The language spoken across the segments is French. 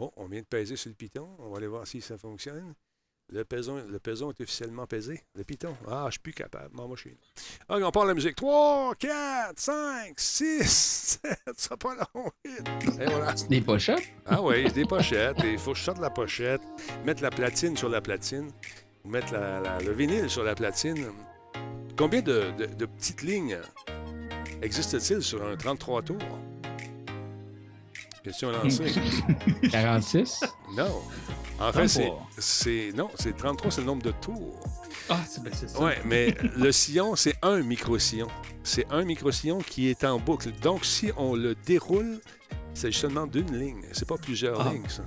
Oh, on vient de peser sur le piton. On va aller voir si ça fonctionne. Le peson, le peson est officiellement pesé. Le piton. Ah, je suis plus capable. Va chez nous. OK, on part la musique. 3, 4, 5, 6, 7. Ça pas long. Et voilà. Des pochettes? Ah oui, des pochettes. Il faut que je sorte la pochette, mettre la platine sur la platine, mettre la- la- le vinyle sur la platine. Combien de, de- de petites lignes existe-t-il sur un 33 tours? Question lancée. 46? non. En fait, c'est, 33. c'est. Non, c'est 33, c'est le nombre de tours. Ah, c'est ben, ça. Oui, mais le sillon, c'est un micro-sillon. C'est un micro-sillon qui est en boucle. Donc, si on le déroule, c'est seulement d'une ligne. C'est pas plusieurs Ah. lignes, ça.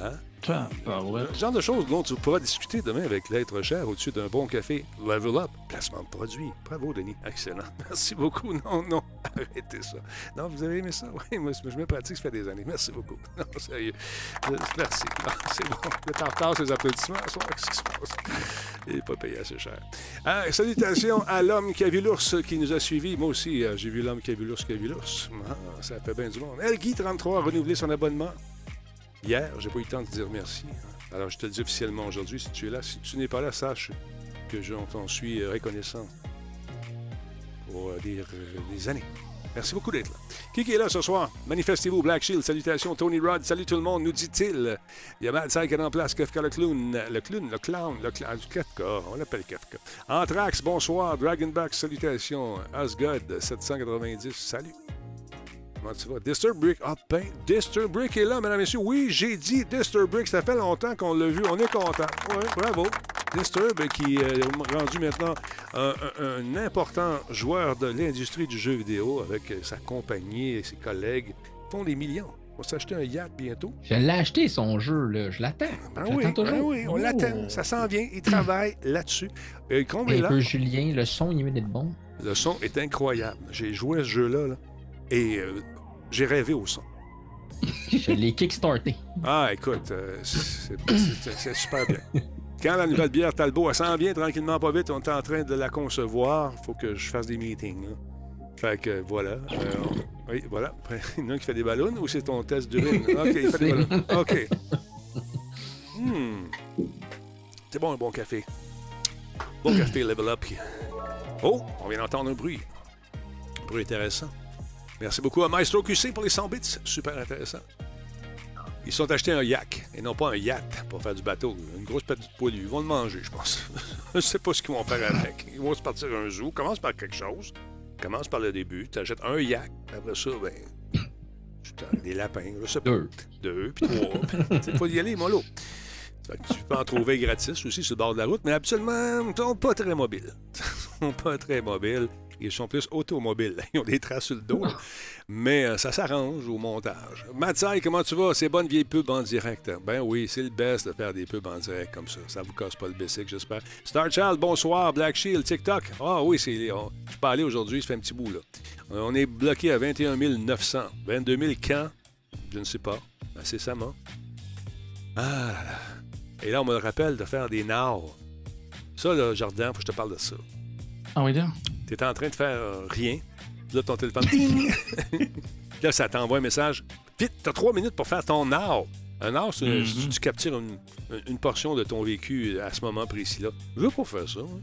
Hein? Genre de choses dont tu pourras discuter demain avec l'être cher au-dessus d'un bon café. Level Up, placement de produit. Bravo, Denis. Excellent. Merci beaucoup. Non, non, arrêtez ça. Non, vous avez aimé ça? Oui, moi, je me pratique, ça fait des années. Merci beaucoup. Non, sérieux. Euh, Merci. C'est bon. Le tartare, ces applaudissements. Qu'est-ce qui se passe? Il n'est pas payé assez cher. Ah, salutations à l'homme qui a vu l'ours qui nous a suivis. Moi aussi, euh, j'ai vu l'homme qui a vu l'ours qui a vu l'ours. Ah, ça fait bien du monde. Elguy33 a renouvelé son abonnement. Hier, j'ai pas eu le temps de te dire merci. Alors, je te dis officiellement aujourd'hui, si tu es là. Si tu n'es pas là, sache que je t'en suis reconnaissant pour euh, des, euh, des années. Merci beaucoup d'être là. Qui est là ce soir? Manifestez-vous, Black Shield. Salutations, Tony Rod. Salut tout le monde, nous dit-il. Il y a Mad qui remplace Kafka le clown. Le clown, le clown, le clown. Kafka, on l'appelle Kafka. Anthrax, bonsoir. Dragonback, salutations. Asgod, 790, salut. Comment tu vas? Disturbrick. Ah ben, Disturbrick est là, mesdames et messieurs. Oui, j'ai dit Disturbrick. Ça fait longtemps qu'on l'a vu. On est content. Oui, bravo. Disturb qui est rendu maintenant un, un- un important joueur de l'industrie du jeu vidéo avec sa compagnie et ses collègues. Ils font des millions. On va s'acheter un yacht bientôt. Je l'ai acheté, son jeu, là. Je l'attends. Ben oui, ben toujours. oui, on Oh. l'attend. Ça s'en vient. Il travaille là-dessus. Et comble est Un là. Julien, le son, il est d'être bon. Le son est incroyable. J'ai joué à ce jeu-là là, et euh, j'ai rêvé au son. Je l'ai kickstarté. Ah, écoute, euh, c'est c'est- c'est super bien. Quand la nouvelle bière Talbot, elle s'en vient tranquillement, pas vite, on est en train de la concevoir. Faut que je fasse des meetings. là. Fait que voilà. Euh, on- oui, voilà. Il y en a un qui fait des ballons ou c'est ton test d'urine? OK, il fait des ballons. OK. Hmm. C'est bon, un bon café. Bon café, level up. Oh, on vient d'entendre un bruit. Un bruit intéressant. Merci beaucoup à Maestro QC pour les 100 bits. Super intéressant. Ils sont achetés un yak et non pas un yacht pour faire du bateau. Une grosse petite poilue. Ils vont le manger, je pense. je sais pas ce qu'ils vont faire avec. Ils vont se partir un zoo. Commence par quelque chose. Commence par le début. Tu achètes un yak. Après ça, ben. tu t'en- Des lapins. Je sais pas. Deux. Deux, puis trois. Il faut y aller, mollo. Fait que tu peux en trouver gratis aussi sur le bord de la route, mais absolument, ils sont pas très mobiles. Ils sont pas très mobiles. Ils sont plus automobiles. Ils ont des traces sur le dos. Mais euh, ça s'arrange au montage. Matsai, comment tu vas? C'est bonne vieille pub en direct. Ben oui, c'est le best de faire des pubs en direct comme ça. Ça vous casse pas le basic, j'espère. Starchild, bonsoir. Black Shield, TikTok. Ah oui, c'est. on- Je pas allé aujourd'hui, ça fait un petit bout là. Euh, On est bloqué à 21 900. 22 000 quand? Je ne sais pas. Incessamment. Ah là là. Et là, on me rappelle de faire des now. Ça, là, Jardin, faut que je te parle de ça. Ah oui, là. En train de faire euh, rien. Puis Là, ton téléphone. là, ça t'envoie un message. Vite, tu as trois minutes pour faire ton now. Un now, c'est Mhm. si tu captures une, une portion de ton vécu à ce moment précis-là. Je veux pas faire ça. hein.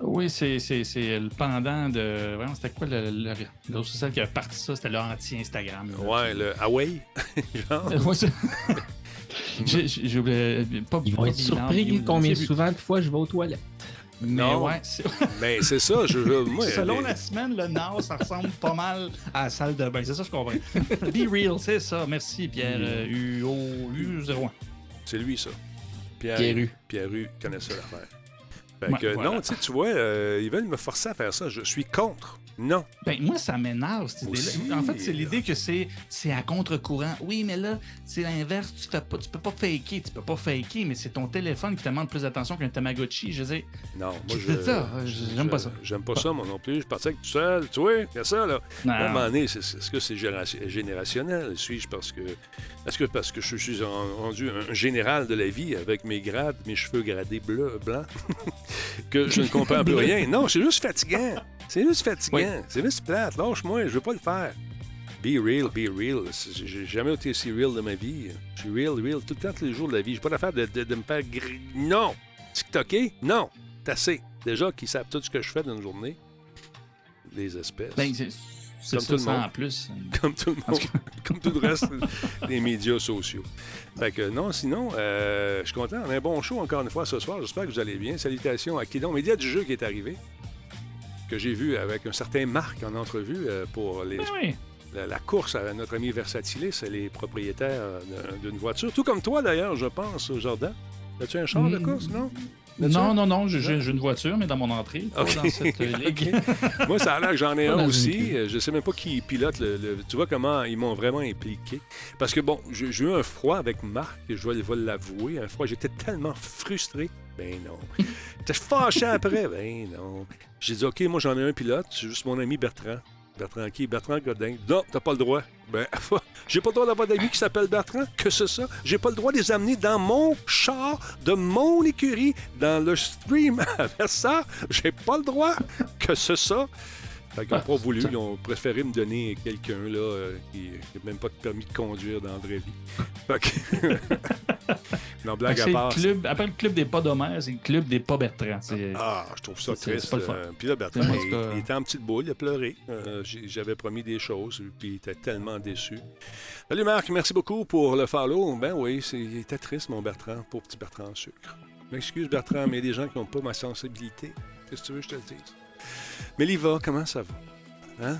Oui, c'est, c'est, c'est le pendant de. Voyons, c'était quoi le. le, le l'autre social qui a parti ça? C'était l'anti-Instagram. Ouais, le Huawei. Genre. Euh, J'ai oublié. Pas, Ils vont être surpris combien souvent de fois je vais aux toilettes. Mais Non. ouais, c'est- Mais c'est ça, je veux. Moi, selon les- la semaine, le Nord, ça ressemble pas mal à la salle de bain. C'est ça, je comprends. Be real, c'est ça. Merci, Pierre euh, UO U01. C'est lui, ça. Pierre, Pierre-Hu. Pierre-Hu connaît ça l'affaire. Fait Ouais, que, voilà. non, tu sais, tu vois, euh, ils veulent me forcer à faire ça. Je suis contre. Non. Ben, moi, ça m'énerve, cette idée-là. En fait, c'est l'idée que c'est, c'est à contre-courant. Oui, mais là, c'est l'inverse. Tu fais pas, tu peux pas faker. Tu peux pas faker, mais c'est ton téléphone qui te demande plus d'attention qu'un Tamagotchi. Je dire, Non, moi, je. ça? J'aime pas ça. J'aime pas ça, moi non plus. Je partais avec tout seul. Tu vois, il y a ça, là. À un moment donné, est-ce que c'est généra- générationnel? Suis-je parce que. Est-ce que parce que je suis en- rendu un général de la vie avec mes grades, mes cheveux gradés bleus, blancs, que je ne comprends plus rien? Non, c'est juste fatigant. C'est juste fatigant. Oui. C'est juste plate. Lâche-moi, je veux pas le faire. Be real, be real. J'ai jamais été si real de ma vie. Je suis real, real tout le temps, tous les jours de la vie. J'ai pas d'affaire de, de, de me faire gri... Non! TikToker? Non! C'est assez. Déjà qu'ils savent tout ce que je fais dans une journée. Les espèces. Ben, c'est Comme tout le monde. en plus. comme tout le monde. comme tout le reste des médias sociaux. Fait que non, sinon, euh, je suis content. On a un bon show encore une fois ce soir. J'espère que vous allez bien. Salutations à Kidon, média du jeu qui est arrivé. Que j'ai vu avec un certain Marc en entrevue euh, pour les, oui. la, la course à notre ami Versatilis, c'est les propriétaires d'un- d'une voiture. Tout comme toi, d'ailleurs, je pense, Jordan. As-tu un char de Mm. course, non? Non, non, non, j'ai j'ai- une voiture, mais dans mon entrée, dans cette ligue. Moi, ça a l'air que j'en ai un aussi. Je sais même pas qui pilote le, le- Tu vois comment ils m'ont vraiment impliqué. Parce que, bon, j'ai eu un froid avec Marc, je vais l'avouer. Un froid, j'étais tellement frustré. Ben non. J'étais fâché après. Ben non. J'ai dit, OK, moi, j'en ai un pilote. C'est juste mon ami Bertrand. Bertrand qui? Bertrand Godin. Non, t'as pas le droit. Ben, j'ai pas le droit d'avoir d'amis qui s'appellent Bertrand. Que c'est ça? J'ai pas le droit de les amener dans mon char, de mon écurie, dans le stream à ça. J'ai pas le droit. Que c'est ça? Fait qu'ils n'ont pas voulu. Ils ont préféré me donner quelqu'un là euh, qui n'a même pas de permis de conduire dans la vraie vie. Fait que... non, blague à le part. club, après le club des pas d'Homère, c'est le club des pas Bertrand. Ah, je trouve ça triste. pas le fun. Euh, Puis là, Bertrand, il, était en petite boule, il a pleuré. Euh, J'avais promis des choses, puis il était tellement déçu. Salut Marc, merci beaucoup pour le follow. Ben oui, c'est- il était triste, mon Bertrand, pour petit Bertrand en sucre. M'excuse, Bertrand, mais il y a des gens qui n'ont pas ma sensibilité. Qu'est-ce que tu veux que je te le dise? Méliva, comment ça va? Hein?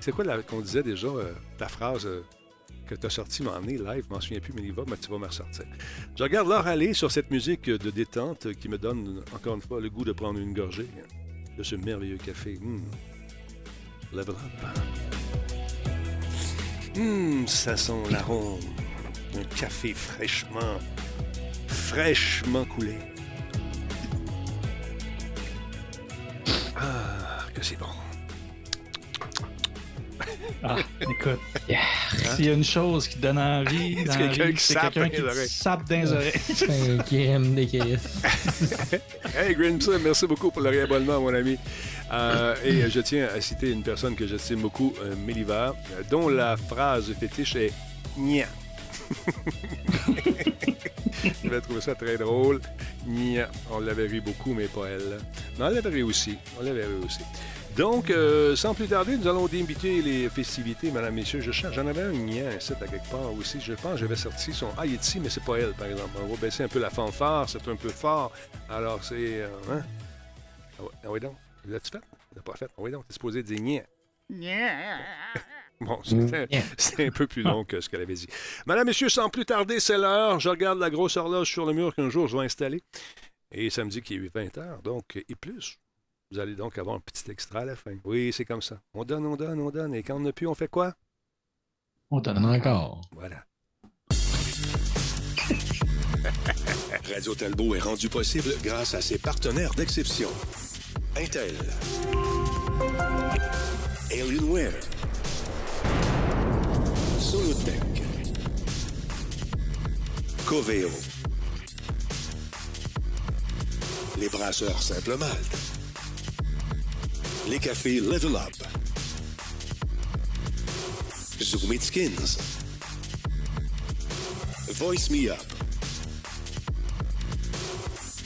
C'est quoi la- qu'on disait déjà, euh, ta phrase euh, que tu as sortie m'en est live, je m'en souviens plus, Méliva, mais tu vas me ressortir. Je regarde l'heure aller sur cette musique de détente qui me donne, encore une fois, le goût de prendre une gorgée de ce merveilleux café. Mmh. Level up. Mmh, ça sent l'arôme. Un café fraîchement, fraîchement coulé. Ah, que c'est bon. Ah, écoute, Yeah. s'il y a une chose qui donne envie, la quelqu'un qui c'est sape quelqu'un dans qui les te oreilles. sape dans les oreilles. C'est un crème des caisses. Hey Grimson, merci beaucoup pour le réabonnement, mon ami. Euh, et je tiens à citer une personne que j'estime beaucoup, euh, Méliva, euh, dont la phrase fétiche est Nia. je vais trouver ça très drôle. Nia. On l'avait ri beaucoup, mais pas elle. Mais on l'avait ri aussi. On l'avait ri aussi. Donc, euh, sans plus tarder, nous allons débuter les festivités, mesdames, messieurs. Je cherche, j'en avais un Nia, un à quelque part aussi. Je pense j'avais sorti son. Ah, il est ici, mais c'est pas elle, par exemple. On va baisser un peu la fanfare, c'est un peu fort. Alors, c'est. euh, hein? Ah ouais, ah donc. L'as-tu fait? L'as pas fait? Ah ouais donc, t'es supposé dire Nia. Bon, c'était Yeah. c'était un peu plus long que ce qu'elle avait dit. Madame, Messieurs, sans plus tarder, c'est l'heure. Je regarde la grosse horloge sur le mur qu'un jour je vais installer. Et ça me dit qu'il est 20 heures, donc, et plus. Vous allez donc avoir un petit extra à la fin. Oui, c'est comme ça. On donne, on donne, on donne. Et quand on n'a plus, on fait quoi? On donne encore. Voilà. Radio Talbot est rendu possible grâce à ses partenaires d'exception. Intel. Alienware. Solotech. Coveo. Les brasseurs Simple Malte. Les cafés Level Up. Zoom It Skins. Voice Me Up.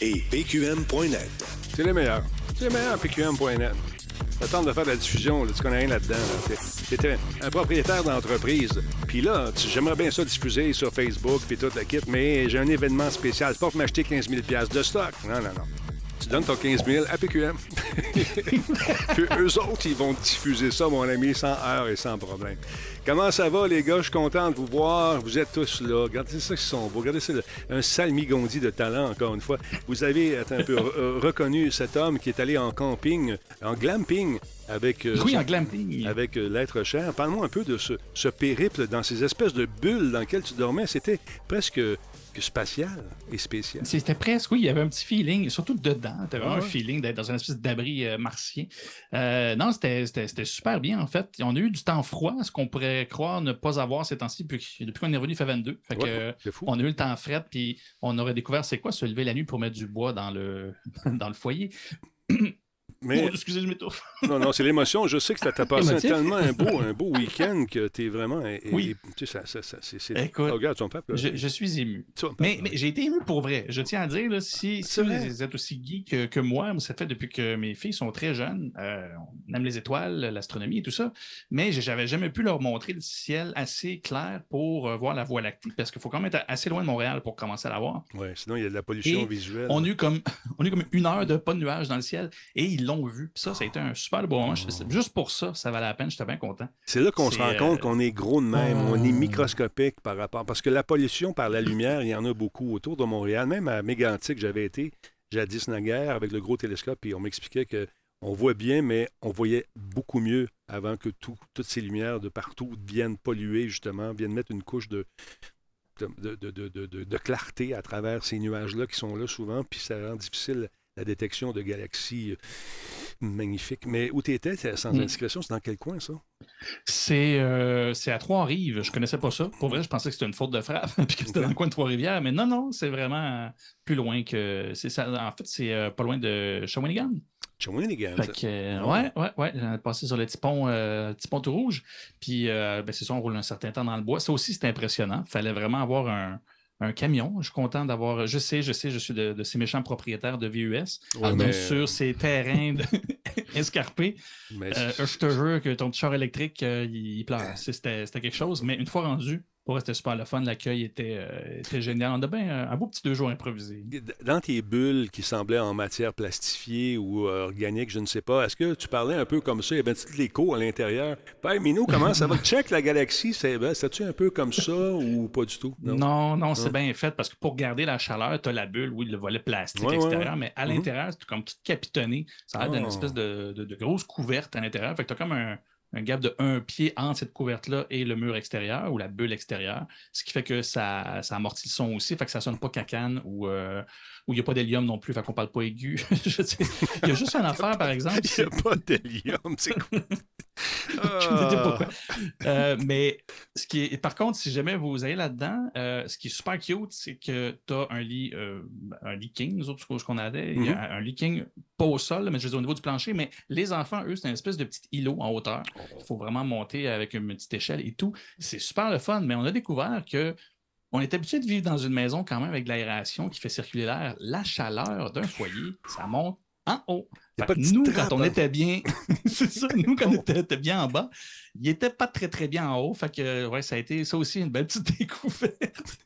Et PQM.net. C'est les meilleurs. C'est les meilleurs, PQM.net. Le temps de faire la diffusion, tu connais rien là-dedans. Là. Un propriétaire d'entreprise. Puis là, j'aimerais bien ça diffuser sur Facebook puis toute la kit, mais j'ai un événement spécial. C'est pas pour m'acheter 15 000 de stock. Non, non, non. Tu donnes ton 15 000 à PQM. Puis eux autres, ils vont diffuser ça, mon ami, sans heure et sans problème. Comment ça va, les gars? Je suis content de vous voir. Vous êtes tous là. Regardez ça, ils sont beaux. Regardez ça, un salmigondi de talent, encore une fois. Vous avez attends un peu, euh, reconnu cet homme qui est allé en camping, en glamping, avec, euh, Oui, son- en glamping. avec euh, l'être cher. Parle-moi un peu de ce, ce périple dans ces espèces de bulles dans lesquelles tu dormais. C'était presque spatial et spécial. C'était presque, oui, il y avait un petit feeling, surtout dedans. Tu vraiment Ah un feeling d'être dans une espèce d'abri euh, martien. Euh, non, c'était c'était- c'était super bien, en fait. On a eu du temps froid, ce qu'on pourrait croire ne pas avoir ces temps-ci depuis, depuis qu'on est revenu, il fait 22. Fait Ouais, fou. on a eu le temps frais, puis on aurait découvert c'est quoi se lever la nuit pour mettre du bois dans le, dans le foyer. Mais Mon- excusez, je m'étouffe. non, non, c'est l'émotion. Je sais que tu as passé un- tellement un beau, un beau week-end que tu es vraiment. et- Oui. tu sais, ça, ça, ça- c'est. Écoute, Oh, regarde. Je, je suis ému. Mais, j'ai été ému pour vrai. Je tiens à dire, là, si, vous êtes aussi geek que, que moi, ça fait depuis que mes filles sont très jeunes, euh, on aime les étoiles, l'astronomie et tout ça, mais j'avais jamais pu leur montrer le ciel assez clair pour euh, voir la Voie lactée, parce qu'il faut quand même être assez loin de Montréal pour commencer à la voir. Ouais, sinon, il y a de la pollution Et visuelle. On a eu comme, on a eu comme une heure de pas de nuages dans le ciel et ils l'ont vu. Puis ça, ça a été un super beau moment. Je- Juste pour ça, ça valait la peine. J'étais bien content. C'est là qu'on se rend euh, compte qu'on est gros de même, on est Oh. microscopique par rapport. Parce que la pollution par la lumière, il y en a beaucoup autour de Montréal. Même à Mégantic, j'avais été jadis naguère avec le gros télescope, et on m'expliquait que on voit bien, mais on voyait beaucoup mieux avant que tout- toutes ces lumières de partout viennent polluer, justement, viennent mettre une couche de, de, de- de- de- de- de clarté à travers ces nuages-là qui sont là souvent, puis ça rend difficile la détection de galaxies euh, magnifiques. Mais où tu étais, sans Mm. indiscrétion, c'est dans quel coin, ça? C'est euh, c'est à Trois-Rives. Je connaissais pas ça. Pour vrai, je pensais que c'était une faute de frappe puis que c'était dans le coin de Trois-Rivières. Mais non, non, c'est vraiment plus loin que. ça. En fait, c'est euh, pas loin de Shawinigan. Shawinigan. Fait que, euh, Ah ouais, ouais, ouais. J'en ai passé sur le petit pont, euh, petit pont tout rouge. Puis, ben, c'est ça, on roule un certain temps dans le bois. Ça aussi, c'est impressionnant. Fallait vraiment avoir un, un camion. Je suis content d'avoir. Je sais, je sais, je suis de, de ces méchants propriétaires de VUS. Ouais, Donc, mais- sur ces terrains de- escarpés. mais Euh, je te jure que ton petit char électrique, euh, il, pleure. C'était c'était quelque chose. Mais une fois rendu, pour rester super le fun, l'accueil était, euh, était génial. On a bien euh, un beau petit deux jours improvisé. Dans tes bulles qui semblaient en matière plastifiée ou euh, organique, je ne sais pas, est-ce que tu parlais un peu comme ça? Il y avait un petit écho à l'intérieur. Ben, Minou, comment ça va? Check la galaxie, c'est ben, c'est-tu un peu comme ça ou pas du tout? Non, non, c'est Non. bien fait parce que pour garder la chaleur, tu as la bulle, oui, le volet plastique Ouais, ouais, extérieur, ouais. mais à Mhm. l'intérieur, c'est comme tout capitonné. Ça a l'air d'une Oh. espèce de, de- de grosse couverte à l'intérieur. Fait que tu as comme un, un gap de un pied entre cette couverte-là et le mur extérieur ou la bulle extérieure, ce qui fait que ça, ça amortit le son aussi, fait que ça sonne pas cacane ou euh, où il n'y a pas d'hélium non plus, fait qu'on parle pas aigu. Je sais, il y a juste une affaire, par exemple. Il n'y a pas d'hélium, c'est cool. Je vais te dire pourquoi. Euh, mais ce qui est, par contre, si jamais vous allez là-dedans, euh, ce qui est super cute, c'est que tu as un lit, euh, un lit king, nous autres, ce qu'on avait. Il y a un lit king, pas au sol, mais je veux dire au niveau du plancher. Mais les enfants, eux, c'est une espèce de petit îlot en hauteur. Il faut vraiment monter avec une petite échelle et tout. C'est super le fun, mais on a découvert que. On est habitué de vivre dans une maison quand même avec de l'aération qui fait circuler l'air. La chaleur d'un foyer, ça monte en haut. Fait que nous, quand on était bien, c'est ça, nous, quand on était, bien en bas, il était pas très, très bien en haut. Fait que, ouais, ça a été ça aussi une belle petite découverte.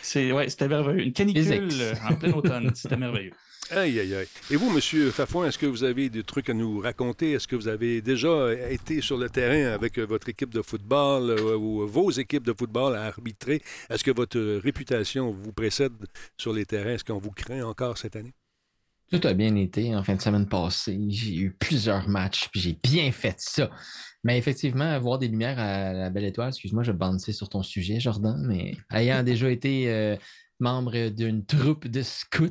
C'est, ouais, c'était merveilleux. Une canicule en plein automne. C'était merveilleux. Aïe, aïe, aïe. Et vous, M. Fafouin, est-ce que vous avez des trucs à nous raconter? Est-ce que vous avez déjà euh, été sur le terrain avec euh, votre équipe de football euh, ou vos équipes de football à arbitrer? Est-ce que votre réputation vous précède sur les terrains? Est-ce qu'on vous craint encore cette année? Tout a bien été en fin de semaine passée. J'ai eu plusieurs matchs, puis j'ai bien fait ça. Mais effectivement, avoir des lumières à la belle étoile, excuse-moi, je bandais sur ton sujet, Jordan, mais ayant déjà été euh, membre d'une troupe de scouts,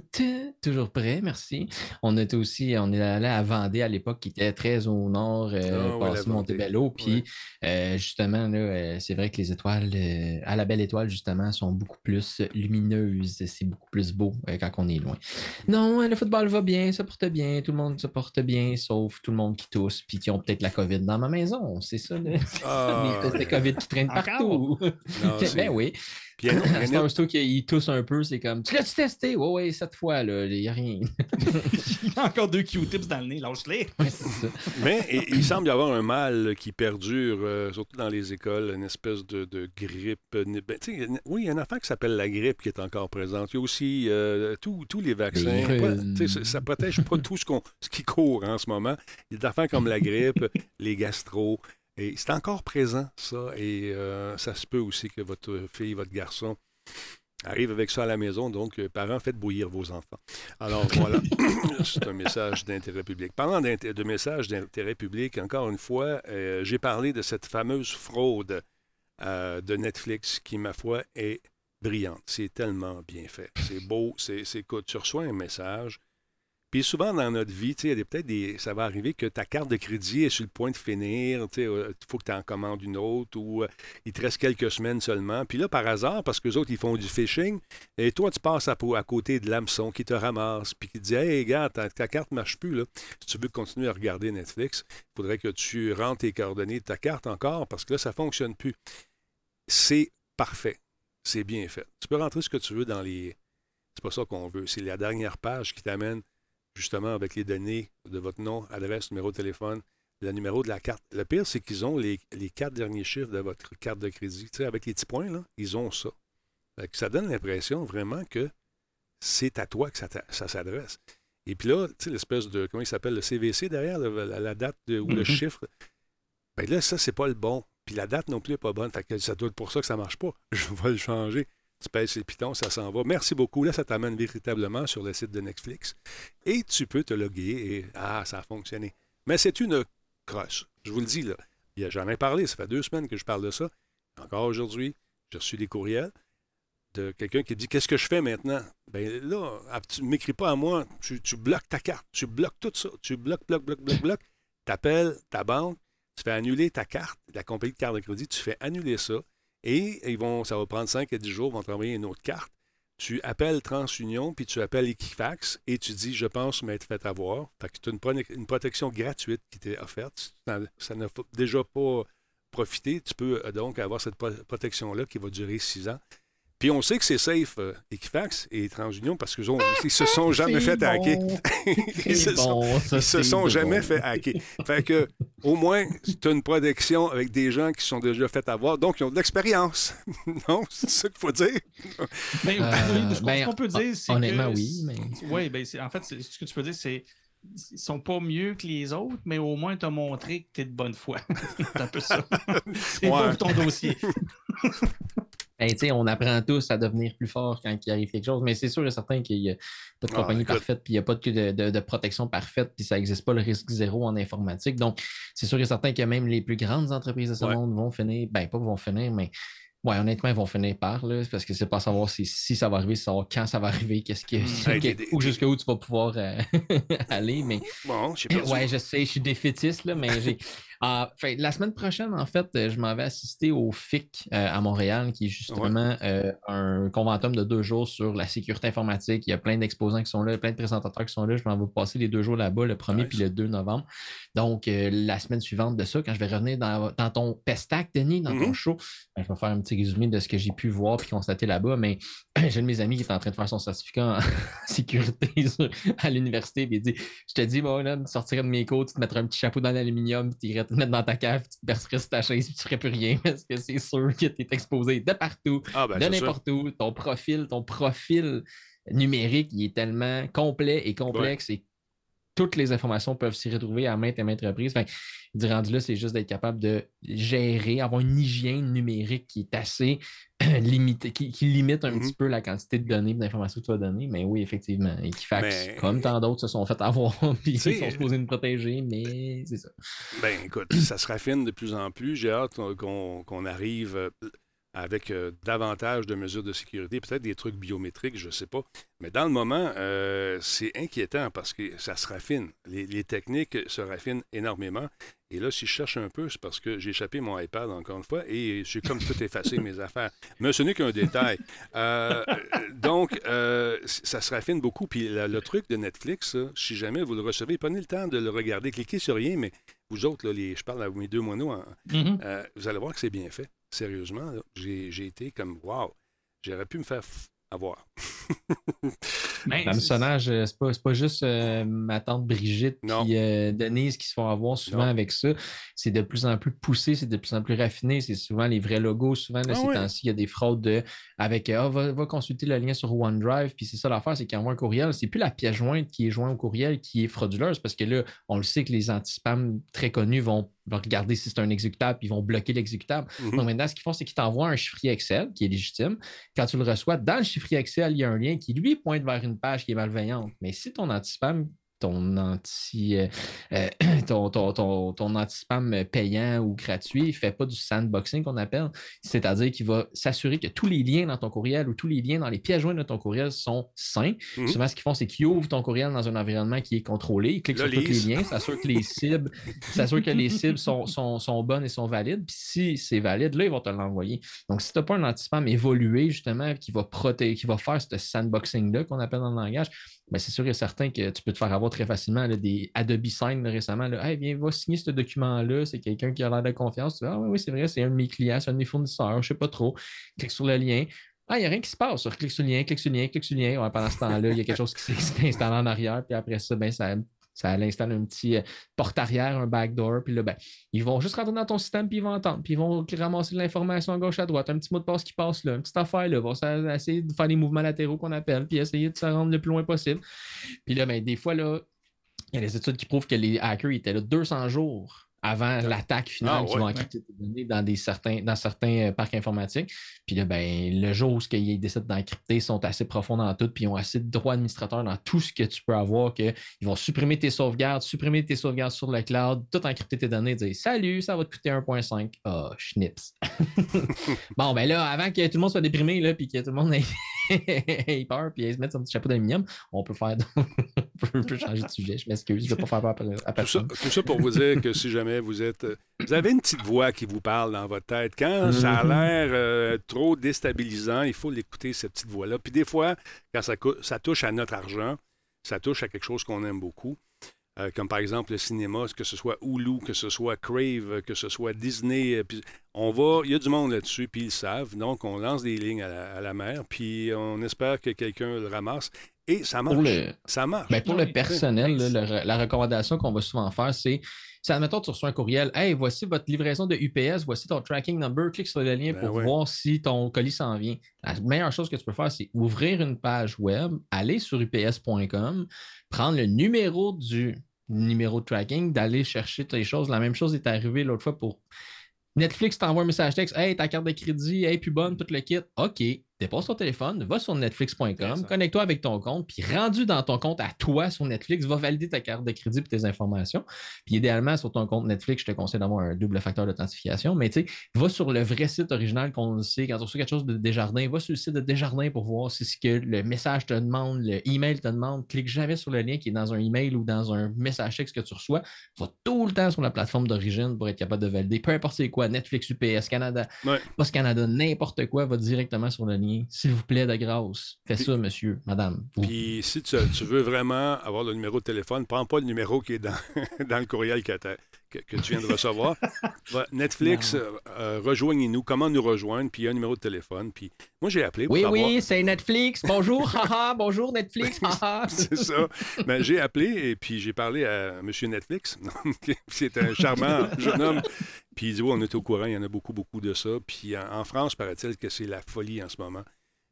toujours prêt, merci. On était aussi, on est allé à Vendée à l'époque, qui était très au nord, euh, Ah ouais, la passé Vendée. Montebello. Puis euh, justement, là, euh, c'est vrai que les étoiles, euh, à la belle étoile, justement, sont beaucoup plus lumineuses. C'est beaucoup plus beau euh, quand on est loin. Non, le football va bien, ça porte bien, tout le monde se porte bien, sauf tout le monde qui tousse, puis qui ont peut-être la COVID dans ma maison. C'est ça. Ah, les tests de COVID qui traînent Encore? partout. non, c'est- ben oui. Puis, C'est un tousse un peu, c'est comme Tu l'as-tu testé? Ouais, ouais, cette fois, là, il n'y a rien. Il y a encore deux Q-tips dans le nez, lâche-les. Ouais. Mais il, il semble y avoir un mal qui perdure, euh, surtout dans les écoles, une espèce de, de grippe. ben, oui, il y a une affaire qui s'appelle la grippe qui est encore présente. Il y a aussi euh, tous tous les vaccins. Pas- ça, ça protège pas tout ce, qu'on, ce qui court en ce moment. Il y a des affaires comme la grippe, les gastro. Et c'est encore présent, ça. Et euh, ça se peut aussi que votre fille, votre garçon arrive avec ça à la maison. Donc, euh, parents, faites bouillir vos enfants. Alors, voilà. c'est un message d'intérêt public. Parlant de messages d'intérêt public, encore une fois, euh, j'ai parlé de cette fameuse fraude euh, de Netflix qui, ma foi, est brillante. C'est tellement bien fait. C'est beau. C'est, c'est, écoute, tu reçois un message, Puis souvent dans notre vie, il y a peut-être des. Ça va arriver que ta carte de crédit est sur le point de finir. Il faut que tu en commandes une autre ou il te reste quelques semaines seulement. Puis là, par hasard, parce que les autres, ils font du phishing, et toi, tu passes à, à côté de l'hameçon qui te ramasse, puis qui te dit Hey, gars, ta, carte ne marche plus. Là. Si tu veux continuer à regarder Netflix, il faudrait que tu rentres tes coordonnées de ta carte encore parce que là, ça ne fonctionne plus. C'est parfait. C'est bien fait. Tu peux rentrer ce que tu veux dans les. C'est pas ça qu'on veut. C'est la dernière page qui t'amène justement avec les données de votre nom, adresse, numéro de téléphone, le numéro de la carte. Le pire, c'est qu'ils ont les, quatre derniers chiffres de votre carte de crédit. Tu sais, avec les petits points, là, ils ont ça. ça donne l'impression vraiment que c'est à toi que ça, s'adresse. Et puis là, tu sais, l'espèce de, comment il s'appelle, le CVC derrière, la, date ou le mm-hmm. chiffre, bien là, ça, c'est pas le bon. Puis la date non plus n'est pas bonne. Fait que ça doit être pour ça que ça ne marche pas. Je vais le changer. Tu pèses les pitons, ça s'en va. Merci beaucoup. Là, ça t'amène véritablement sur le site de Netflix. Et tu peux te loguer et ah, ça a fonctionné. Mais c'est une crosse. Je vous le dis, là. J'en ai parlé, ça fait deux semaines que je parle de ça. Encore aujourd'hui, j'ai reçu des courriels de quelqu'un qui dit Qu'est-ce que je fais maintenant? Ben là, tu ne m'écris pas à moi, tu, tu, bloques ta carte, tu bloques tout ça, tu bloques, bloques, bloques, bloques, bloques. Tu appelles ta banque, tu fais annuler ta carte, la compagnie de carte de crédit, tu fais annuler ça. Et ils vont, ça va prendre 5 à 10 jours, ils vont t'envoyer une autre carte. Tu appelles TransUnion, puis tu appelles Equifax et tu dis Je pense m'être fait avoir. Fait tu as une, protection gratuite qui t'est offerte. Ça n'a déjà pas profité. Tu peux euh, donc avoir cette protection-là qui va durer 6 ans. Puis on sait que c'est safe, euh, Equifax et TransUnion, parce qu'ils ne se sont jamais fait hacker. ils se se sont jamais fait hacker. Fait que, au moins, tu as une protection avec des gens qui sont déjà fait avoir, donc ils ont de l'expérience. non, c'est ça qu'il faut dire. Ben, euh, ce qu'on ben, peut dire, c'est Honnêtement, oui. Mais... Oui, ben, en fait, ce que tu peux dire, c'est ils sont pas mieux que les autres, mais au moins, tu as montré que tu es de bonne foi. c'est un peu ça. c'est pour ton dossier. On apprend tous à devenir plus fort quand il arrive quelque chose, mais c'est sûr et certain qu'il n'y a pas de ah, compagnie parfaite, puis il n'y a pas de, protection parfaite, puis ça n'existe pas le risque zéro en informatique. Donc, c'est sûr et certain que même les plus grandes entreprises de ce monde vont finir, ben pas vont finir, mais Ouais, honnêtement, ils vont finir par, là, parce que c'est pas savoir si, ça va arriver, c'est savoir quand ça va arriver, qu'est-ce que, hmm. ou jusqu'où tu vas pouvoir euh, aller. Mais, bon, je sais pas. Ouais, je sais, je suis défaitiste, là, mais j'ai. Ah, la semaine prochaine, en fait, je m'en vais assister au FIC euh, à Montréal, qui est justement euh, un conventum de deux jours sur la sécurité informatique. Il y a plein d'exposants qui sont là, plein de présentateurs qui sont là. Je m'en vais passer les deux jours là-bas, le 1er puis le 2 novembre. Donc, euh, la semaine suivante de ça, quand je vais revenir dans, ton pestac, Denis, dans ton mm-hmm. show, ben, je vais faire un petit résumé de ce que j'ai pu voir puis constater là-bas. Mais j'ai un de mes amis qui est en train de faire son certificat en sécurité à l'université. il dit Je te dis, bon, là, tu sortirais de mes côtes, tu te mettrais un petit chapeau dans l'aluminium, tu irais te mettre dans ta cave, tu te bercerais sur ta chaise, puis tu ferais plus rien parce que c'est sûr que tu es exposé de partout, ah, ben, de n'importe où. Ton profil, ton profil numérique, il est tellement complet et complexe et toutes les informations peuvent s'y retrouver à maintes et maintes reprises. Enfin, rendu là, c'est juste d'être capable de gérer, avoir une hygiène numérique qui est assez limitée, qui, limite un mm-hmm. petit peu la quantité de données d'informations que tu vas donner. Mais oui, effectivement, Equifax, comme tant d'autres, se sont fait avoir puis ils sont supposés nous protéger, mais c'est ça. Ben écoute, ça se raffine de plus en plus. J'ai hâte qu'on arrive euh, avec euh, davantage de mesures de sécurité, peut-être des trucs biométriques, je ne sais pas. Mais dans le moment, euh, c'est inquiétant parce que ça se raffine. Les, techniques se raffinent énormément. Et là, si je cherche un peu, c'est parce que j'ai échappé mon iPad encore une fois et j'ai comme tout effacé mes affaires. Mais ce n'est qu'un détail. Euh, donc, ça se raffine beaucoup. Puis le truc de Netflix, si jamais vous le recevez, prenez le temps de le regarder. Cliquez sur rien, mais vous autres, là, les, je parle à mes deux moineaux, hein, mm-hmm. vous allez voir que c'est bien fait sérieusement, j'ai été comme Wow, j'aurais pu me faire avoir. Ben, L'hameçonnage, euh, c'est pas, pas juste euh, ma tante Brigitte et euh, Denise qui se font avoir souvent avec ça. C'est de plus en plus poussé, c'est de plus en plus raffiné. C'est souvent les vrais logos. Souvent, de ah ces temps-ci, il y a des fraudes de, avec oh, va, consulter le lien sur OneDrive. Puis c'est ça l'affaire, c'est qu'envoie un courriel. C'est plus la pièce jointe qui est jointe au courriel qui est frauduleuse parce que là, on le sait que les anti-spam très connus vont regarder si c'est un exécutable, puis ils vont bloquer l'exécutable. Mm-hmm. Donc maintenant, ce qu'ils font, c'est qu'ils t'envoient un chiffrier Excel qui est légitime. Quand tu le reçois, dans le chiffrier Excel, il y a un lien qui, lui, pointe vers une page qui est malveillante. Mais si ton anti-spam ton anti euh, euh, ton, ton, anti-spam payant ou gratuit, il fait pas du sandboxing qu'on appelle. C'est-à-dire qu'il va s'assurer que tous les liens dans ton courriel ou tous les liens dans les pièces jointes de ton courriel sont sains. Mhm. Souvent, ce qu'ils font, c'est qu'ils ouvrent ton courriel dans un environnement qui est contrôlé. Ils cliquent sur tous les liens, s'assurent que les cibles, que les cibles sont, sont, bonnes et sont valides. Puis si c'est valide, là, ils vont te l'envoyer. Donc, si tu n'as pas un anti-spam évolué, justement, qui va protéger, qui va faire ce sandboxing-là qu'on appelle dans le langage, ben, c'est sûr et certain que tu peux te faire avoir très facilement des Adobe Sign récemment. Viens, va signer ce document-là, c'est quelqu'un qui a l'air de confiance. Ah oui, oui, c'est vrai, c'est un de mes clients, c'est un de mes fournisseurs, je ne sais pas trop. Clique sur le lien. Ah, il n'y a rien qui se passe. Clique sur le lien, clique sur le lien, clique sur le lien. pendant ce temps-là, il y a quelque chose qui s'est installé en arrière, puis après ça, ben, ça ça installe un petit euh, porte-arrière, un backdoor, puis là, ben, ils vont juste rentrer dans ton système, puis ils vont entendre, puis ils vont ramasser de l'information à gauche, à droite, un petit mot de passe qui passe là, une petite affaire là, vont essayer de faire des mouvements latéraux qu'on appelle, puis essayer de se rendre le plus loin possible. Puis là, ben, des fois, là, il y a des études qui prouvent que les hackers étaient là 200 jours avant l'attaque finale ah, qui vont encrypter tes données dans, des certains, dans certains euh, parcs informatiques. Puis là, ben, le jour où ils décident d'encrypter, sont assez profonds dans tout, puis ils ont assez de droits administrateurs dans tout ce que tu peux avoir, qu'ils vont supprimer tes sauvegardes, supprimer tes sauvegardes sur le cloud, tout encrypter tes données, dire Salut, ça va te coûter 1.5. Ah, oh, schnips. bon, ben là, avant que tout le monde soit déprimé, là, puis que tout le monde ait, peur, puis se mette son petit chapeau d'aluminium, on peut faire. on peut changer de sujet. Je m'excuse, je ne vais pas faire peur à personne. Tout ça, tout ça pour vous dire que si jamais vous êtes. Euh, vous avez une petite voix qui vous parle dans votre tête. Quand ça a l'air euh, trop déstabilisant, il faut l'écouter, cette petite voix-là. Puis des fois, quand ça, ça, touche à notre argent, ça touche à quelque chose qu'on aime beaucoup. Euh, comme par exemple le cinéma, que ce soit Hulu, que ce soit Crave, que ce soit Disney. Puis on va, il y a du monde là-dessus, puis ils savent. Donc, on lance des lignes à la mer, puis on espère que quelqu'un le ramasse. Et ça marche. ça marche. Ben, pour le personnel, la, recommandation qu'on va souvent faire, c'est si, admettons, tu reçois un courriel, Hey, voici votre livraison de UPS, voici ton tracking number, clique sur le lien ben pour voir si ton colis s'en vient. La meilleure chose que tu peux faire, c'est ouvrir une page web, aller sur ups.com, prendre le numéro du numéro de tracking, d'aller chercher tes choses. La même chose est arrivée l'autre fois pour Netflix t'envoie un message texte Hey, ta carte de crédit, hey, plus bonne, tout le kit. OK dépose ton téléphone, va sur netflix.com, connecte-toi avec ton compte, puis rendu dans ton compte à toi sur Netflix, va valider ta carte de crédit et tes informations. Puis idéalement, sur ton compte Netflix, je te conseille d'avoir un double facteur d'authentification. Mais tu sais, va sur le vrai site original qu'on sait. Quand tu reçoit quelque chose de Desjardins, va sur le site de Desjardins pour voir si ce que le message te demande, le email te demande. Clique jamais sur le lien qui est dans un email ou dans un message texte que tu reçois. Va tout le temps sur la plateforme d'origine pour être capable de valider. Peu importe c'est quoi, Netflix, UPS, Canada, Post Canada, n'importe quoi, va directement sur le lien s'il vous plaît, de grâce, fais ça, monsieur, madame. Puis si tu, veux vraiment avoir le numéro de téléphone, prends pas le numéro qui est dans, dans le courriel que, que, tu viens de recevoir. Netflix, euh, euh, rejoignez-nous. Comment nous rejoindre? Puis il y a un numéro de téléphone. Puis moi, j'ai appelé. oui, oui, c'est Netflix. Bonjour, haha, bonjour Netflix, c'est ça. Ben, j'ai appelé et puis j'ai parlé à monsieur Netflix. c'est un charmant jeune homme. Puis il dit, oui, on est au courant, il y en a beaucoup, beaucoup de ça. Puis en France, paraît-il que c'est la folie en ce moment.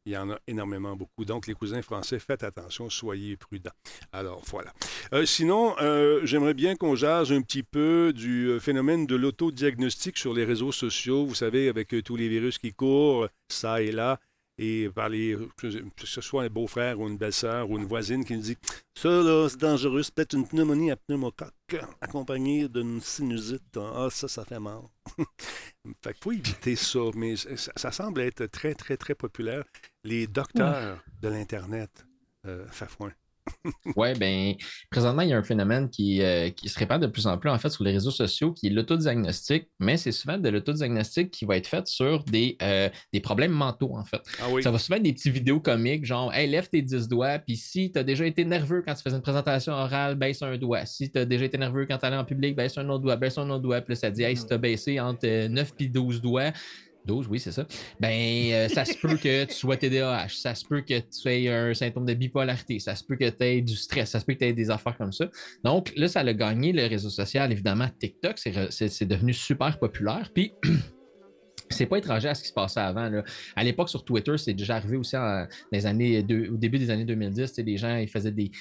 Il y en a énormément beaucoup. Donc, les cousins français, faites attention, soyez prudents. Alors, voilà. Euh, sinon, euh, j'aimerais bien qu'on jase un petit peu du euh, phénomène de l'autodiagnostic sur les réseaux sociaux. Vous savez, avec tous les virus qui courent, ça et là et par les, que ce soit un beau-frère ou une belle-sœur ou une voisine qui nous dit Ça, là, c'est dangereux, c'est peut-être une pneumonie à pneumocoque accompagnée d'une sinusite. Ah, ça, ça fait mal. Fait qu'il faut éviter ça, mais ça, semble être très, très, très populaire. Les docteurs de l'Internet, euh, Fafouin. Oui, bien, présentement, il y a un phénomène qui, euh, qui, se répand de plus en plus en fait sur les réseaux sociaux, qui est l'autodiagnostic, mais c'est souvent de l'autodiagnostic qui va être fait sur des, euh, des problèmes mentaux, en fait. Ah Ça va souvent être des petites vidéos comiques, genre Hey, lève tes 10 doigts, puis si tu as déjà été nerveux quand tu faisais une présentation orale, baisse un doigt. Si tu as déjà été nerveux quand tu allais en public, baisse un autre doigt, baisse un autre doigt. Puis là, ça dit Hey, si tu as baissé entre 9 et 12 doigts, 12, oui, c'est ça. Ben, euh, ça se peut que tu sois TDAH, ça se peut que tu aies un symptôme de bipolarité, ça se peut que tu aies du stress, ça se peut que tu aies des affaires comme ça. Donc, là, ça a gagné le réseau social, évidemment. TikTok, c'est devenu super populaire. Puis, c'est pas étranger à ce qui se passait avant. À l'époque, sur Twitter, c'est déjà arrivé aussi les années au début des années 2010. Les gens, ils faisaient des.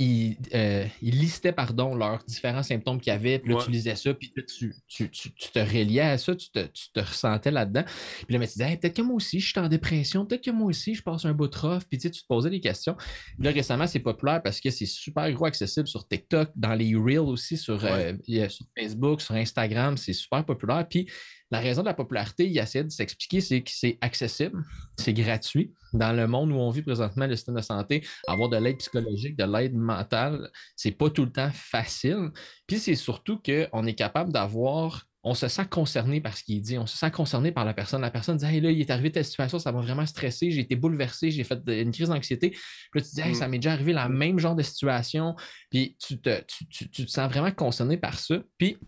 Euh, listaient pardon, leurs différents symptômes qu'ils avaient, puis là, tu lisais ça, puis là, tu, te reliais à ça, tu te, ressentais là-dedans. Puis là, mais tu disais, peut-être que moi aussi, je suis en dépression, peut-être que moi aussi, je passe un bout de rough, puis tu, te posais des questions. là, récemment, c'est populaire parce que c'est super gros accessible sur TikTok, dans les Reels aussi, sur, euh, sur Facebook, sur Instagram, c'est super populaire. Puis la raison de la popularité, il essaie de s'expliquer, c'est que c'est accessible, c'est gratuit. Dans le monde où on vit présentement, le système de santé, avoir de l'aide psychologique, de l'aide mentale, c'est pas tout le temps facile. Puis c'est surtout qu'on est capable d'avoir on se sent concerné par ce qu'il dit, on se sent concerné par la personne. La personne dit Hey, là, il est arrivé telle situation, ça m'a vraiment stressé, j'ai été bouleversé, j'ai fait une crise d'anxiété. Puis là, tu dis Hey, mm. ça m'est déjà arrivé la même genre de situation. Puis tu te, tu te sens vraiment concerné par ça. Puis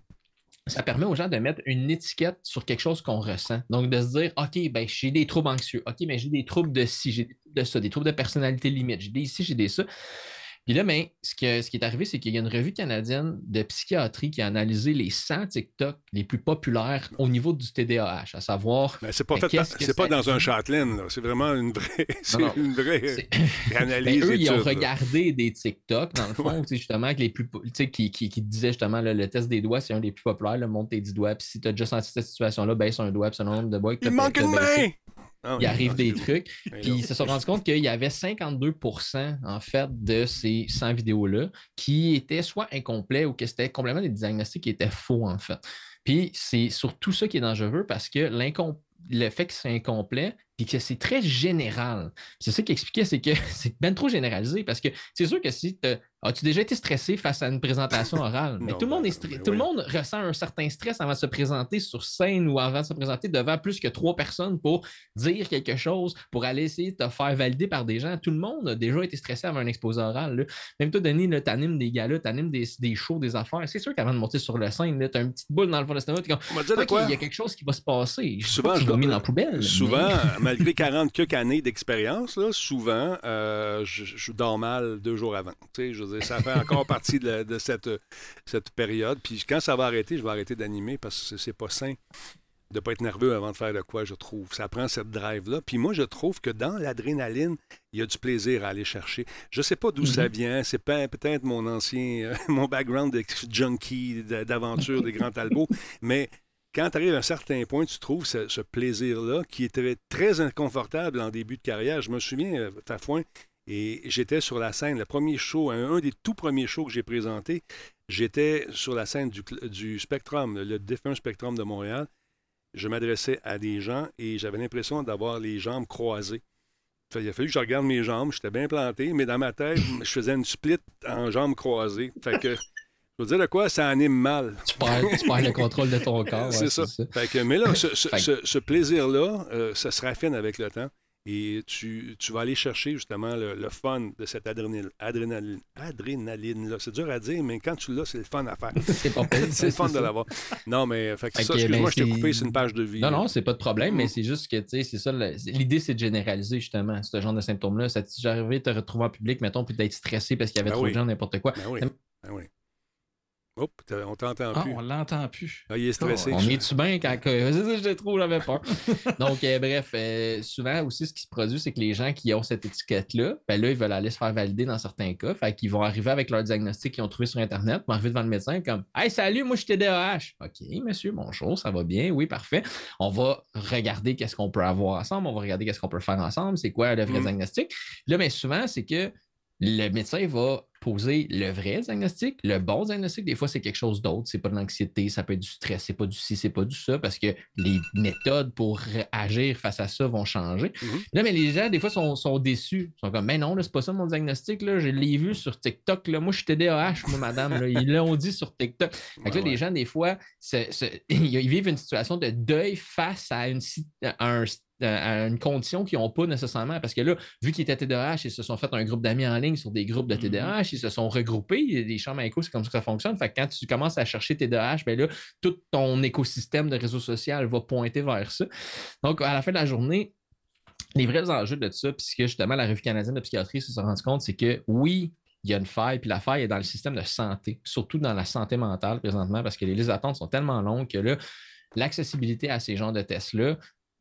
ça permet aux gens de mettre une étiquette sur quelque chose qu'on ressent. Donc, de se dire, OK, ben, j'ai des troubles anxieux. OK, mais j'ai des troubles de ci, j'ai de ça, des troubles de personnalité limite. J'ai des ci, j'ai des ça. Puis là, ben, ce, ce, qui est arrivé, c'est qu'il y a une revue canadienne de psychiatrie qui a analysé les 100 TikTok les plus populaires au niveau du TDAH, à savoir. Mais c'est pas, ben, c'est pas dans un Châtelaine, c'est vraiment une vraie, une vraie analyse. Ben, eux, ils ont regardé des TikTok, dans le fond, justement, les plus, qui, qui, qui disaient justement le test des doigts, c'est un des plus populaires, le monte tes 10 doigts. Puis si tu as déjà senti cette situation-là, baisse un doigt, puis ce nombre de doigts. Il manque une main! Ah il arrive des trucs. Puis ils se sont rendus compte qu'il y avait 52% en fait de ces 100 vidéos-là qui étaient soit incomplets ou que c'était complètement des diagnostics qui étaient faux en fait. Puis c'est surtout ça qui est dangereux parce que le fait que c'est incomplet, puis que c'est très général. C'est ça qui expliquait, c'est que c'est bien trop généralisé parce que c'est sûr que si tu As-tu déjà été stressé face à une présentation orale? Mais tout, le monde est ben, tout le monde ressent un certain stress avant de se présenter sur scène ou avant de se présenter devant plus que trois personnes pour dire quelque chose, pour aller essayer de te faire valider par des gens. Tout le monde a déjà été stressé avant un exposé oral. Même toi, Denis, tu animes des galas, tu animes des, des, shows, des affaires. C'est sûr qu'avant de monter sur la scène, tu as une petite boule dans le fond de l'estomac. Tu il y a quelque chose qui va se passer. souvent, je mis dans la poubelle. Souvent, malgré 40 quelques années d'expérience, souvent, euh, je, dors mal deux jours avant. Tu sais, ça fait encore partie de, cette, cette période. Puis quand ça va arrêter, je vais arrêter d'animer parce que c'est pas sain de ne pas être nerveux avant de faire de quoi, je trouve. Ça prend cette drive-là. Puis moi, je trouve que dans l'adrénaline, il y a du plaisir à aller chercher. Je ne sais pas d'où ça mm-hmm. vient. C'est peut-être mon ancien, mon background de junkie, d'aventure, des grands talbots. Mais quand tu arrives à un certain point, tu trouves ce, plaisir-là qui est très, inconfortable en début de carrière. Je me souviens, euh, Tafouin, et j'étais sur la scène, le premier show, un, des tout premiers shows que j'ai présenté, j'étais sur la scène du, Spectrum, le défunt Spectrum de Montréal. Je m'adressais à des gens et j'avais l'impression d'avoir les jambes croisées. il a fallu que je regarde mes jambes, j'étais bien planté, mais dans ma tête, je faisais une split en jambes croisées. Je veux dire de quoi, ça anime mal? Tu perds, le contrôle de ton corps. c'est ça. mais là, ce, plaisir-là, euh, ça se raffine avec le temps. Et tu, vas aller chercher justement le, fun de cette adrénaline, adrénaline, adrénaline là. C'est dur à dire, mais quand tu l'as, c'est le fun à faire. c'est le fun de l'avoir. Non, mais fait que ça, excuse-moi, ben, je t'ai coupé, c'est une page de vie. Non, non, c'est pas de problème, mais c'est juste que, tu sais, c'est ça. L'idée, c'est de généraliser justement ce genre de symptômes-là. Ça t'est arrivé de te retrouver en public, mettons, puis d'être stressé parce qu'il y avait ben trop de gens, n'importe quoi. Ben oui. Ben oui. Oups, on t'entend ah, plus. On l'entend plus. Ah, il est stressé. on est-tu bien quand. je trop, j'avais peur. Donc, euh, bref, euh, souvent aussi, ce qui se produit, c'est que les gens qui ont cette étiquette-là, ben là, ils veulent aller se faire valider dans certains cas. Fait qu'ils vont arriver avec leur diagnostic qu'ils ont trouvé sur Internet, vont arriver devant le médecin comme Hey, salut, moi, je suis TDAH. OK, monsieur, bonjour, ça va bien? Oui, parfait. On va regarder qu'est-ce qu'on peut avoir ensemble. On va regarder qu'est-ce qu'on peut faire ensemble. C'est quoi le vrai mm. diagnostic. Là, mais souvent, c'est que le médecin va poser le vrai diagnostic. Le bon diagnostic, des fois, c'est quelque chose d'autre. C'est pas de l'anxiété, ça peut être du stress, c'est pas du ci, c'est pas du ça, parce que les méthodes pour agir face à ça vont changer. Mm-hmm. Là, mais les gens, des fois, sont, déçus. Ils sont comme, mais non, c'est pas ça mon diagnostic. Là. Je l'ai vu sur TikTok. Là. Moi, je suis TDAH, moi, madame. Ils l'ont dit sur TikTok. Fait là, les gens, des fois, ils vivent une situation de deuil face à, une, à un à une condition qu'ils n'ont pas nécessairement. Parce que là, vu qu'ils étaient TDAH, ils se sont fait un groupe d'amis en ligne sur des groupes de TDAH, mm-hmm. ils se sont regroupés. Les chambres à écho, c'est comme ça que ça fonctionne. Fait que quand tu commences à chercher TDAH, ben là, tout ton écosystème de réseau social va pointer vers ça. Donc, à la fin de la journée, les vrais enjeux de ça, puisque justement, la revue canadienne de psychiatrie se rend compte, c'est que oui, il y a une faille, puis la faille est dans le système de santé, surtout dans la santé mentale présentement, parce que les listes d'attente sont tellement longues que là, l'accessibilité à ces genres de tests-là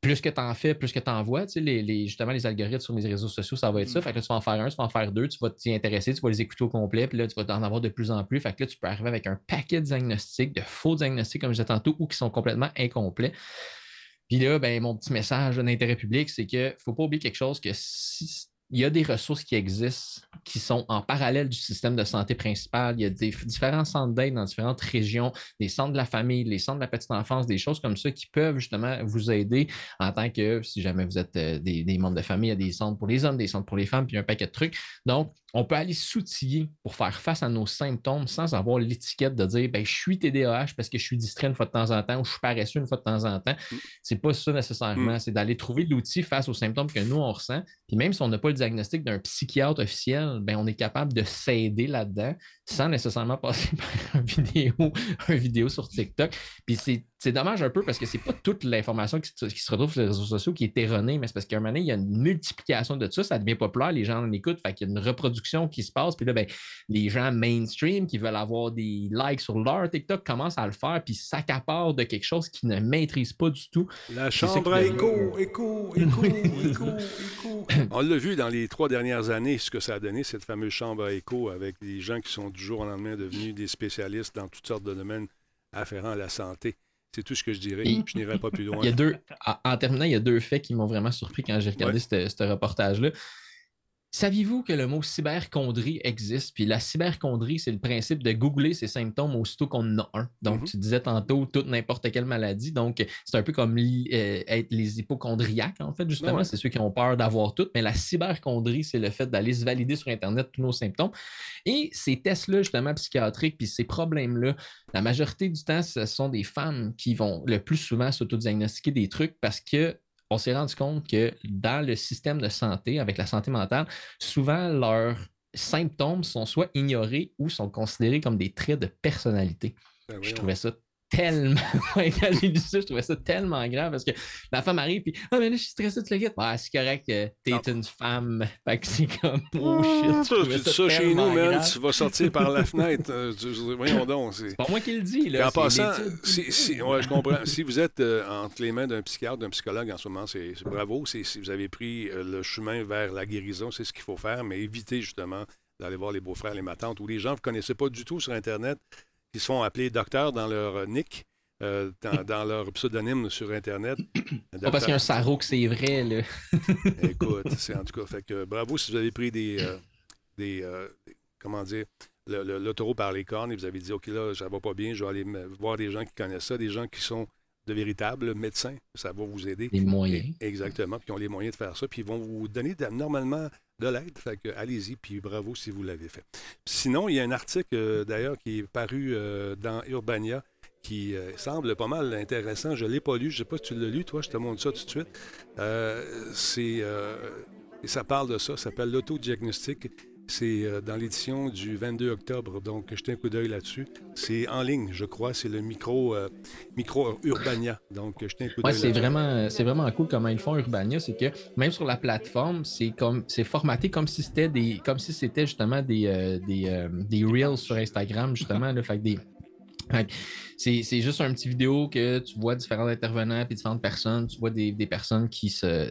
plus que tu en fais, plus que tu en vois. Tu sais, les, justement, les algorithmes sur les réseaux sociaux, ça va être ça. Mm. Fait que là, tu vas en faire un, tu vas en faire deux, tu vas t'y intéresser, tu vas les écouter au complet, puis là, tu vas en avoir de plus en plus. Fait que là, tu peux arriver avec un paquet de diagnostics, de faux diagnostics, comme je disais tantôt, ou qui sont complètement incomplets. Puis là, ben, mon petit message d'intérêt public, c'est qu'il ne faut pas oublier quelque chose que si il y a des ressources qui existent qui sont en parallèle du système de santé principal. Il y a des différents centres d'aide dans différentes régions, des centres de la famille, les centres de la petite enfance, des choses comme ça qui peuvent justement vous aider en tant que, si jamais vous êtes euh, des, des membres de famille, il y a des centres pour les hommes, des centres pour les femmes, puis un paquet de trucs. Donc, on peut aller s'outiller pour faire face à nos symptômes sans avoir l'étiquette de dire ben, je suis TDAH parce que je suis distrait une fois de temps en temps ou je suis paresseux une fois de temps en temps. Mm. C'est pas ça nécessairement. Mm. C'est d'aller trouver l'outil face aux symptômes que nous, on ressent. Puis même si on n'a pas le diagnostic d'un psychiatre officiel, ben, on est capable de s'aider là-dedans sans nécessairement passer par une vidéo, une vidéo sur TikTok. Puis c'est dommage un peu parce que c'est pas toute l'information qui, se retrouve sur les réseaux sociaux qui est erronée, mais c'est parce qu'à un moment donné, il y a une multiplication de ça, ça devient populaire, les gens en écoutent, fait qu'il y a une reproduction qui se passe. Puis là, ben, les gens mainstream qui veulent avoir des likes sur leur TikTok commencent à le faire, puis s'accaparent de quelque chose qu'ils ne maîtrisent pas du tout. La chambre à écho, écho, écho, écho, écho. On l'a vu dans les trois dernières années, ce que ça a donné, cette fameuse chambre à écho avec des gens qui sont du jour au lendemain devenus des spécialistes dans toutes sortes de domaines afférents à la santé. C'est tout ce que je dirais. je n'irai pas plus loin. Il y a deux, en terminant, il y a deux faits qui m'ont vraiment surpris quand j'ai regardé ce reportage-là. Saviez-vous que le mot cyberchondrie existe? Puis la cyberchondrie, c'est le principe de googler ses symptômes aussitôt qu'on en a un. Donc, mm-hmm. tu disais tantôt toute n'importe quelle maladie. Donc, c'est un peu comme euh, être les hypochondriaques, en fait, justement. C'est ceux qui ont peur d'avoir tout. Mais la cyberchondrie, c'est le fait d'aller se valider sur Internet tous nos symptômes. Et ces tests-là, justement, psychiatriques, puis ces problèmes-là, la majorité du temps, ce sont des femmes qui vont le plus souvent s'autodiagnostiquer des trucs parce que on s'est rendu compte que dans le système de santé, avec la santé mentale, souvent leurs symptômes sont soit ignorés ou sont considérés comme des traits de personnalité. Ben je trouvais ça tellement. quand j'ai lu ça, je trouvais ça tellement grave parce que la femme arrive puis Ah, mais là, je suis stressé de le guide. Ouais, c'est correct, que t'es une femme. Fait que c'est comme Oh shit. Ça, ça, ça chez nous, man, tu vas sortir par la fenêtre. Euh, voyons donc. C'est pas moi qui le dis. Là, en passant, si, si, ouais, je comprends. si vous êtes euh, entre les mains d'un psychiatre, d'un psychologue en ce moment, c'est bravo. Si vous avez pris euh, le chemin vers la guérison, c'est ce qu'il faut faire, mais évitez justement d'aller voir les beaux-frères, les matantes ou les gens que vous ne connaissez pas du tout sur Internet qui se font appeler docteur dans leur nick. Euh, dans, leur pseudonyme sur Internet. Pas parce qu'il y a un sarreau que c'est vrai, là. Écoute, c'est en tout cas. Fait que bravo si vous avez pris des. Euh, des euh, comment dire l'autoroute par les cornes et vous avez dit OK, là, ça va pas bien, je vais aller voir des gens qui connaissent ça, des gens qui sont de véritables médecins. Ça va vous aider. Les moyens. exactement. Puis ils ont les moyens de faire ça. Puis ils vont vous donner normalement de l'aide. Fait que allez-y, puis bravo si vous l'avez fait. sinon, il y a un article euh, d'ailleurs qui est paru euh, dans Urbania qui euh, semble pas mal intéressant. Je ne l'ai pas lu. Je ne sais pas si tu l'as lu, toi, je te montre ça tout de suite. c'est. ça parle de ça, ça s'appelle l'autodiagnostic. C'est euh, dans l'édition du 22 octobre, donc jetez un coup d'œil là-dessus. C'est en ligne, je crois, c'est le micro, euh, micro Urbania. Donc jetez un coup d'œil. Ouais, c'est vraiment, c'est vraiment cool comment ils font Urbania, c'est que même sur la plateforme, c'est comme c'est formaté comme si c'était des comme si c'était justement des, euh, des, des, reels sur Instagram, justement. Là, fait des, c'est juste un petit vidéo que tu vois différents intervenants et différentes personnes. Tu vois des, des personnes qui se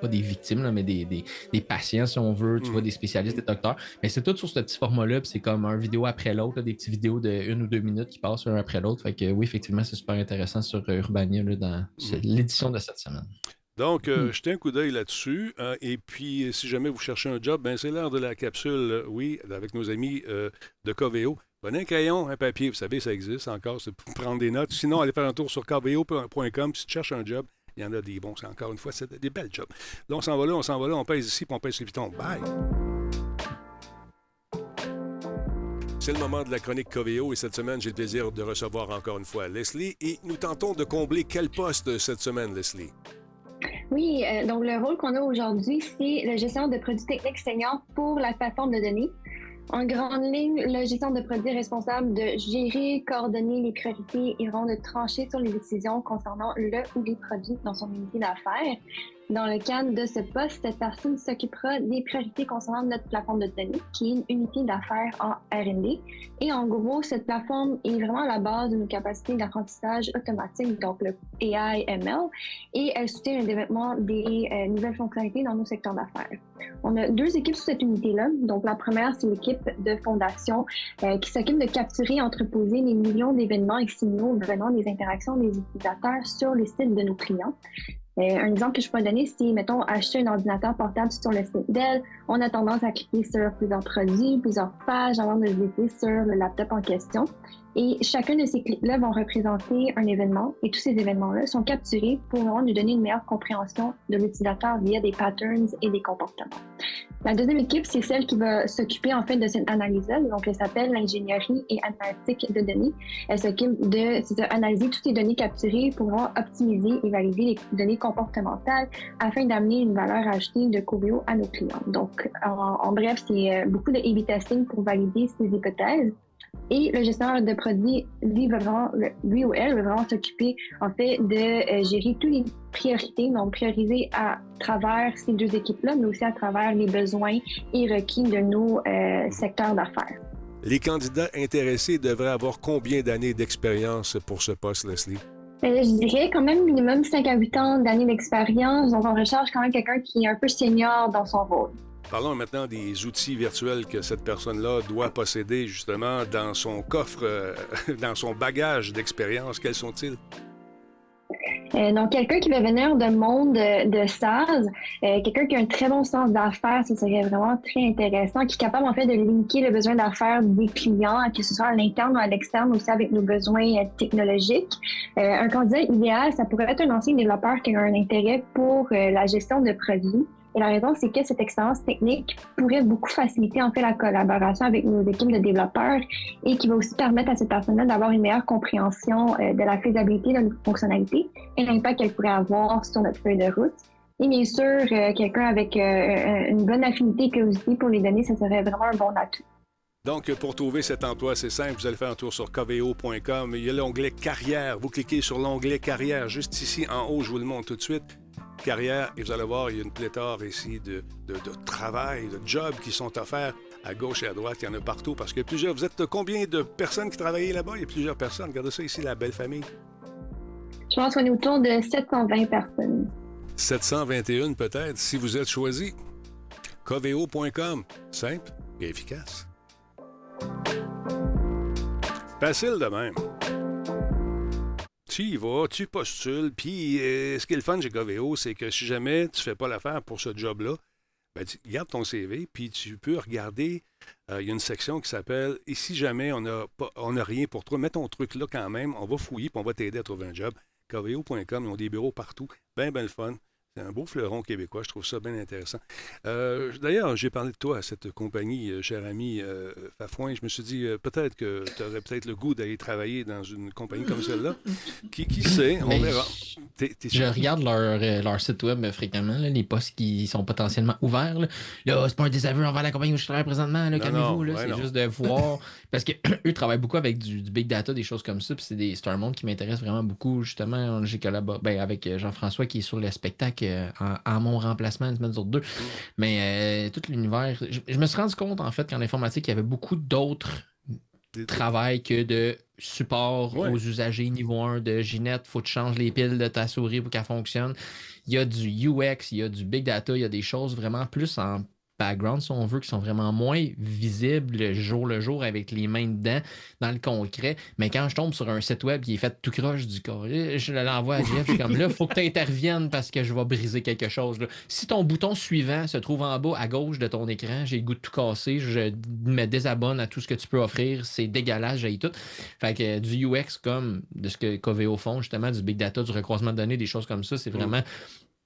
pas des victimes, mais des, des, patients, si on veut, tu vois, mm. des spécialistes, des docteurs. Mais c'est tout sur ce petit format-là, c'est comme un vidéo après l'autre, des petites vidéos de une ou deux minutes qui passent un après l'autre. Fait que oui, effectivement, c'est super intéressant sur euh, Urbania là, dans mm. l'édition de cette semaine. Donc, euh, mm. jetez un coup d'œil là-dessus. Euh, et puis, si jamais vous cherchez un job, ben c'est l'heure de la capsule, oui, avec nos amis de Coveo. Prenez un crayon, un papier, vous savez, ça existe encore, c'est pour prendre des notes. Sinon, allez faire un tour sur coveo.com si tu cherches un job. Il y en a des bons. Encore une fois, c'est des belles jobs. Là, on s'en va là, on s'en va là, on pèse ici, puis on pèse les pitons. Bye! C'est le moment de la chronique Coveo et cette semaine, j'ai le plaisir de recevoir encore une fois Leslie et nous tentons de combler quel poste cette semaine, Leslie? Oui, euh, donc le rôle qu'on a aujourd'hui, c'est le gestion de produits techniques seniors pour la plateforme de données. En grande ligne, le gestion de produits responsable de gérer, coordonner les priorités et de trancher sur les décisions concernant le ou les produits dans son unité d'affaires. Dans le cadre de ce poste, cette personne s'occupera des priorités concernant notre plateforme de données, qui est une unité d'affaires en R&D. Et en gros, cette plateforme est vraiment la base de nos capacités d'apprentissage automatique, donc le AI, ML, et elle soutient le développement des euh, nouvelles fonctionnalités dans nos secteurs d'affaires. On a deux équipes sur cette unité-là. Donc, la première, c'est l'équipe de fondation euh, qui s'occupe de capturer et entreposer les millions d'événements et signaux venant des interactions des utilisateurs sur les sites de nos clients. Euh, un exemple que je pourrais donner, c'est, mettons, acheter un ordinateur portable sur le site Dell. On a tendance à cliquer sur plusieurs produits, plusieurs pages avant de visiter sur le laptop en question. Et chacun de ces clics-là vont représenter un événement et tous ces événements-là sont capturés pour nous donner une meilleure compréhension de l'utilisateur via des patterns et des comportements. La deuxième équipe, c'est celle qui va s'occuper en fait de cette analyse-là. Donc, elle s'appelle l'ingénierie et analytique de données. Elle s'occupe de analyser toutes les données capturées pour optimiser et valider les données comportementales afin d'amener une valeur ajoutée de Coveo à nos clients. Donc, en, en bref, c'est euh, beaucoup de A-B testing pour valider ces hypothèses. Et le gestionnaire de produits, lui, vraiment, lui ou elle, va vraiment s'occuper, en fait, de euh, gérer toutes les priorités, donc prioriser à travers ces deux équipes-là, mais aussi à travers les besoins et requis de nos euh, secteurs d'affaires. Les candidats intéressés devraient avoir combien d'années d'expérience pour ce poste, Leslie? Euh, je dirais quand même minimum 5 à 8 ans d'années d'expérience. Donc, on recherche quand même quelqu'un qui est un peu senior dans son rôle. Parlons maintenant des outils virtuels que cette personne-là doit posséder justement dans son coffre, euh, dans son bagage d'expérience. Quels sont-ils? Euh, donc, quelqu'un qui va venir de monde de, SaaS, euh, quelqu'un qui a un très bon sens d'affaires, ce serait vraiment très intéressant, qui est capable en fait de linker le besoin d'affaires des clients, que ce soit à l'interne ou à l'externe, aussi avec nos besoins technologiques. un candidat idéal, ça pourrait être un ancien développeur qui a un intérêt pour la gestion de produits. Et la raison, c'est que cette expérience technique pourrait beaucoup faciliter en fait la collaboration avec nos équipes de développeurs et qui va aussi permettre à cette personne-là d'avoir une meilleure compréhension euh, de la faisabilité de notre fonctionnalité et l'impact qu'elle pourrait avoir sur notre feuille de route. Et bien sûr, euh, quelqu'un avec euh, une bonne affinité que aussi pour les données, ça serait vraiment un bon atout. Donc, pour trouver cet emploi, c'est simple. Vous allez faire un tour sur coveo.com. Il y a l'onglet carrière. Vous cliquez sur l'onglet carrière juste ici en haut. Je vous le montre tout de suite carrière et vous allez voir, il y a une pléthore ici de, de, travail, de jobs qui sont offerts à gauche et à droite. Il y en a partout parce que plusieurs. Vous êtes combien de personnes qui travaillent là-bas? Il y a plusieurs personnes. Regardez ça ici, la belle famille. Je pense qu'on est autour de 720 personnes. 721 peut-être, si vous êtes choisi. Coveo.com. Simple et efficace. Facile de même tu y vas, tu postules, puis euh, ce qui est le fun chez Goveo, c'est que si jamais tu fais pas l'affaire pour ce job-là, ben, ton CV, puis tu peux regarder, euh, il y a une section qui s'appelle « Et si jamais on n'a a rien pour toi, mets ton truc là quand même, on va fouiller, puis on va t'aider à trouver un job. » Coveo.com, ils ont des bureaux partout, bien, bien le fun. C'est un beau fleuron québécois, je trouve ça bien intéressant. Euh, d'ailleurs, j'ai parlé de toi à cette compagnie, euh, cher ami euh, Fafouin. Je me suis dit, peut-être que tu aurais peut-être le goût d'aller travailler dans une compagnie comme celle-là. Qui, qui, sait, on verra. je regarde leur, leur, site web fréquemment, les postes qui sont potentiellement ouverts. Là, là c'est pas un désaveu envers la compagnie où je travaille présentement, calmez-vous. c'est juste de voir. Parce qu'eux travaillent beaucoup avec du, big data, des choses comme ça. Puis c'est un monde qui m'intéresse vraiment beaucoup. Justement, j'ai collaboré ben, avec Jean-François qui est sur le spectacle en, mon remplacement une semaine sur deux. Mais euh, tout l'univers. Je, me suis rendu compte, en fait, qu'en informatique, il y avait beaucoup d'autres travail que de support aux usagers niveau 1 de Ginette. Faut que tu changes les piles de ta souris pour qu'elle fonctionne. Il y a du UX, il y a du big data, il y a des choses vraiment plus en background, si on veut, qui sont vraiment moins visibles jour le jour avec les mains dedans dans le concret. Mais quand je tombe sur un site web qui est fait tout croche du corps, je l'envoie à Jeff, je suis comme là, il faut que tu interviennes parce que je vais briser quelque chose. Si ton bouton suivant se trouve en bas à gauche de ton écran, j'ai le goût de tout casser, je me désabonne à tout ce que tu peux offrir, c'est dégueulasse, j'ai tout. Fait que du UX comme de ce que Coveo font, justement, du big data, du recroisement de données, des choses comme ça, c'est vraiment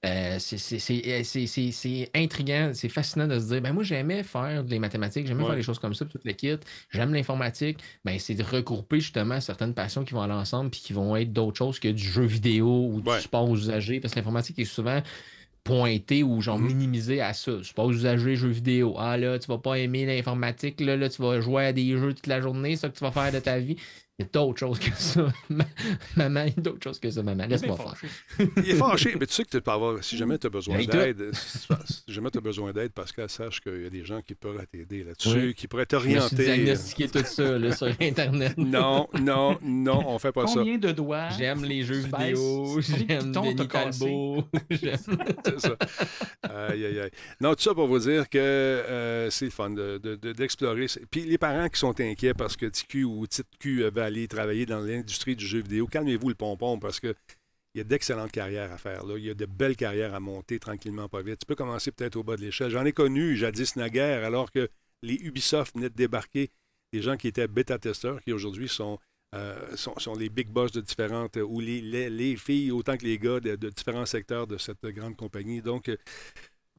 euh, euh, c'est intriguant, c'est fascinant de se dire, ben moi j'aimais faire des mathématiques, j'aimais faire des choses comme ça, toute l'équipe, j'aime l'informatique, ben c'est de regrouper justement certaines passions qui vont aller ensemble puis qui vont être d'autres choses que du jeu vidéo ou du support aux usagers, parce que l'informatique est souvent pointé ou genre mm-hmm. minimisé à ça. Support aux usagers, jeux vidéo. Ah là, tu vas pas aimer l'informatique, là, là, tu vas jouer à des jeux toute la journée, c'est ça que tu vas faire de ta vie Il y a d'autres choses que ça. maman, il y a d'autres choses que ça, maman. Laisse-moi faire. il est fâché, mais tu sais que tu peux avoir, si jamais tu as besoin d'aide, si jamais tu as besoin d'aide, Pascal, sache qu'il y a des gens qui pourraient t'aider là-dessus, qui pourraient t'orienter. Je diagnostiquer tout ça là, sur Internet. non, non, non, on fait pas ça. Combien de doigts? J'aime les jeux vidéo, j'aime Denis Talbot. c'est ça. Aïe, aïe, aïe. Non, tout ça pour vous dire que euh, c'est le fun d'explorer. De, Puis les parents qui sont inquiets parce que TQ ou TQ va aller travailler dans l'industrie du jeu vidéo, calmez-vous le pompon parce que il y a d'excellentes carrières à faire. Là. Il y a de belles carrières à monter tranquillement, pas vite. Tu peux commencer peut-être au bas de l'échelle. J'en ai connu jadis naguère, alors que les Ubisoft venaient de débarquer, des gens qui étaient bêta-testeurs, qui aujourd'hui sont, euh, sont, les big boss de différentes, ou les, les, filles autant que les gars de, différents secteurs de cette grande compagnie. Donc, euh,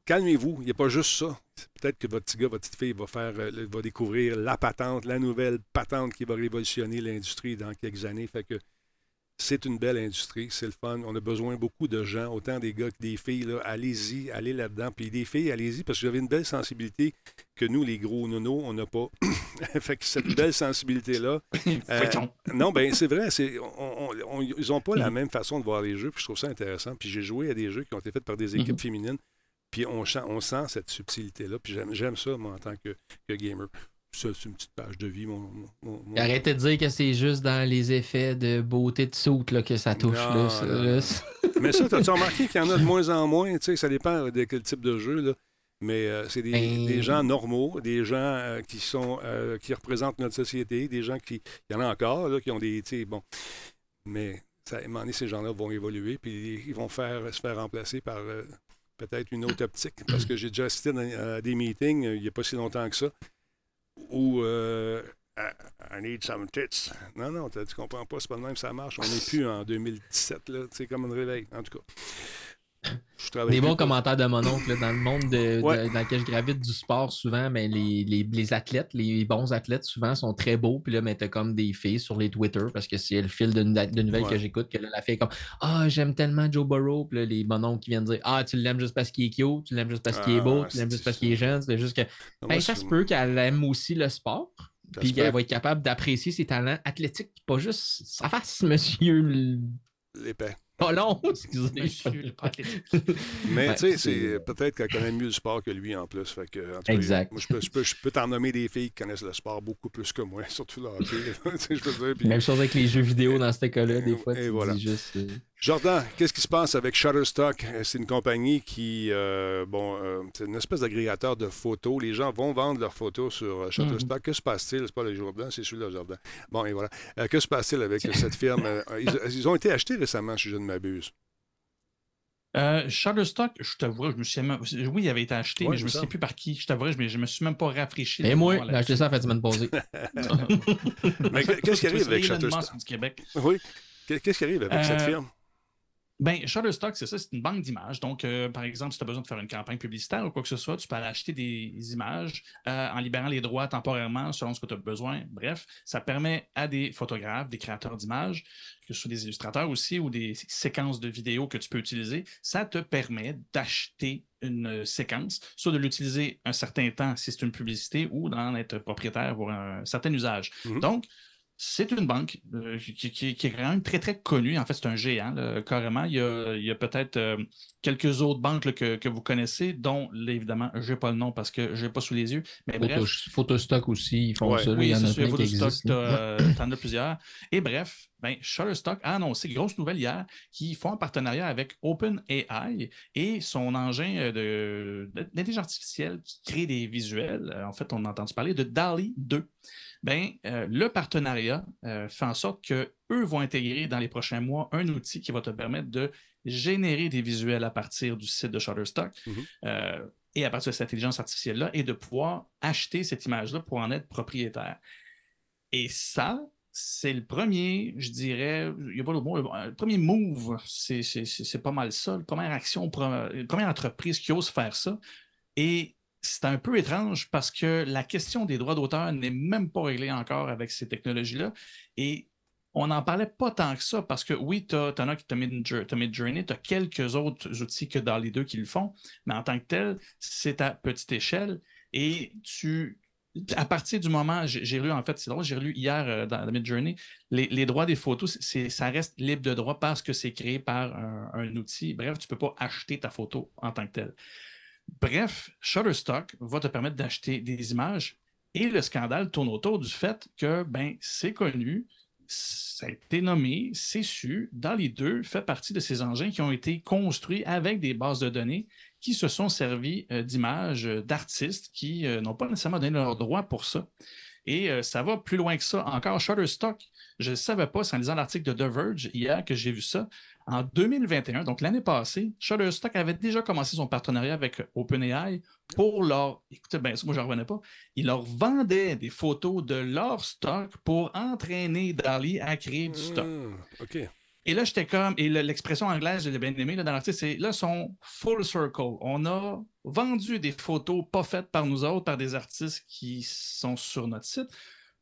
calmez-vous, il n'y a pas juste ça. Peut-être que votre petit gars, votre petite fille va, faire, euh, va découvrir la patente, la nouvelle patente qui va révolutionner l'industrie dans quelques années. Fait que c'est une belle industrie, c'est le fun. On a besoin beaucoup de gens, autant des gars que des filles. Allez-y, allez là-dedans. Puis des filles, allez-y, parce que avez une belle sensibilité que nous, les gros nonos, on n'a pas. fait que cette belle sensibilité-là. Euh, non, ben c'est vrai. C'est, ils n'ont pas la même façon de voir les jeux, puis je trouve ça intéressant. Puis j'ai joué à des jeux qui ont été faits par des équipes mhm. féminines. Puis on, on sent cette subtilité-là. Puis j'aime, ça, moi, en tant que, que gamer. Ça, c'est une petite page de vie. Mon, Arrêtez de dire que c'est juste dans les effets de beauté de soute là, que ça touche. là, Mais ça, as-tu remarqué qu'il y en a de moins en moins? Ça dépend de quel type de jeu. Là. Mais euh, c'est des, ben des, gens normaux, des gens euh, qui sont euh, qui représentent notre société, des gens qui. Il y en a encore là, qui ont des. Bon. Mais ça, à un moment donné, ces gens-là vont évoluer, puis ils vont faire, se faire remplacer par peut-être une autre optique. Parce que j'ai déjà assisté à des meetings il n'y a pas si longtemps que ça euh, I need some tits. Non, non, tu comprends pas, c'est pas le même, ça marche. On n'est plus en 2017, là. C'est comme un réveil, en tout cas. Des bons commentaires de mon oncle dans le monde de, dans lequel je gravite du sport, souvent, mais les, les, les, athlètes, les bons athlètes, souvent, sont très beaux. Puis là, mais t'as comme des filles sur les Twitter parce que c'est le fil de, de nouvelles que j'écoute que là, la fille est comme Ah, j'aime tellement Joe Burrow. Puis là, les oncles qui viennent dire Ah, tu l'aimes juste parce qu'il est cute, tu l'aimes juste parce qu'il est beau, ah, tu l'aimes juste parce qu'il est jeune. C'est juste que ben, ça se peut qu'elle aime aussi le sport. puis qu'elle va être capable d'apprécier ses talents athlétiques, pas juste sa face, monsieur. L'épée. Pas long, excusez. Mais tu sais, c'est peut-être qu'elle connaît mieux le sport que lui en plus. Fait que, exact. moi, je peux, je peux, t'en nommer des filles qui connaissent le sport beaucoup plus que moi, surtout là. Même chose avec les jeux vidéo dans ce cas-là, des fois. Et voilà. Juste, euh, Jordan, qu'est-ce qui se passe avec Shutterstock? C'est une compagnie qui, euh, bon, euh, c'est une espèce d'agrégateur de photos. Les gens vont vendre leurs photos sur Shutterstock. Mm-hmm. Que se passe-t-il? C'est pas le Jordan, c'est celui-là, Jordan. Bon, et voilà. que se passe-t-il avec cette firme? Ils, ont été achetés récemment, si je ne m'abuse. Euh, Shutterstock, je t'avoue, je me suis même... Oui, il avait été acheté, mais je ne me souviens plus par qui. Je t'avoue, je ne me suis même pas rafraîchi. Et moi, j'ai acheté ça en fait semaine passée. mais qu'est-ce qui arrive avec Shutterstock? Oui. Qu'est-ce qui arrive avec cette firme? Ben, Shutterstock, c'est ça, c'est une banque d'images. Donc, euh, par exemple, si tu as besoin de faire une campagne publicitaire ou quoi que ce soit, tu peux aller acheter des images euh, en libérant les droits temporairement selon ce que tu as besoin. Bref, ça permet à des photographes, des créateurs d'images, que ce soit des illustrateurs aussi ou des séquences de vidéos que tu peux utiliser, ça te permet d'acheter une séquence, soit de l'utiliser un certain temps si c'est une publicité ou d'en être propriétaire pour un certain usage. Mm-hmm. Donc, c'est une banque euh, qui, est quand même très, très connue. En fait, c'est un géant, carrément. Il y a, peut-être euh, quelques autres banques que, vous connaissez, dont, évidemment, je n'ai pas le nom parce que je n'ai pas sous les yeux. Mais bref. Photostock aussi, ils font ça. Oui, c'est sûr, Photostock, tu en as plusieurs. Et bref, ben, Shutterstock a annoncé, grosse nouvelle hier, qu'ils font un partenariat avec OpenAI et son engin euh, d'intelligence artificielle qui crée des visuels. En fait, on a entendu parler de DALI 2 ben, euh, le partenariat euh, fait en sorte qu'eux vont intégrer dans les prochains mois un outil qui va te permettre de générer des visuels à partir du site de Shutterstock mhm. euh, et à partir de cette intelligence artificielle-là et de pouvoir acheter cette image-là pour en être propriétaire. Et ça, c'est le premier, je dirais, il n'y a pas d'autre mot, le premier move, c'est pas mal ça, la première action, la première entreprise qui ose faire ça. Et c'est un peu étrange parce que la question des droits d'auteur n'est même pas réglée encore avec ces technologies-là. Et on n'en parlait pas tant que ça parce que oui, tu en as qui t'ont mis Journey, tu as quelques autres outils que dans les deux qui le font, mais en tant que tel, c'est à petite échelle et tu à partir du moment, j'ai lu, en fait, c'est drôle, j'ai lu hier euh, dans la Mid-Journey, les, droits des photos, ça reste libre de droit parce que c'est créé par un, outil. Bref, tu ne peux pas acheter ta photo en tant que telle. Bref, Shutterstock va te permettre d'acheter des images et le scandale tourne autour du fait que ben, c'est connu, ça a été nommé, c'est su, dans les deux, fait partie de ces engins qui ont été construits avec des bases de données qui se sont servis euh, d'images euh, d'artistes qui euh, n'ont pas nécessairement donné leur droit pour ça. Et ça va plus loin que ça. Encore Shutterstock, je ne savais pas, c'est en lisant l'article de The Verge hier que j'ai vu ça. En 2021, donc l'année passée, Shutterstock avait déjà commencé son partenariat avec OpenAI pour leur. Écoutez, ben, moi, je ne revenais pas. Ils leur vendaient des photos de leur stock pour entraîner Dali à créer du stock. Ah, OK. Et là, j'étais comme, et l'expression anglaise, je l'ai bien aimée dans l'article, c'est là, son full circle. On a vendu des photos pas faites par nous autres, par des artistes qui sont sur notre site,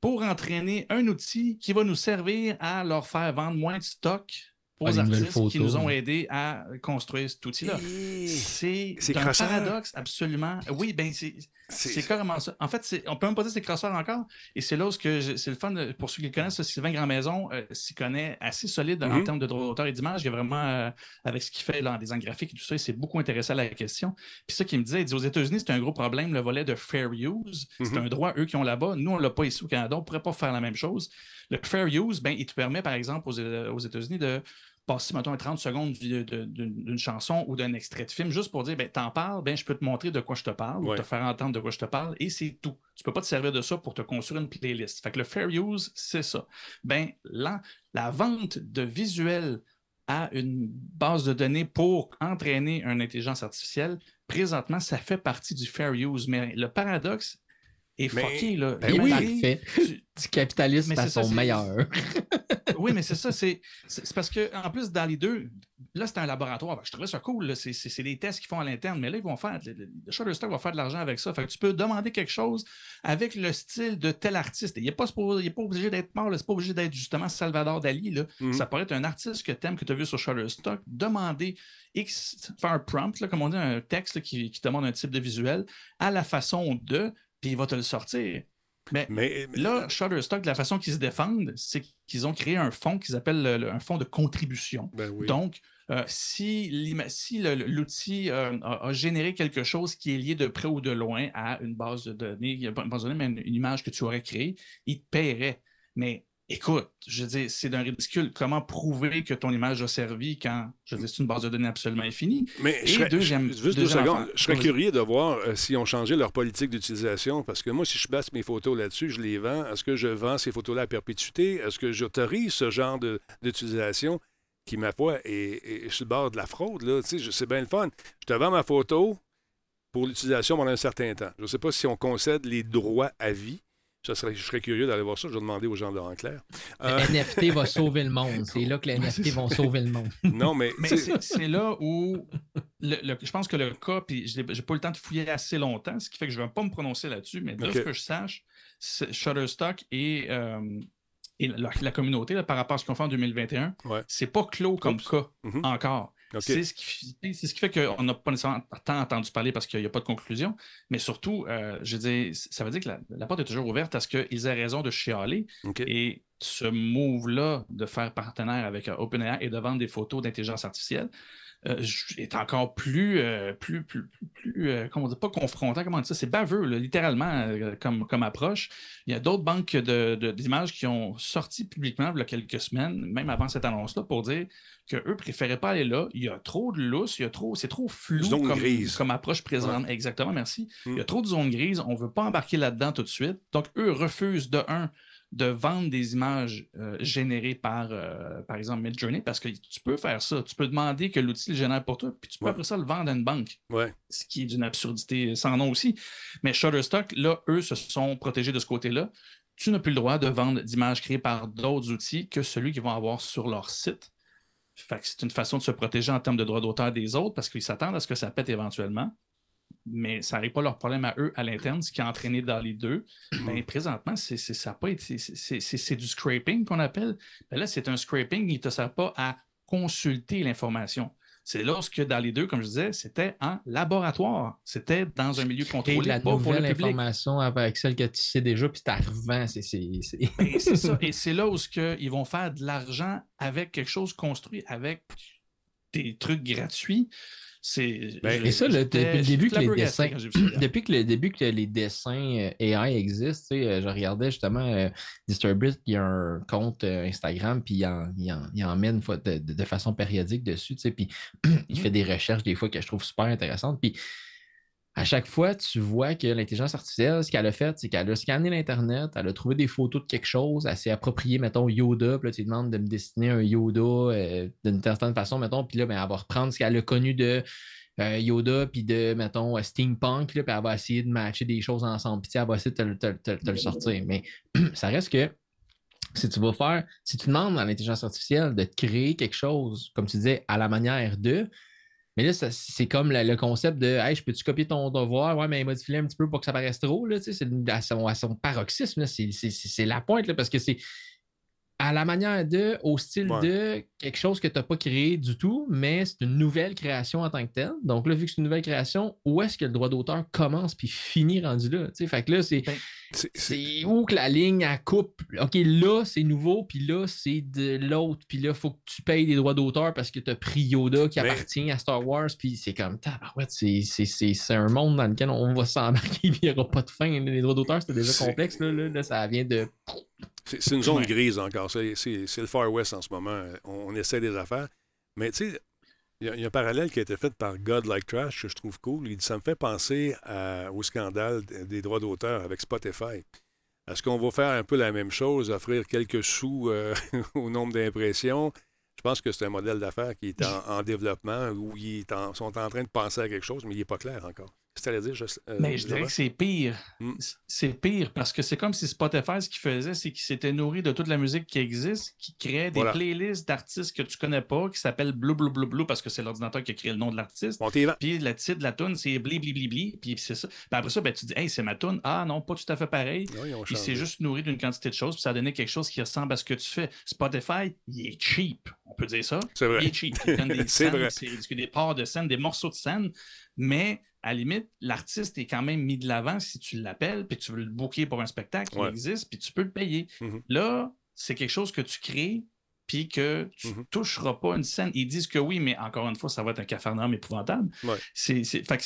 pour entraîner un outil qui va nous servir à leur faire vendre moins de stock aux artistes qui nous ont aidés à construire cet outil-là. C'est un paradoxe, absolument. Oui, ben c'est carrément ça. En fait, on peut même pas dire c'est crosseur encore. Et c'est là où c'est le fun, pour ceux qui le connaissent, Sylvain Grandmaison euh, s'y connaît assez solide en mm-hmm. termes de droit d'auteur et d'image. Il y a vraiment, euh, avec ce qu'il fait là, en design graphique et tout ça, c'est beaucoup intéressé à la question. Puis ça qu'il me disait, il dit aux États-Unis, c'est un gros problème, le volet de fair use. C'est mm-hmm. un droit, eux, qui ont là-bas. Nous, on l'a pas ici au Canada. On pourrait pas faire la même chose. Le fair use, ben, il te permet, par exemple, aux, aux États-Unis de passer, mettons, 30 secondes d'une chanson ou d'un extrait de film, juste pour dire, ben, t'en parles, ben, je peux te montrer de quoi je te parle, ou te faire entendre de quoi je te parle, et c'est tout. Tu peux pas te servir de ça pour te construire une playlist. Fait que le fair use, c'est ça. Ben, là, la vente de visuels à une base de données pour entraîner une intelligence artificielle, présentement, ça fait partie du fair use. Mais le paradoxe est fucké, là. Ben oui, du capitalisme à son meilleur. oui, mais c'est ça. C'est parce que en plus, dans les deux, là, c'est un laboratoire. Je trouvais ça cool. C'est des tests qu'ils font à l'interne, mais là, ils vont faire. Le, Shutterstock va faire de l'argent avec ça. Fait que tu peux demander quelque chose avec le style de tel artiste. Il n'est pas, pas, obligé d'être mort, c'est pas obligé d'être justement Salvador Dali. Là. Mm-hmm. Ça pourrait être un artiste que tu aimes, que tu as vu sur Shutterstock. Demander X, faire un prompt, comme on dit, un texte qui, qui demande un type de visuel à la façon de, puis il va te le sortir. Mais, là, Shutterstock, la façon qu'ils se défendent, c'est qu'ils ont créé un fonds qu'ils appellent un fonds de contribution. Ben Donc, euh, si l'outil euh, a, généré quelque chose qui est lié de près ou de loin à une base de données, pas une base de données, mais une, image que tu aurais créée, il te paierait. Mais Écoute, je dis, c'est d'un ridicule. Comment prouver que ton image a servi quand, je dis, c'est une base de données absolument infinie? Mais je serais, deuxième, juste deux secondes. je serais curieux de voir euh, si on changé leur politique d'utilisation, parce que moi, si je passe mes photos là-dessus, je les vends. Est-ce que je vends ces photos-là à perpétuité? Est-ce que j'autorise ce genre d'utilisation qui, ma foi, est, sur le bord de la fraude? Là? Tu sais, c'est bien le fun. Je te vends ma photo pour l'utilisation pendant un certain temps. Je ne sais pas si on concède les droits à vie je serais curieux d'aller voir ça. Je vais demander aux gens de Clair. Euh... NFT va sauver le monde. C'est là que les NFT vont sauver le monde. non, mais. mais c'est là où je pense que le cas, puis je n'ai pas eu le temps de fouiller assez longtemps, ce qui fait que je ne vais pas me prononcer là-dessus, mais de ce que je sache, Shutterstock et, euh, et la, communauté, par rapport à ce qu'on fait en 2021, ouais. c'est pas clos comme cas mm-hmm. encore. C'est ce, qui, ce qui fait qu'on n'a pas nécessairement tant entendu parler parce qu'il n'y a pas de conclusion, mais surtout, euh, je dis, ça veut dire que la, porte est toujours ouverte à ce qu'ils aient raison de chialer. Et ce move-là de faire partenaire avec euh, OpenAI et de vendre des photos d'intelligence artificielle, euh, est encore plus, euh, plus, plus, plus, euh, comment on dit, pas confrontant, comment on dit ça, c'est baveux, littéralement, comme, comme approche. Il y a d'autres banques d'images de, qui ont sorti publiquement il y a quelques semaines, même avant cette annonce-là, pour dire qu'eux ne préféraient pas aller là. Il y a trop de lousse, il y a trop, c'est trop flou comme, comme, approche présente. Exactement, merci. Il y a hmm. trop de zones grises, on ne veut pas embarquer là-dedans tout de suite. Donc, eux refusent de un de vendre des images euh, générées par, euh, par exemple, Midjourney, parce que tu peux faire ça. Tu peux demander que l'outil le génère pour toi, puis tu peux après ça le vendre à une banque. Ce qui est d'une absurdité sans nom aussi. Mais Shutterstock, là, eux se sont protégés de ce côté-là. Tu n'as plus le droit de vendre d'images créées par d'autres outils que celui qu'ils vont avoir sur leur site. c'est une façon de se protéger en termes de droits d'auteur des autres parce qu'ils s'attendent à ce que ça pète éventuellement mais ça n'arrive pas leur problème à eux à l'interne, ce qui a entraîné dans les deux. Mais ben, présentement, c'est, ça pas c'est, du scraping qu'on appelle. Ben là, c'est un scraping, il ne te sert pas à consulter l'information. c'est lorsque dans les deux, comme je disais, c'était en laboratoire. C'était dans un milieu contrôlé. la pas pour le nouvelle information avec celle que tu sais déjà, puis tu revends. C'est, Ben, c'est ça. Et c'est là où ce que ils vont faire de l'argent avec quelque chose construit, avec des trucs gratuits. C'est, Ben, et ça, là, depuis le début que les dessins, depuis que le début que les dessins euh, AI existent, tu sais, euh, je regardais justement euh, Disturbed, il y a un compte euh, Instagram, puis il en, il en, il en met une fois de, de- de façon périodique dessus, tu sais, puis il fait des recherches des fois que je trouve super intéressantes, puis à chaque fois, tu vois que l'intelligence artificielle, ce qu'elle a fait, c'est qu'elle a scanné l'Internet, elle a trouvé des photos de quelque chose, elle s'est appropriée, mettons, Yoda, puis là, tu lui demandes de me dessiner un Yoda euh, d'une certaine façon, mettons, puis là, ben, elle va reprendre ce qu'elle a connu de euh, Yoda, puis de, mettons, euh, Steampunk, là, puis elle va essayer de matcher des choses ensemble, puis elle va essayer de te le sortir. Mais ça reste que si tu vas faire, si tu demandes à l'intelligence artificielle de te créer quelque chose, comme tu disais, à la manière de, mais là, c'est comme le, le concept de Hey, je peux-tu copier ton devoir? Ouais, mais modifie un petit peu pour que ça paraisse trop. Là, c'est à, son, à son paroxysme, c'est, la pointe, là, parce que c'est à la manière de, au style Ouais. de quelque chose que tu n'as pas créé du tout, mais c'est une nouvelle création en tant que telle. Donc là, vu que c'est une nouvelle création, où est-ce que le droit d'auteur commence puis finit rendu là? Tu sais, fait que là, c'est. C'est- où que la ligne à coupe? OK, là, c'est nouveau, puis là, c'est de l'autre, puis là, il faut que tu payes des droits d'auteur parce que tu as pris Yoda qui Mais- appartient à Star Wars, puis c'est comme, tabarouette, c'est un monde dans lequel on va s'embarquer, puis il n'y aura pas de fin. Les droits d'auteur, c'était déjà complexe, là, là, là, ça vient de. C'est une zone Ouais. grise encore. C'est le Far West en ce moment. On, on essaie des affaires. Mais tu sais, il y, a- un parallèle qui a été fait par God Like Trash que je trouve cool. Il dit Ça me fait penser au scandale des droits d'auteur avec Spotify. Est-ce qu'on va faire un peu la même chose, offrir quelques sous euh, au nombre d'impressions? Je pense que c'est un modèle d'affaires qui est en, en développement où ils sont en train de penser à quelque chose, mais il n'est pas clair encore. Qu'est-ce que tu allais dire? Je, euh, Mais je dirais que c'est pire. Mm. C- C'est pire parce que c'est comme si Spotify, ce qu'il faisait, c'est qu'il s'était nourri de toute la musique qui existe, qui créait des Voilà. playlists d'artistes que tu connais pas, qui s'appellent Blue Blue Blue Blue parce que c'est l'ordinateur qui a créé le nom de l'artiste. Puis le titre de la tune, c'est Bli Bli Bli Bli. Puis c'est ça. Puis après ça, ben, tu dis, hey, c'est ma tune. Ah non, pas tout à fait pareil. Ont Il s'est juste nourri d'une quantité de choses, puis ça a donné quelque chose qui ressemble à ce que tu fais. Spotify, il est cheap. On peut dire ça. C'est vrai. Il est cheap. Il donne des C'est scènes, vrai. c'est c'est des parts de scène, des morceaux de scène, mais à la limite, l'artiste est quand même mis de l'avant si tu l'appelles, puis tu veux le booker pour un spectacle, Ouais. il existe, puis tu peux le payer. Mhm. Là, c'est quelque chose que tu crées, puis que tu ne Mhm. toucheras pas une scène. Ils disent que oui, mais encore une fois, ça va être un cafarnaum épouvantable. Ouais. C'est,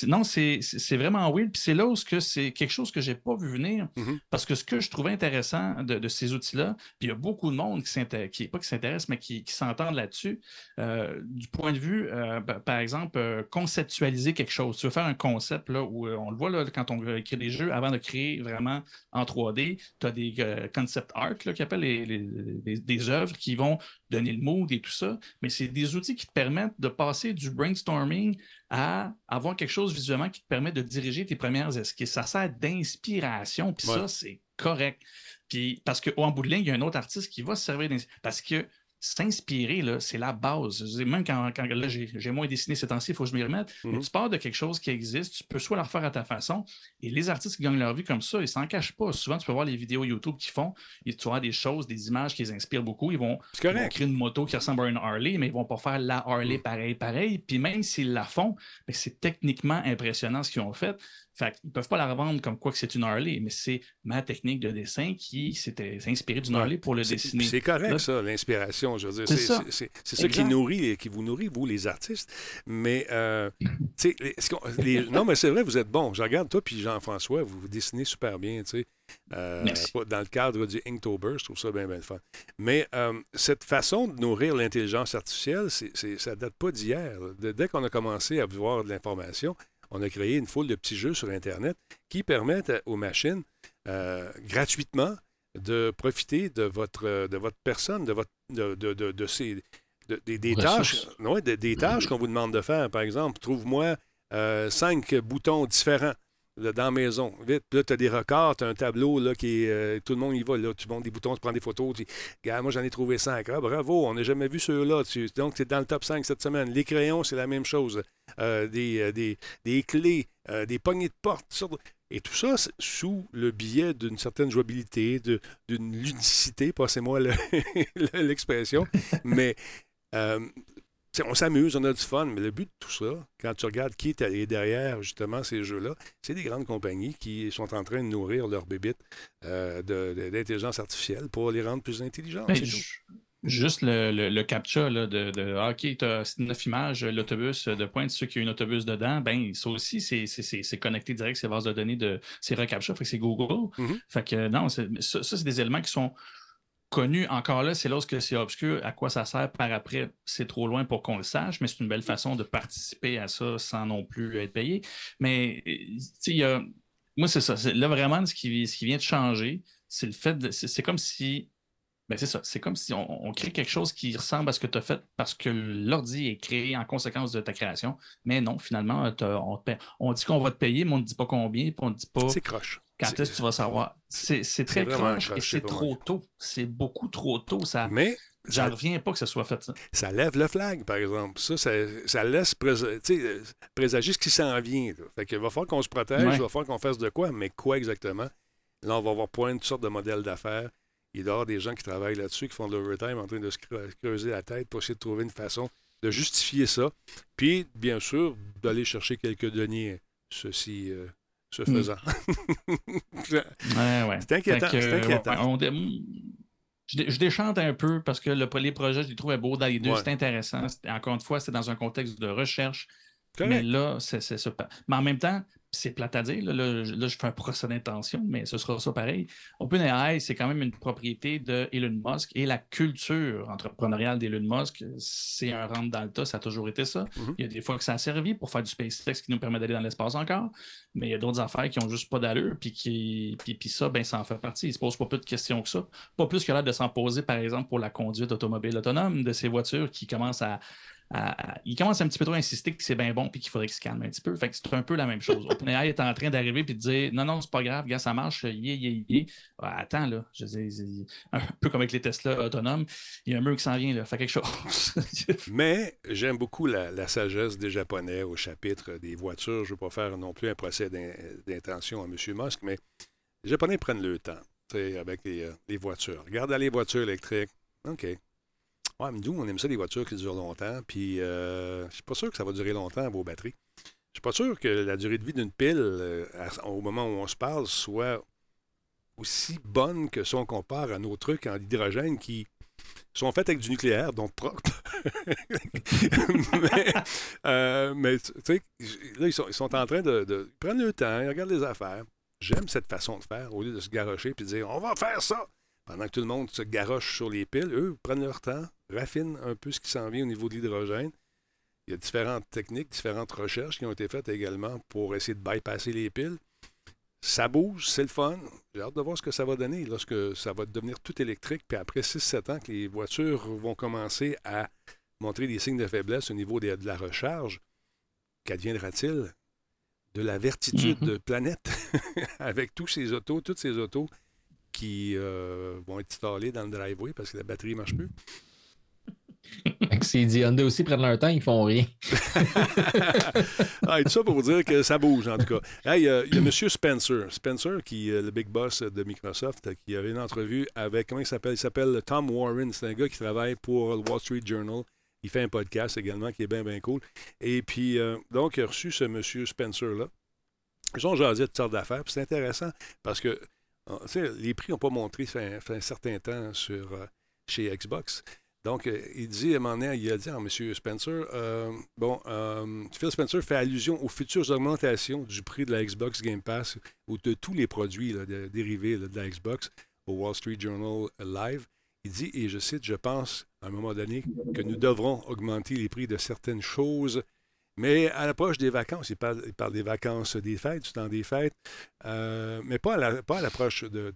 non, c'est, vraiment weird. Puis c'est là où c'est quelque chose que j'ai pas vu venir. Mhm. Parce que ce que je trouvais intéressant de, de ces outils-là, puis il y a beaucoup de monde qui s'intéresse, qui pas qui s'intéresse, mais qui, qui s'entendent là-dessus, euh, du point de vue, euh, par exemple, euh, conceptualiser quelque chose. Tu veux faire un concept, là, où on le voit là, quand on veut écrire des jeux, avant de créer vraiment en 3D, tu as des concept art, là, qui appellent les, les- les- des œuvres qui vont donner le mood et tout ça, mais c'est des outils qui te permettent de passer du brainstorming à avoir quelque chose visuellement qui te permet de diriger tes premières esquisses. Ça sert d'inspiration, puis Ouais. ça, c'est correct. Puis, parce qu'en bout de ligne, il y a un autre artiste qui va se servir d'inspiration. Parce que s'inspirer, c'est la base. Dire, Même quand, quand- là, j'ai moins dessiné ces temps-ci, il faut que je m'y remette. Mais Mhm. tu pars de quelque chose qui existe, tu peux soit le refaire à ta façon. Et les artistes qui gagnent leur vie comme ça, ils s'en cachent pas. Souvent, tu peux voir les vidéos YouTube qu'ils font. Et tu vois des choses, des images qui les inspirent beaucoup. Ils vont, ils vont créer une moto qui ressemble à une Harley, mais ils vont pas faire la Harley pareil, pareil. Puis même s'ils la font, c'est techniquement impressionnant ce qu'ils ont fait. Fait qu'ils peuvent pas la revendre comme quoi que c'est une Harley, mais c'est ma technique de dessin qui s'était inspirée d'une. Harley pour le dessiner. C'est correct, Là- ça, l'inspiration. Je veux dire, C'est ça. ça qui nourrit, qui vous nourrit, vous, les artistes. Mais, euh, tu sais, non, mais c'est vrai, vous êtes bon. Je regarde toi puis Jean-François, vous, vous dessinez super bien, tu sais. Euh, dans le cadre du Inktober, je trouve ça bien, bien le fun. Mais euh, cette façon de nourrir l'intelligence artificielle, c'est, ça date pas d'hier. Dès qu'on a commencé à voir de l'information, on a créé une foule de petits jeux sur Internet qui permettent aux machines, euh, gratuitement, de profiter de votre, de votre personne, de, votre, de, de, de, de ces, de- des, des tâches, Ressources. ouais, de- des tâches qu'on vous demande de faire. Par exemple, trouve-moi euh, cinq boutons différents dans la maison. Vite. Là, tu as des records, tu as un tableau là, qui est. euh, tout le monde y va. Là, tu montes des boutons, tu prends des photos. Tu dis, Gars, moi, j'en ai trouvé cinq. Ah, bravo, on n'a jamais vu ceux-là. Donc, tu es dans le top 5 cette semaine. Les crayons, c'est la même chose. Euh, des, euh, des, des clés, des poignées de porte. sortes Et tout ça, sous le biais d'une certaine jouabilité, d'une ludicité, passez-moi le- l'expression. Mais on s'amuse, on a du fun, mais le but de tout ça, quand tu regardes qui est derrière justement ces jeux-là, c'est des grandes compagnies qui sont en train de nourrir leurs bébites euh, d'intelligence artificielle pour les rendre plus intelligentes. Juste le, le, captcha là, de, de ah, OK, tu as neuf images, l'autobus de pointe, ceux qui ont un autobus dedans, ben ça aussi, c'est connecté direct, ces bases de données de ces recaptcha, fait que c'est Google. Mm-hmm. Fait que non, ça, ça c'est des éléments qui sont connus. Encore là, c'est lorsque c'est obscur, à quoi ça sert par après, c'est trop loin pour qu'on le sache, mais c'est une belle façon de participer à ça sans non plus être payé. Mais il y a. Moi, c'est ça. Là, vraiment, ce qui, ce qui vient de changer, c'est le fait de. C'est comme si ben c'est ça. C'est comme si on, crée quelque chose qui ressemble à ce que tu as fait parce que l'ordi est créé en conséquence de ta création. Mais non, finalement, on, on, dit qu'on va te payer, mais on ne dit pas combien, puis on ne dit pas. C'est croche. Quand est-ce que tu vas savoir? C'est très croche, et c'est trop tôt. C'est beaucoup trop tôt. Ça... Mais. J'en reviens pas que ce soit fait ça. Ça lève le flag, par exemple. Ça, ça, laisse présager ce qui s'en vient. Fait qu'il va falloir qu'on se protège, il va falloir qu'on fasse de quoi, mais quoi exactement? Là, on va avoir point de sortes de modèles d'affaires il doit y avoir des gens qui travaillent là-dessus, qui font de l'overtime en train de se creuser la tête pour essayer de trouver une façon de justifier ça. Puis, bien sûr, d'aller chercher quelques deniers, ceci euh, se hmm. faisant. ouais, ouais. C'est inquiétant. inquiétant. je, déchante un peu parce que le, les projets, je les trouvais beaux dans les deux. C'est intéressant. Encore une fois, c'est dans un contexte de recherche. Mais là, c'est ça. Mais en même temps, c'est plate à dire, là, je fais un procès d'intention, mais ce sera ça pareil. OpenAI, c'est quand même une propriété de Elon Musk et la culture entrepreneuriale d'Elon Musk, c'est un rentre dans le tas, ça a toujours été ça. Mm-hmm. Il y a des fois que ça a servi pour faire du SpaceX qui nous permet d'aller dans l'espace encore, mais il y a d'autres affaires qui n'ont juste pas d'allure, puis, qui, puis, ça, ben, ça en fait partie. Il ne se pose pas plus de questions que ça. Pas plus que l'air de s'en poser, par exemple, pour la conduite automobile autonome de ces voitures qui commencent à il commence un petit peu trop à insister que c'est bien bon et qu'il faudrait qu'il se calme un petit peu. Fait que c'est un peu la même chose. OpenAI est en train d'arriver et de dire non, non, c'est pas grave, gars, ça marche, yé, yé, yé. attends, là, je un peu comme avec les Tesla autonomes, il y a un mur qui s'en vient, là, fait quelque chose. Mais j'aime beaucoup la, sagesse des Japonais au chapitre des voitures. Je ne veux pas faire non plus un procès d'intention à M. Musk, mais les Japonais prennent le temps avec les, euh, les voitures. Regarde les voitures électriques. OK. Mais nous, on aime ça, des voitures qui durent longtemps. Puis, euh, je suis pas sûr que ça va durer longtemps, vos batteries. Je suis pas sûr que la durée de vie d'une pile, euh, au moment où on se parle, soit aussi bonne que si on compare à nos trucs en hydrogène qui sont faits avec du nucléaire, donc propre. mais, euh, tu sais, là, ils sont, en train de, prendre le temps, ils regardent les affaires. J'aime cette façon de faire, au lieu de se garocher et de dire on va faire ça. Pendant que tout le monde se garoche sur les piles, eux prennent leur temps, raffinent un peu ce qui s'en vient au niveau de l'hydrogène. Il y a différentes techniques, différentes recherches qui ont été faites également pour essayer de bypasser les piles. Ça bouge, c'est le fun. J'ai hâte de voir ce que ça va donner lorsque ça va devenir tout électrique. Puis après 6-7 ans que les voitures vont commencer à montrer des signes de faiblesse au niveau de, la recharge, qu'adviendra-t-il de la vertitude mm-hmm. de planète avec tous ces autos, toutes ces autos qui euh, vont être installés dans le driveway parce que la batterie ne marche plus? C'est dit Honda aussi prennent leur temps, ils font rien. ah, tout ça pour vous dire que ça bouge, en tout cas. il y a, M. Spencer. Spencer, qui est le big boss de Microsoft, qui avait une entrevue avec, comment il s'appelle? Il s'appelle Tom Warren. C'est un gars qui travaille pour le Wall Street Journal. Il fait un podcast également qui est bien, bien cool. Et puis, euh, donc, il a reçu ce M. Spencer-là. Ils ont jasé de toutes d'affaires. c'est intéressant parce que ah, les prix n'ont pas montré fait un, certain temps sur, euh, chez Xbox. Donc, euh, il dit à un moment il a dit à M. Spencer, euh, bon, Phil Spencer fait allusion aux futures augmentations du prix de la Xbox Game Pass ou de tous les produits dérivés de la Xbox au Wall Street Journal Live. Il dit, et je cite, je pense à un moment donné que nous devrons augmenter les prix de certaines choses mais à l'approche des vacances, il parle, des vacances des fêtes, du temps des fêtes, euh, mais pas à l'approche de,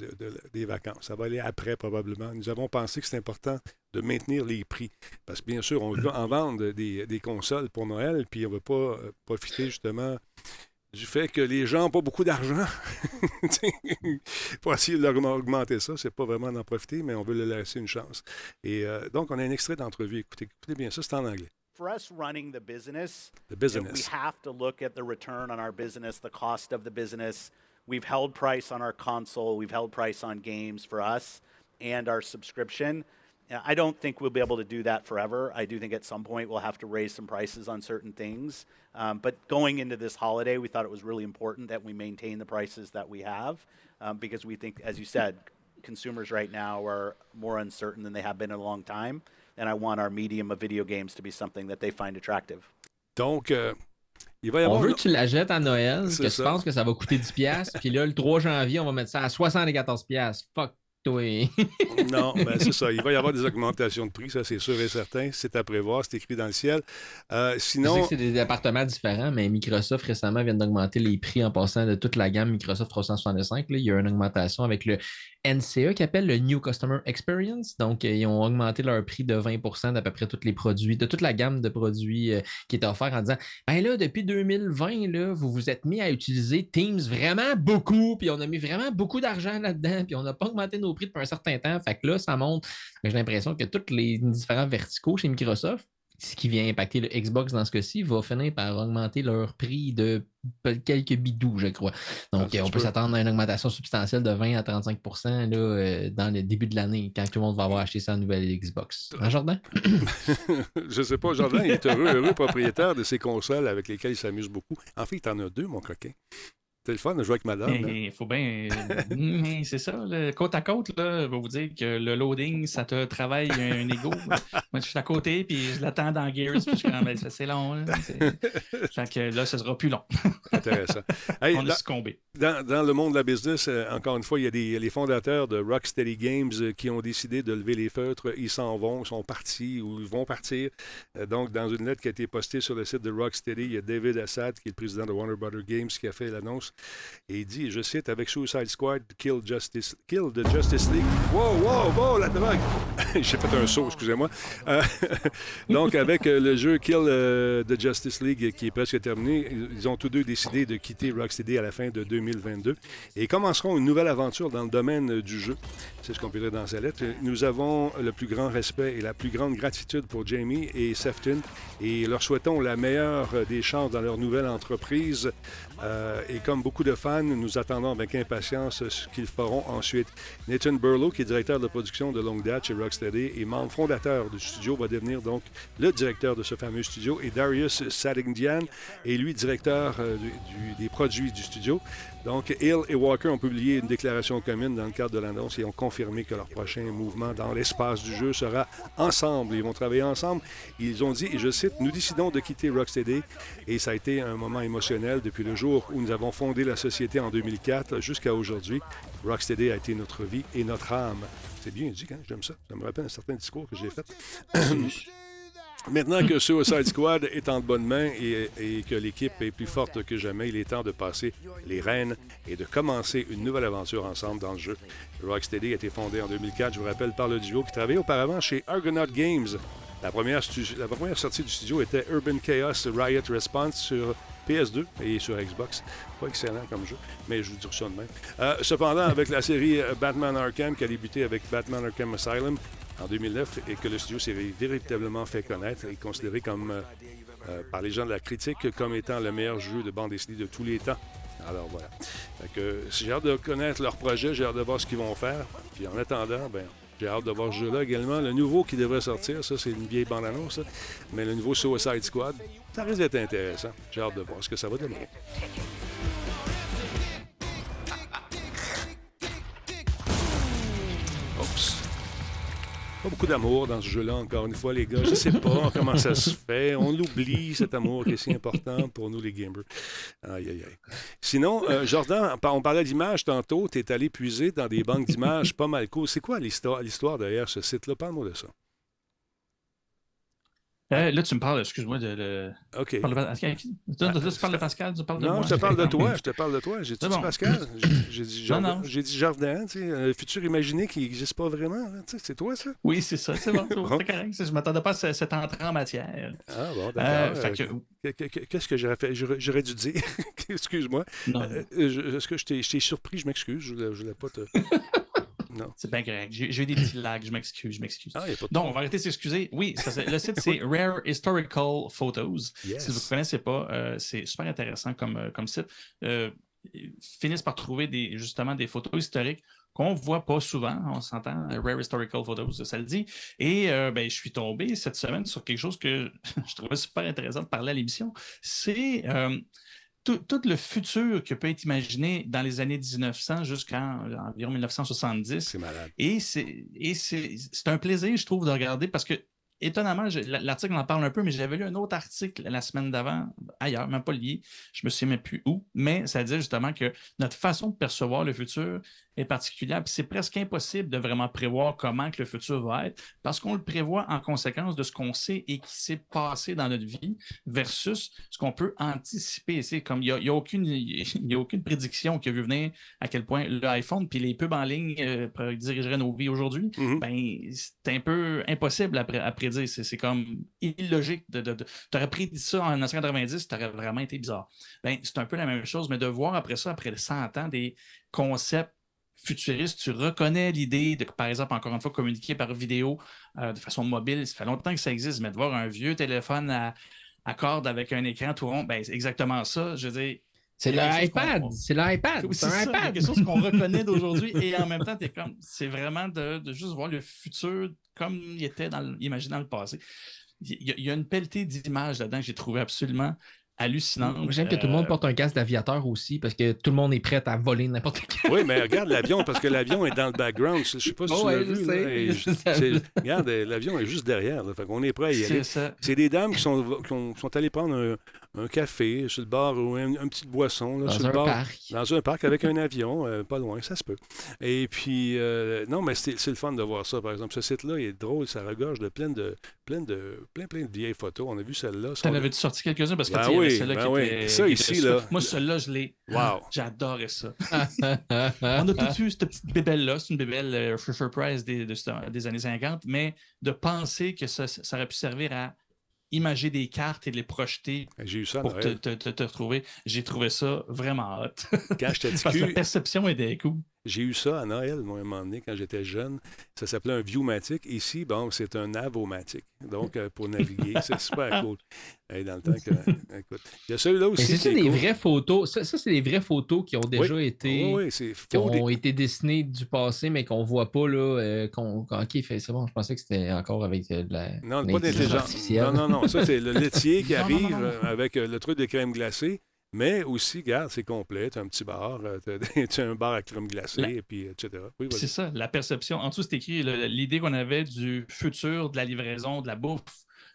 des vacances. Ça va aller après probablement. Nous avons pensé que c'est important de maintenir les prix. Parce que bien sûr, on veut en vendre des, consoles pour Noël, puis on ne veut pas euh, profiter justement du fait que les gens n'ont pas beaucoup d'argent pour essayer d'augmenter ça. C'est pas vraiment d'en profiter, mais on veut leur laisser une chance. Et euh, donc, on a un extrait d'entrevue. Écoutez, écoutez bien ça, c'est en anglais. For us running the business, the business, we have to look at the return on our business, the cost of the business. We've held price on our console, we've held price on games for us and our subscription. I don't think we'll be able to do that forever. I do think at some point we'll have to raise some prices on certain things. Um, but going into this holiday, we thought it was really important that we maintain the prices that we have um, because we think, as you said, consumers right now are more uncertain than they have been in a long time. And I want our medium of video games to be something that they find attractive. Donc, euh, il va y On avoir. veut que tu la jettes à Noël, C'est que ça. tu penses que ça va coûter 10$, puis là, le 3 janvier, on va mettre ça à 74$. Fuck toi. Non, ben c'est ça. Il va y avoir des augmentations de prix, ça c'est sûr et certain. C'est à prévoir, c'est écrit dans le ciel. Euh, Je sais sinon, que c'est des départements différents, mais Microsoft récemment vient d'augmenter les prix en passant de toute la gamme Microsoft 365. Là, il y a une augmentation avec le NCA qui appelle le New Customer Experience. Donc, euh, ils ont augmenté leur prix de 20% d'à peu près tous les produits, de toute la gamme de produits euh, qui est offerte en disant Ben là, depuis 2020, là, vous vous êtes mis à utiliser Teams vraiment beaucoup, puis on a mis vraiment beaucoup d'argent là-dedans, puis on n'a pas augmenté nos prix depuis un certain temps. Fait que là, ça montre. J'ai l'impression que tous les différents verticaux chez Microsoft, ce qui vient impacter le Xbox dans ce cas-ci, va finir par augmenter leur prix de quelques bidous, je crois. Donc, Ah, euh, on peut s'attendre à une augmentation substantielle de 20 à 35 là, euh, dans le début de l'année, quand tout le monde va avoir acheté sa nouvelle Xbox. En Jordan? je sais pas, Jordan, il est heureux, heureux propriétaire de ces consoles avec lesquelles il s'amuse beaucoup. En fait, il en a deux, mon coquin. C'est le fun de jouer avec madame. hein. Il faut bien. C'est ça, côte à côte, là, je vais vous dire que le loading, ça te travaille un, un ego. Moi, je suis à côté, puis je l'attends dans Gears, puis je suis comme, Ben, c'est long. Là. C'est- Fait que là, ce sera plus long. Intéressant. Hey, On dans, a succombé. dans- dans le monde de la business, euh, encore une fois, il y a des, les fondateurs de Rocksteady Games euh, qui ont décidé de lever les feutres. Ils s'en vont, ils sont partis ou ils vont partir. Euh, donc, dans une lettre qui a été postée sur le site de Rocksteady, il y a David Assad, qui est le président de Warner Brother Games, qui a fait l'annonce. Et il dit, je cite, avec Suicide Squad, Kill, Justice, Kill the Justice League. Wow, wow, wow, la drogue! J'ai fait un saut, excusez-moi. Euh, donc, avec euh, le jeu Kill euh, the Justice League qui est presque terminé, ils- ont tous deux décidé de quitter Rocksteady à la fin de 2022 et commenceront une nouvelle aventure dans le domaine du jeu. C'est ce qu'on peut dire dans sa lettre. Nous avons le plus grand respect et la plus grande gratitude pour Jamie et Sefton et leur souhaitons la meilleure des chances dans leur nouvelle entreprise. Euh, et comme beaucoup de fans, nous attendons avec impatience ce qu'ils feront ensuite. Nathan Burlow, qui est directeur de production de longue date chez Rocksteady et membre fondateur du studio, va devenir donc le directeur de ce fameux studio. Et Darius Sadingdian est lui directeur euh, des produits du studio. Donc, Hill et Walker ont publié une déclaration commune dans le cadre de l'annonce et ont confirmé que leur prochain mouvement dans l'espace du jeu sera ensemble. Ils vont travailler ensemble. Ils ont dit, et je cite, Nous décidons de quitter Rocksteady et ça a été un moment émotionnel depuis le jour où nous avons fondé la société en 2004 jusqu'à aujourd'hui. Rocksteady a été notre vie et notre âme. C'est bien dit, hein? j'aime ça. Ça me rappelle un certain discours que j'ai fait. Maintenant que Suicide Squad est en bonne main et, et que l'équipe est plus forte que jamais, il est temps de passer les rênes et de commencer une nouvelle aventure ensemble dans le jeu. Rocksteady a été fondé en 2004, je vous rappelle, par le duo qui travaillait auparavant chez Argonaut Games. La première, la première sortie du studio était Urban Chaos Riot Response sur PS2 et sur Xbox. Pas excellent comme jeu, mais je vous dis ça de même. Euh, cependant, avec la série euh, Batman Arkham qui a débuté avec Batman Arkham Asylum en 2009 et que le studio s'est véritablement fait connaître et considéré comme, euh, par les gens de la critique comme étant le meilleur jeu de bande dessinée de tous les temps. Alors voilà. J'ai hâte de connaître leur projet, j'ai hâte de voir ce qu'ils vont faire. Puis en attendant, ben, j'ai hâte de voir ce jeu-là également. Le nouveau qui devrait sortir, ça c'est une vieille bande-annonce, mais le nouveau Suicide Squad, ça risque d'être intéressant. J'ai hâte de voir ce que ça va donner. Pas beaucoup d'amour dans ce jeu-là, encore une fois, les gars. Je sais pas comment ça se fait. On l'oublie, cet amour qui est si important pour nous, les gamers. Aïe, aïe, aïe. Sinon, euh, Jordan, on parlait d'images tantôt. Tu es allé puiser dans des banques d'images pas mal cool. C'est quoi l'histoire derrière ce site-là? Parle-moi de ça. Euh, là, tu me parles, excuse-moi, de. de- OK. tu parles de- Là, tu parles de Pascal, tu parles de Non, moi? je te parle de toi. Je te parle de toi. J'ai dit bon. Pascal? J'ai- dit Non, Jordan. non. J'ai dit Jordan, tu sais, un futur imaginé qui n'existe pas vraiment. hein, tu sais, C'est toi, ça? Oui, c'est ça, c'est bon, c'est bon, correct. Je ne m'attendais pas à ce- cette entrée en matière. Ah bon, d'accord. Euh, que- que- Qu'est-ce que j'aurais fait? J'aurais dû dire. Excuse-moi. Euh, Est-ce que je t'ai surpris? Je m'excuse. Je voulais, je voulais pas te. Non. c'est bien correct. J'ai eu des petits lags, je m'excuse, je m'excuse. Ah, Donc, on va arrêter de s'excuser. Oui, ça, le site, c'est Rare Historical Photos. Yes. Si vous ne connaissez pas, euh, c'est super intéressant comme, euh, comme site. Euh, finissent par trouver des, justement des photos historiques qu'on ne voit pas souvent, on s'entend, Rare Historical Photos, ça le dit. Et euh, ben, je suis tombé cette semaine sur quelque chose que je trouvais super intéressant de parler à l'émission. C'est tout, tout, le futur que peut être imaginé dans les années 1900 jusqu'en environ 1970. C'est malade. Et c'est un plaisir, je trouve, de regarder parce que étonnamment, l'article en parle un peu, mais j'avais lu un autre article la semaine d'avant, ailleurs, même pas lié, je me souviens même plus où, mais ça disait justement que notre façon de percevoir le futur est particulière. c'est presque impossible de vraiment prévoir comment que le futur va être parce qu'on le prévoit en conséquence de ce qu'on sait et qui s'est passé dans notre vie versus ce qu'on peut anticiper. C'est comme il n'y a, aucune, a aucune prédiction qui a vu venir à quel point l'iPhone puis les pubs en ligne euh, dirigeraient nos vies aujourd'hui. Mm-hmm. ben, c'est un peu impossible à, prédire. C'est comme illogique. De, de, tu aurais prédit ça en 1990, ça aurait vraiment été bizarre. Ben, c'est un peu la même chose, mais de voir après ça, après 100 ans, des concepts futuriste, tu reconnais l'idée de, par exemple, encore une fois, communiquer par vidéo euh, de façon mobile. Ça fait longtemps que ça existe, mais de voir un vieux téléphone à, corde avec un écran tout rond, ben, c'est exactement ça. Je veux dire. C'est l'iPad, c'est l'iPad. C'est un quelque chose qu'on reconnaît d'aujourd'hui et en même temps, es comme, c'est vraiment de, juste voir le futur comme il était dans le passé. Il y, a, une pelletée d'images là-dedans que j'ai trouvé absolument hallucinant. J'aime que tout le monde euh, porte un casque d'aviateur aussi parce que tout le monde est prêt à voler n'importe quoi. Oui, mais regarde l'avion parce que l'avion est dans le background. Je ne sais pas si tu l'as vu. regarde, l'avion est juste derrière. Là, fait on est prêt à y aller. C'est des dames qui sont, qui sont allées prendre un, un café sur le bar ou une, petite boisson. dans sur un le bar, parc. Dans un parc avec un avion, euh, pas loin, ça se peut. Et puis, euh, non, mais c'est le fun de voir ça, par exemple. Ce site-là est drôle, ça regorge de plein de, plein de, plein, plein de vieilles photos. On a vu celle-là. T'en avais-tu sorti quelques-uns? Parce que ben oui, celle-là ben qui oui. était, Ça ici, là. Moi, celle-là, je l'ai. Wow. J'adorais ça. On a tout eu cette petite bébelle-là. C'est une bébelle euh, Fisher Price des, des années 50, mais de penser que ça, ça aurait pu servir à imager des cartes et les projeter eu ça pour te, te, te, retrouver. J'ai trouvé ça vraiment hot. Quand j'étais Parce que la perception était cool. J'ai eu ça à Noël, moi, à un moment donné, quand j'étais jeune. Ça s'appelait un Viewmatic. Ici, bon, c'est un Avomatic. Donc, euh, pour naviguer, c'est super cool. dans le temps que. Écoute. Il y a celui-là aussi. C'est des vraies photos. Ça, c'est des vraies photos qui ont déjà été. Oui, Qui ont été dessinées du passé, mais qu'on ne voit pas, là. Euh, OK, c'est bon. Je pensais que c'était encore avec euh, de la. Non, pas d'intelligence. Non, non, non. Ça, c'est le laitier qui arrive avec le truc de crème glacée. Mais aussi, regarde, c'est complet. Tu as un petit bar, euh, tu as, un bar à crème glacée, et puis, etc. c'est ça, la perception. En dessous, c'est écrit l'idée qu'on avait du futur de la livraison, de la bouffe.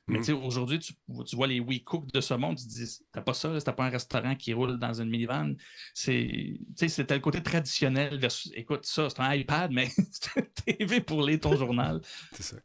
Mais mm. tu sais, aujourd'hui, tu, vois les WeCook de ce monde, tu te dis, t'as pas ça, t'as pas un restaurant qui roule dans une minivan. C'est, c'était le côté traditionnel versus, écoute, ça, c'est un iPad, mais c'est un TV pour lire ton journal. c'est ça.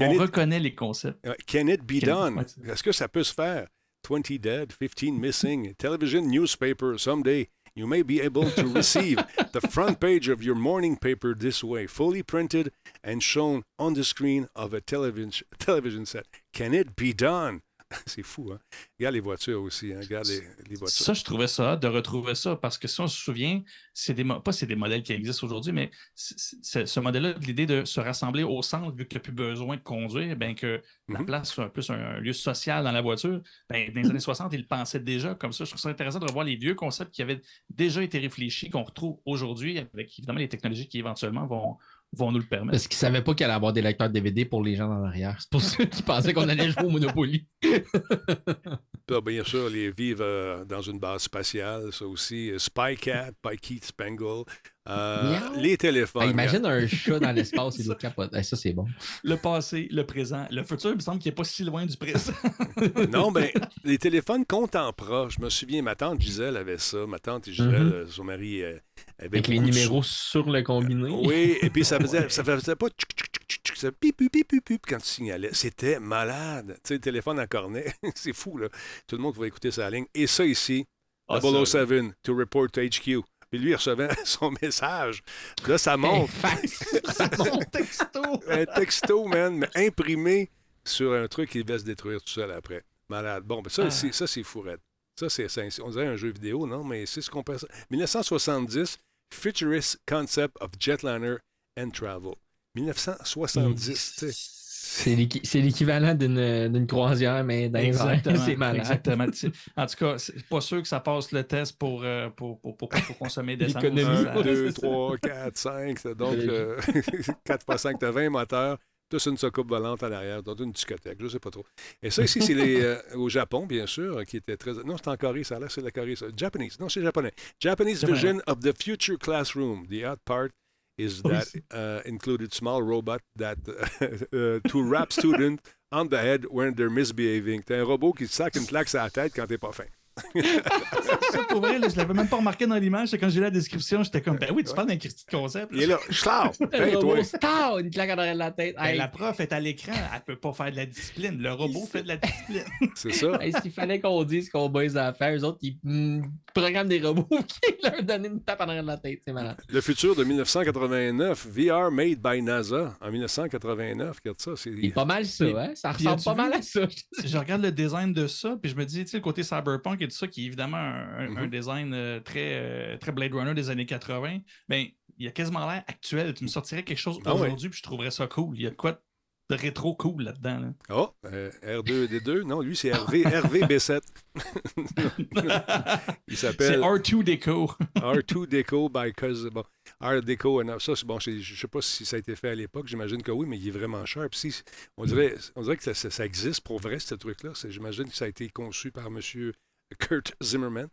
on reconnaît les concepts. Can it be done? Est-ce que ça peut se faire? 20 dead, 15 missing. Television newspaper. Someday you may be able to receive the front page of your morning paper this way, fully printed and shown on the screen of a television, television set. Can it be done? c'est fou, hein? Regarde les voitures aussi, hein? Regarde les, voitures. Ça, je trouvais ça de retrouver ça parce que si on se souvient, c'est des pas c'est des modèles qui existent aujourd'hui, mais ce modèle-là, l'idée de se rassembler au centre, vu qu'il n'y a plus besoin de conduire, ben que la mhm. place soit plus un, lieu social dans la voiture, ben, dans les années 60, ils le pensaient déjà comme ça. Je trouve ça intéressant de revoir les vieux concepts qui avaient déjà été réfléchis, qu'on retrouve aujourd'hui avec évidemment les technologies qui éventuellement vont, vont nous le permettre. Parce qu'ils ne savaient pas qu'il allait avoir des lecteurs DVD pour les gens dans l'arrière. C'est pour ceux qui pensaient qu'on allait jouer au Monopoly. bien sûr, les vivre euh, dans une base spatiale, ça aussi. Euh, Spycat, Keith Spangle. Euh, les téléphones. Ah, imagine un chat dans l'espace et l'autre capote. ça, c'est bon. Le passé, le présent. Le futur, il me semble qu'il n'est pas si loin du présent. non, mais ben, les téléphones comptent en Je me souviens, ma tante Gisèle avait ça. Ma tante Gisèle, mm-hmm. son mari avait Avec les numéros sur le combiné. Oui, et puis ça faisait, ça faisait pas ça pip, pip, pip, pip, quand tu signalais. C'était malade. Tu sais, le téléphone en cornet, c'est fou, là. Tout le monde pouvait écouter sa ligne. Et ça ici, oh, 007, to report to HQ. Puis lui, il recevait son message. Là, ça monte. ça monte texto. un texto, man, mais imprimé sur un truc qui va se détruire tout seul après. Malade. Bon, ben ça, ah. ça c'est fourette. Ça, c'est, on dirait un jeu vidéo, non? Mais c'est ce qu'on peut... 1970, Futurist Concept of Jetliner and Travel. 1970, C'est l'équi- c'est l'équivalent d'une croisière, mais dans les airs. Exactement. C'est malade. Exactement. En tout cas, c'est pas sûr que ça passe le test pour, euh, pour, pour, pour, pour consommer. Ça- 1, 2, c'est ça. 3, 4, 5. c'est Donc, C'est euh, 4 x 5, tu as 20 moteurs. Tous une soucoupe volante à l'arrière, dans une discothèque, je ne sais pas trop. Et ça, ici, c'est euh, au Japon, bien sûr, qui était très. Non, c'est en Corée, ça a l'air, c'est la Corée, ça. Japanese. Non, c'est japonais. Japanese version of the future classroom. The odd part is Oui, that uh, included small robot that uh, to rap students on the head when they're misbehaving. T'as un robot qui te sac une claque sur la tête quand t'es pas fin. Ça, pour vrai, là, je l'avais même pas remarqué dans l'image. c'est Quand j'ai lu la description, j'étais comme, ben oui, tu parles d'un Christy de concept. Il est là, schlau! Le Hey, toi! star, une claque en arrière de la tête. Ben, la prof est à l'écran, elle peut pas faire de la discipline. Le robot fait de la discipline. C'est ça. hey, S'il fallait qu'on dise qu'on bat les affaires, eux autres, ils mm, programment des robots qui leur donnent une tape en arrière de la tête. C'est malade. Le futur de 1989, VR made by NASA en 1989. Regarde ça, c'est. C'est pas mal ça, hein? Ça ressemble pas mal à ça. je regarde le design de ça, puis je me dis, tu sais, le côté cyberpunk et tout ça, qui est évidemment un, Mhm. un design euh, très, euh, très Blade Runner des années 80, ben, il y a quasiment l'air actuel. Tu me sortirais quelque chose Ah ouais. aujourd'hui, puis je trouverais ça cool. Il y a de quoi de rétro cool là-dedans. là. Oh, euh, R2D2. Non, lui, c'est RV, RVB7. Il C'est s'appelle R2 Deco. R2 Deco by Cos. Bon, Art Deco. and- Ça, c'est bon. Je ne sais pas si ça a été fait à l'époque. J'imagine que oui, mais il est vraiment cher. Puis si- on, dirait, on dirait que ça, ça- ça existe pour vrai, ce truc-là. C'est- J'imagine que ça a été conçu par M. Kurt Zimmerman.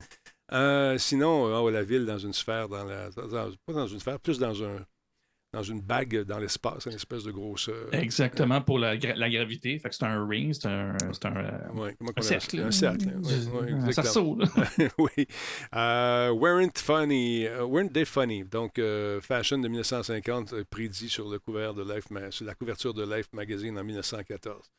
Euh, sinon, euh, oh, la ville dans une sphère, dans la, dans- pas dans une sphère, plus dans un dans une bague dans l'espace, une espèce de grosse. euh, Exactement, pour la, gra- la gravité. Fait que c'est un ring, c'est un, un, ouais, cercle. ça? Un cercle. hein. Ouais, ouais, cerceau, là. oui. Euh, weren't funny. weren't they funny? Donc, fashion de 1950, euh, prédit sur le couvert de Life, sur la couverture de Life Magazine en 1914.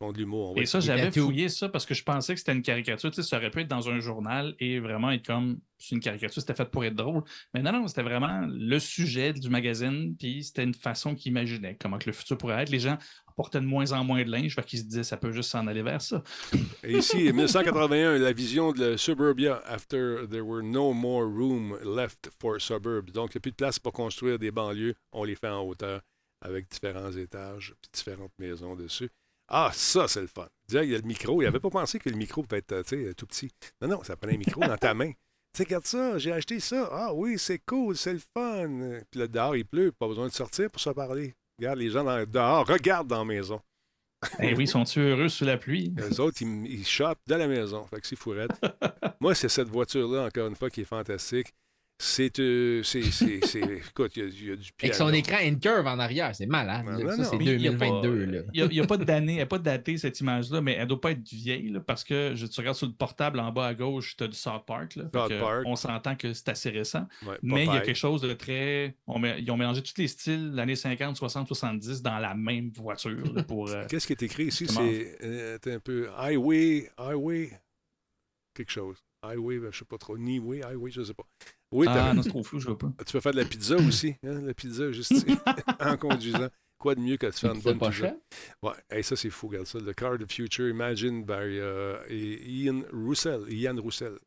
Font de l'humour. Et ça, j'avais fouillé ça parce que je pensais que c'était une caricature. Tu sais, ça aurait pu être dans un journal et vraiment être comme c'est une caricature, c'était fait pour être drôle. Mais non, non, c'était vraiment le sujet du magazine, puis c'était une façon qu'ils imaginaient comment que le futur pourrait être. Les gens portaient de moins en moins de linge, fait qu'ils se disaient ça peut juste s'en aller vers ça. Et ici, 1981, la vision de la suburbia after there were no more room left for suburbs. Donc, il n'y a plus de place pour construire des banlieues. On les fait en hauteur avec différents étages puis différentes maisons dessus. Ah, ça, c'est le fun. Déjà, il y a le micro. Il n'avait pas pensé que le micro pouvait être tout petit. Non, non, ça prenait un micro dans ta main. Tu regarde ça, j'ai acheté ça. Ah oui, c'est cool, c'est le fun. Puis là, dehors, il pleut, pas besoin de sortir pour se parler. Regarde, les gens dans- dehors regardent dans la maison. Eh oui, sont-ils heureux sous la pluie? Les autres, ils, ils chopent de la maison. Fait que c'est fourrette. Moi, c'est cette voiture-là, encore une fois, qui est fantastique. C'est. euh, c'est, écoute, il y, a- il y a du pied. Avec son écran in-curve en arrière, c'est malade. Non, là. non, ça, c'est Mais il y a pas- 2022. là. Il n'y a, pas d'année, elle n'est pas datée cette image-là, mais elle ne doit pas être vieille là, parce que je, tu regardes sur le portable en bas à gauche, tu as du South Park. Là, South que Park. On s'entend que c'est assez récent. Ouais, Mais il y a quelque chose de très. on met- ils ont mélangé tous les styles, l'année 50, 60, 70, dans la même voiture là, pour. euh, Qu'est-ce qui est écrit ici? C'est euh, un peu. Highway, highway, quelque chose. Highway, ben, je sais pas trop. Niway, highway, je sais pas. Oui, Ah non, c'est trop flou, je vois pas. tu peux faire de la pizza aussi. hein, la pizza, juste en conduisant. Quoi de mieux que de faire une bonne pas pizza? cher. Ouais, hey, ça c'est fou, regarde ça. The Car of the Future, Imagine by et Ian Roussel. Ian Roussel.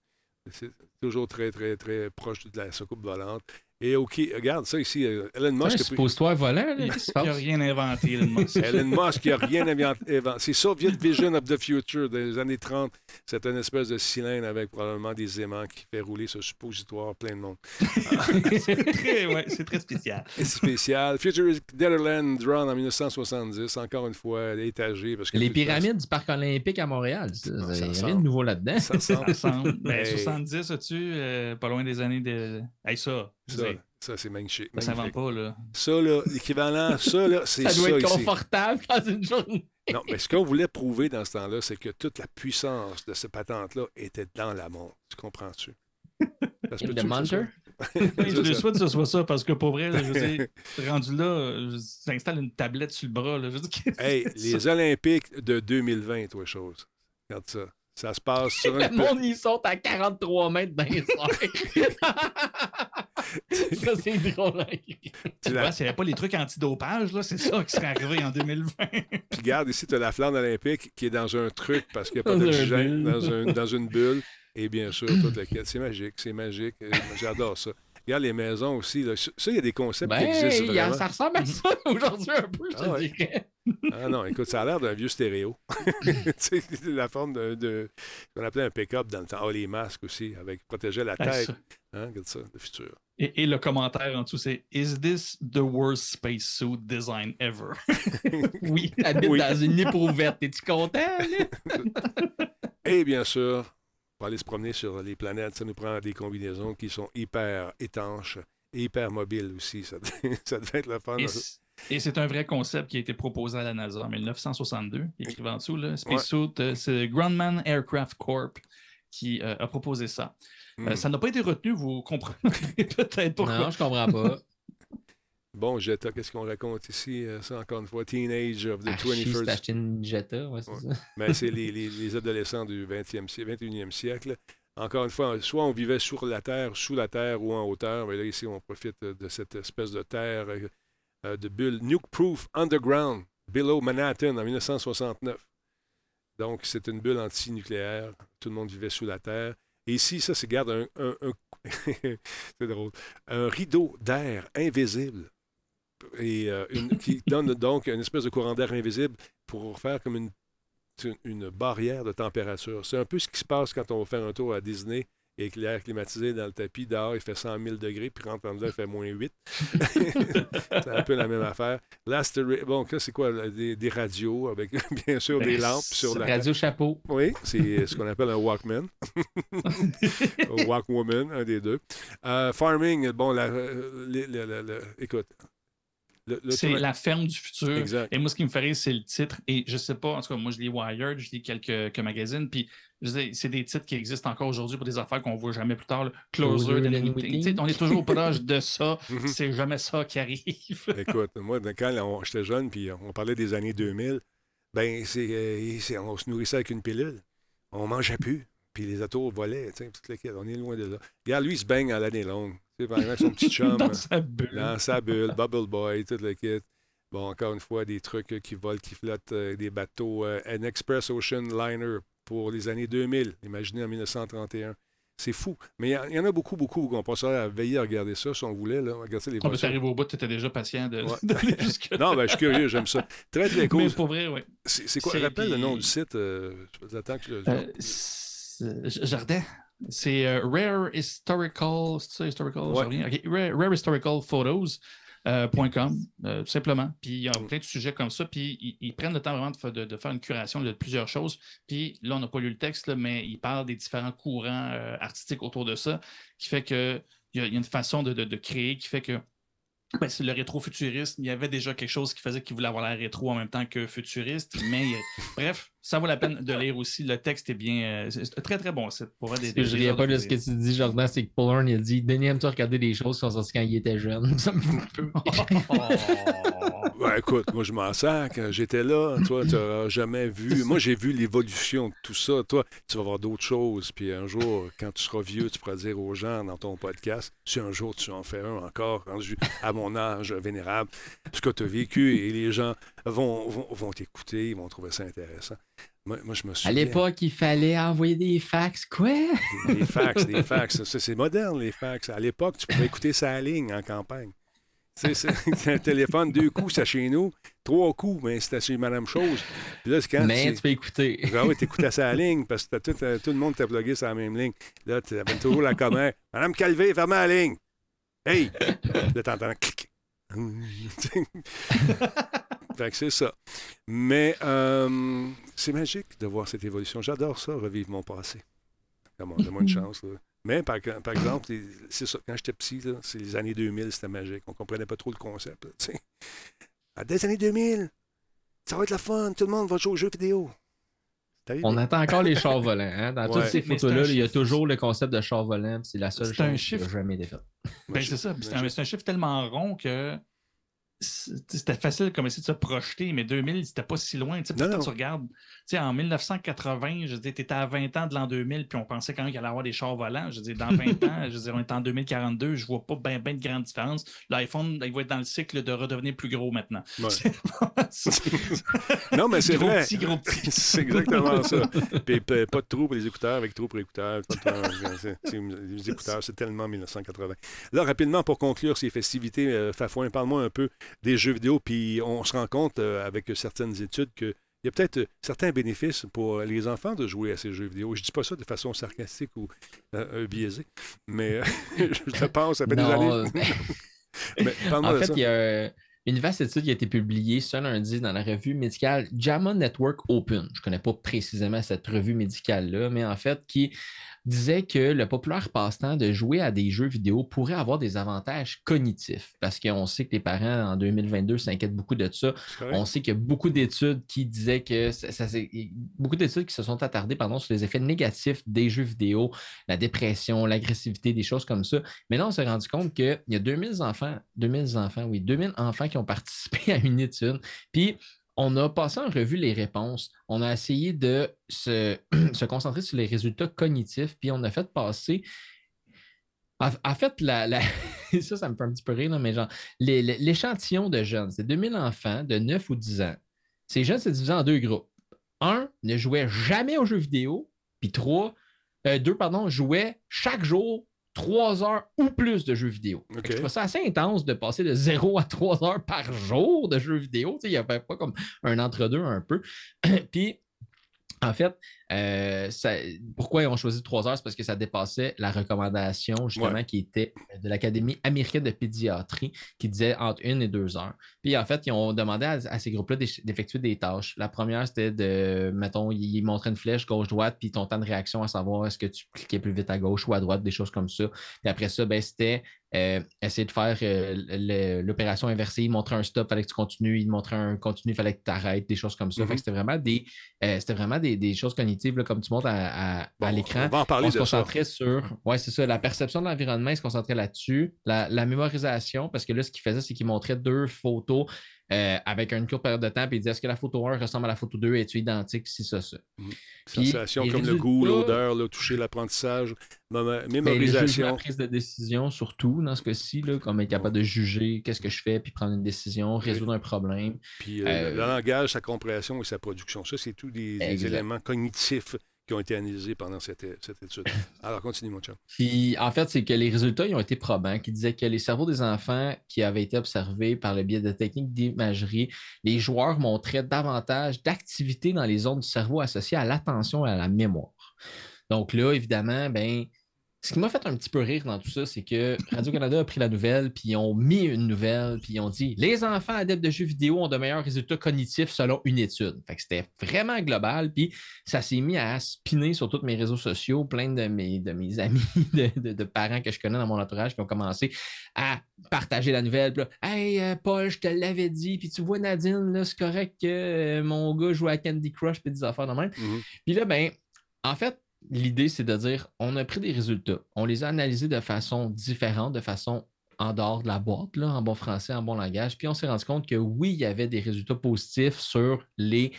C'est toujours très, très, très proche de la soucoupe volante. Et OK, regarde ça ici. euh, Elon C'est un Musk. pris- suppositoire volant, là, Il qu'est-ce qui se n'y a passe? rien inventé, Elon Musk. Elon Musk, il n'a rien inventé. C'est Soviet Vision of the Future des années 30. C'est une espèce de cylindre avec probablement des aimants qui fait rouler ce suppositoire plein de monde. c'est très, ouais, c'est très spécial. C'est spécial. Futuristic Netherlands Drone en 1970, encore une fois, étagé. Parce que Les pyramides du Parc olympique à Montréal, ça, Non, ça il y a rien de nouveau là-dedans. Ça ressemble. Ensemble. Ben, Hey. 70, as-tu, euh, pas loin des années de. Hey, ça, Ça, ça, ça, c'est magnifique. ça magnifique. pas, là. Ça, là, l'équivalent, ça, là, c'est Ça ça, doit être ici. confortable dans une journée. Non, mais ce qu'on voulait prouver dans ce temps-là, c'est que toute la puissance de cette patente-là était dans la montre. Tu comprends-tu? Munter? soit- Oui, je le souhaite que ce soit ça, parce que pour vrai, là, je veux dire, rendu là, je- j'insstalle une tablette sur le bras. Là, je Hey, ça? les Olympiques de 2020, toi, chose. Regarde ça. Ça se passe sur Le une monde, ils sont à 43 mètres dans les. Ça, c'est drôle. hein. Tu Ouais, S'il n'y avait pas les trucs antidopage, là, c'est ça qui serait arrivé en 2020. Puis regarde, ici, tu as la flamme olympique qui est dans un truc parce qu'il n'y a pas d'oxygène, dans, un- dans une bulle. Et bien sûr, toute la quête. C'est magique, c'est magique. J'adore ça. Regarde les maisons aussi. Là. Ça, il y a des concepts Ben, qui existent a- vraiment. ça ressemble à ça aujourd'hui un peu, je te Ah ouais. dirais. Ah non, écoute, ça a l'air d'un vieux stéréo. tu sais, la forme de, de- qu'on appelait un pick-up dans le temps. Ah, les masques aussi, avec protéger la Ah, tête. Hein, regarde ça, le futur. Et, et le commentaire en dessous, c'est Is this the worst spacesuit design ever? oui. Habite Oui. dans une éprouvette. Es-tu content? Et bien sûr, pour aller se promener sur les planètes, ça nous prend des combinaisons qui sont hyper étanches et hyper mobiles aussi. Ça, ça devait être le fun. Et c'est un vrai concept qui a été proposé à la NASA en 1962, écrit en dessous. Là. Spacesuit, euh, c'est Grumman Aircraft Corp qui euh, a proposé ça. Euh, Hmm. ça n'a pas été retenu, vous comprendrez peut-être pourquoi. Non, je comprends pas. Bon, Jetta, qu'est-ce qu'on raconte ici? Euh, Ça, encore une fois, Teenage of the Archie, 21st c'est une Jetta, ouais, c'est Ouais. ça. Mais c'est les, les- les adolescents du 20e siècle, 21e siècle. Encore une fois, soit on vivait sur la Terre, sous la Terre ou en hauteur. Mais là, ici, on profite de cette espèce de terre euh, euh, de bulle nuke-proof underground, below Manhattan, en 1969. Donc, c'est une bulle antinucléaire. Tout le monde vivait sous la Terre. Et ici, ça, c'est, garde un, un- un- c'est drôle, un rideau d'air invisible et euh, une- qui donne donc une espèce de courant d'air invisible pour faire comme une une, une barrière de température. C'est un peu ce qui se passe quand on va faire un tour à Disney et que l'air climatisé dans le tapis, dehors, il fait 100 000 degrés, puis rentre en dedans, il fait moins 8. c'est un peu la même affaire. Là, bon, là, c'est quoi? Des, des radios avec, bien sûr, des Ben, lampes sur la... Radio Chapeau. Oui, c'est ce qu'on appelle un Walkman. un Walkwoman, un des deux. Euh, farming, bon, la, euh, écoute. C'est la ferme du futur. Exact. Et moi, ce qui me ferait, c'est le titre. Et je sais pas, en tout cas, moi, je lis Wired, je lis quelques, quelques magazines, puis je sais, c'est des titres qui existent encore aujourd'hui pour des affaires qu'on voit jamais plus tard. là. Closer than anything. On est toujours proche de ça. C'est jamais ça qui arrive. Écoute, moi, quand j'étais jeune, puis on parlait des années 2000, ben, c'est, euh, c'est- on se nourrissait avec une pilule. On mangeait plus. Puis les autos volaient. On est loin de là. Regarde, lui, il se baigne à l'année longue. Sais, par exemple, son petit chum, Dans sa bulle. dans sa bulle, Bubble Boy, toute l'équipe. Bon, encore une fois, des trucs euh, qui volent, qui flottent, euh, des bateaux, euh, un Express Ocean Liner pour les années 2000. Imaginez en 1931. C'est fou. Mais il y en- il y, en a beaucoup, beaucoup qu'on passerait à veiller à regarder ça si on voulait. Là, regarder les On peut arriver au bout, tu étais déjà patient de- Ouais. d'aller jusque Non, ben, je suis curieux, j'aime ça. Très, très cool. Mais pour vrai, oui. C'est quoi? Rappelle le nom du site. Euh, je- attends que je- c'est- J- Jardin. C'est euh, Rare Historical. C'est ça, Historical? Ouais. Rare, Rare Historical Photos. euh, point .com, euh, tout simplement. Puis il y a Mm. plein de sujets comme ça. Puis ils, ils prennent le temps vraiment de, de- de faire une curation de plusieurs choses. Puis là, on n'a pas lu le texte, là, mais ils parlent des différents courants euh, artistiques autour de ça, qui fait que il y, y a une façon de- de créer qui fait que ben, c'est le rétro-futurisme. Il y avait déjà quelque chose qui faisait qu'il voulait avoir l'air rétro en même temps que futuriste. Mais euh, bref, ça vaut la peine de lire aussi. Le texte est bien. euh, c'est un très très bon site. Pour des, je des riais heures pas de ce que tu dis, Jordan, c'est que Paul Horn, il a dit Denis, aimes-tu regarder des choses qui sont sorties quand il était jeune Ça me fait un peu. Ouais, écoute, moi, je m'en sac. J'étais là. Toi, tu n'auras jamais vu. Moi, j'ai vu l'évolution de tout ça. Toi, tu vas voir d'autres choses. Puis un jour, quand tu seras vieux, tu pourras dire aux gens dans ton podcast, si un jour tu en fais un encore, rendu à mon âge vénérable, ce que tu as vécu et les gens vont, vont, vont t'écouter, ils vont trouver ça intéressant. Moi, moi, je me À souviens. l'époque, il fallait envoyer des fax. Quoi? Des, des fax, des fax. C'est moderne, les fax. À l'époque, tu pouvais écouter sa ligne en campagne. Tu sais, c'est un téléphone, deux coups, c'est chez nous. Trois coups, mais c'était chez Madame Chose. Puis là, quand Mais tu- peux écouter. Ah oui, t'écoutais sa ligne parce que tout, euh, tout le monde t'a plugué sur la même ligne. Là, tu avais toujours la commande. Madame Calvé, fermez la ligne. Hey! Là, t'entends clic. fait que c'est ça. Mais euh, c'est magique de voir cette évolution. J'adore ça, revivre mon passé. Comment, donne-moi une chance. Là. Mais par, par exemple, les- c'est ça, quand j'étais petit, c'est les années 2000, c'était magique. On comprenait pas trop le concept. là, tu sais. À des années 2000, ça va être la fun, tout le monde va jouer aux jeux vidéo. On attend encore les chars volants. hein. Dans Ouais. toutes ces photos-là, il y a toujours le concept de char volant. C'est la seule chose un qui n'a chiffre. jamais été faite. Ben, c'est ça. puis C'est un, c'est un chiffre tellement rond que c'était facile comme essayer de se projeter, mais 2000, c'était pas si loin. Tu sais, tu regardes, en 1980, je dis, tu étais à 20 ans de l'an 2000, puis on pensait quand même qu'il allait avoir des chars volants. Je dis, dans 20 ans, je dis, on est en 2042, je vois pas bien ben de grande différence. L'iPhone, il va être dans le cycle de redevenir plus gros maintenant. non, mais c'est vrai. Petit, gros petit. c'est exactement ça. Puis pas de trou pour les écouteurs, avec trou pour les écouteurs. les écouteurs, c'est tellement 1980. Là, rapidement, pour conclure ces festivités, euh, Fafouin, parle-moi un peu des jeux vidéo, puis on se rend compte euh, avec certaines études qu'il y a peut-être euh, certains bénéfices pour les enfants de jouer à ces jeux vidéo. Je ne dis pas ça de façon sarcastique ou euh, biaisée, mais je pense, ça fait des années. mais, en fait, il y a une vaste étude qui a été publiée ce lundi dans la revue médicale JAMA Network Open. Je ne connais pas précisément cette revue médicale-là, mais en fait, qui disait que le populaire passe-temps de jouer à des jeux vidéo pourrait avoir des avantages cognitifs parce qu'on sait que les parents en 2022 s'inquiètent beaucoup de ça. On sait qu'il y a beaucoup d'études qui disaient que ça, beaucoup d'études qui se sont attardées pardon, sur les effets négatifs des jeux vidéo, la dépression, l'agressivité, des choses comme ça. Mais là, on s'est rendu compte qu'il y a 2000 enfants, 2000 enfants, oui, 2000 enfants qui ont participé à une étude. Puis on a passé en revue les réponses. On a essayé de se, concentrer sur les résultats cognitifs, puis on a fait passer. En, fait, la, ça, ça me fait un petit peu rire, mais genre, l'échantillon de jeunes, c'est 2000 enfants de 9 ou 10 ans. Ces jeunes, c'est divisé en deux groupes. Un ne jouait jamais aux jeux vidéo, puis trois, euh, deux, pardon, jouaient chaque jour trois heures ou plus de jeux vidéo. Je trouve ça assez intense de passer de 0 à 3 heures par jour de jeux vidéo. Il n'y avait pas comme un entre-deux un peu. Puis, en fait, euh, pourquoi ils ont choisi trois heures? C'est parce que ça dépassait la recommandation, justement, qui était de l'Académie américaine de pédiatrie, qui disait entre une et deux heures. Puis, en fait, ils ont demandé à, ces groupes-là d'effectuer des tâches. La première, c'était de, mettons, ils montraient une flèche gauche-droite, puis ton temps de réaction à savoir est-ce que tu cliquais plus vite à gauche ou à droite, des choses comme ça. Puis après ça, ben, c'était euh, essayer de faire euh, l'opération inversée, il montrait un stop, il fallait que tu continues, il montrait un continu, il fallait que tu arrêtes, des choses comme ça. Mm-hmm. c'était vraiment des, c'était vraiment des, choses cognitives comme tu montres à, l'écran. On, se concentrait sur, ouais, c'est ça, la perception de l'environnement, il se concentrait là-dessus. La, mémorisation, parce que là, ce qu'il faisait, c'est qu'il montrait deux photos euh, avec une courte période de temps, puis il disait est-ce que la photo 1 ressemble à la photo 2 es-tu identique, si ça, ça. Mmh. Sensation comme le goût, l'odeur, le toucher, l'apprentissage, ben, mémorisation. la prise de décision, surtout dans ce cas-ci, comme être capable de juger qu'est-ce que je fais, puis prendre une décision, résoudre un problème. Puis euh, euh, le langage, sa compréhension et sa production, ça, c'est tous des éléments cognitifs qui ont été analysés pendant cette, étude. Alors, continue, mon chat. Puis, en fait, c'est que les résultats ont été probants, qui disaient que les cerveaux des enfants qui avaient été observés par le biais de techniques d'imagerie, les joueurs montraient davantage d'activité dans les zones du cerveau associées à l'attention et à la mémoire. Donc là, évidemment, ben, ce qui m'a fait un petit peu rire dans tout ça, c'est que Radio-Canada a pris la nouvelle, puis ils ont mis une nouvelle, puis ils ont dit les enfants adeptes de jeux vidéo ont de meilleurs résultats cognitifs selon une étude. Fait que c'était vraiment global, puis ça s'est mis à spinner sur tous mes réseaux sociaux. Plein de mes, de mes amis, de, parents que je connais dans mon entourage qui ont commencé à partager la nouvelle. Puis hey, euh, Paul, je te l'avais dit, puis tu vois, Nadine, c'est correct que euh, mon gars joue à Candy Crush, puis des affaires de même. Mm-hmm. Puis là, ben, en fait, l'idée, c'est de dire, on a pris des résultats, on les a analysés de façon différente, de façon en dehors de la boîte, en bon français, en bon langage, puis on s'est rendu compte que oui, il y avait des résultats positifs sur les,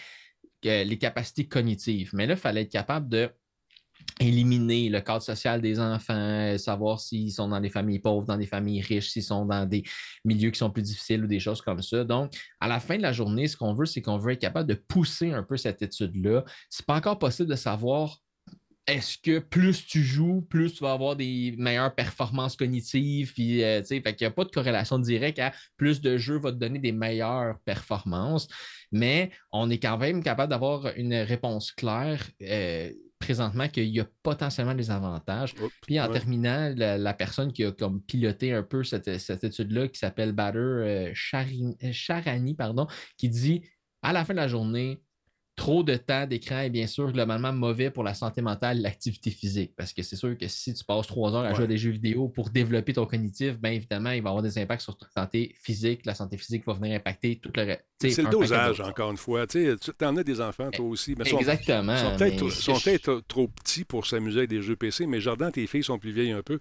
euh, les capacités cognitives, mais là, il fallait être capable de éliminer le cadre social des enfants, savoir s'ils sont dans des familles pauvres, dans des familles riches, s'ils sont dans des milieux qui sont plus difficiles ou des choses comme ça. Donc, à la fin de la journée, ce qu'on veut, c'est qu'on veut être capable de pousser un peu cette étude-là. Ce n'est pas encore possible de savoir est-ce que plus tu joues, plus tu vas avoir des meilleures performances cognitives? Puis, euh, fait qu'il n'y a pas de corrélation directe à plus de jeux va te donner des meilleures performances, mais on est quand même capable d'avoir une réponse claire. Euh, présentement qu'il y a potentiellement des avantages. Puis en terminant, la, personne qui a comme piloté un peu cette, étude-là, qui s'appelle Bader euh, Charani, pardon, qui dit à la fin de la journée, trop de temps d'écran est bien sûr globalement mauvais pour la santé mentale et l'activité physique. Parce que c'est sûr que si tu passes trois heures à jouer à des jeux vidéo pour développer ton cognitif, bien évidemment, il va avoir des impacts sur ta santé physique. La santé physique va venir impacter tout le C'est le dosage, encore une fois. Tu en as des enfants, toi aussi. Mais Exactement. Ils sont peut-être trop, petits pour s'amuser avec des jeux PC, mais Jordan, tes filles sont plus vieilles un peu.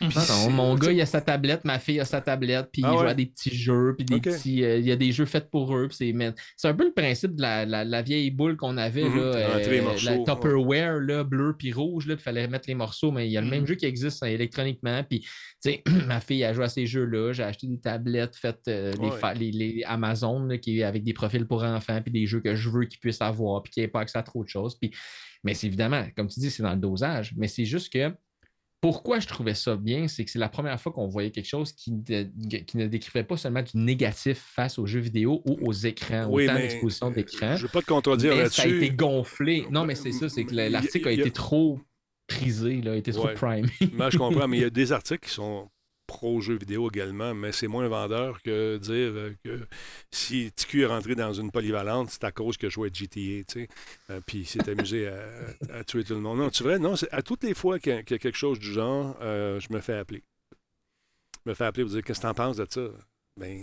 Non, mon gars, il a sa tablette, ma fille a sa tablette, puis Ah il joue à des petits jeux, puis des petits. euh, il y a des jeux faits pour eux. puis C'est un peu le principe de la, la- la vieille boule qu'on avait, Mhm. là, les euh, morceaux, la Tupperware, là, bleu puis rouge, là, il fallait mettre les morceaux, mais il y a le Mhm. même jeu qui existe hein, électroniquement. Puis, tu sais, ma fille a joué à ces jeux-là. J'ai acheté des tablettes faites, euh, les, Ouais. fa- les, les Amazon, là, qui, avec des profils pour enfants, puis des jeux que je veux qu'ils puissent avoir, puis qui n'aient pas accès à trop de choses. Puis, mais c'est évidemment, comme tu dis, c'est dans le dosage, mais c'est juste que pourquoi je trouvais ça bien, c'est que c'est la première fois qu'on voyait quelque chose qui, de- qui ne décrivait pas seulement du négatif face aux jeux vidéo ou aux écrans, Oui, autant d'exposition euh, d'écran. Je ne veux pas te contredire mais ça a été là-dessus. gonflé. Non, mais c'est ça, c'est que l'article a été trop prisé, là, a été trop Ouais. prime. Moi, je comprends, mais il y a des articles qui sont pro-jeux vidéo également, mais c'est moins vendeur que dire euh, que si TQ est rentré dans une polyvalente, c'est à cause que je jouais à GTA, tu sais, euh, puis il s'est amusé à, à tuer tout le monde. Non, tu vrai, non, à toutes les fois qu'il y, a qu'il y a quelque chose du genre, euh, je me fais appeler. Je me fais appeler pour dire qu'est-ce que t'en penses de ça? Ben,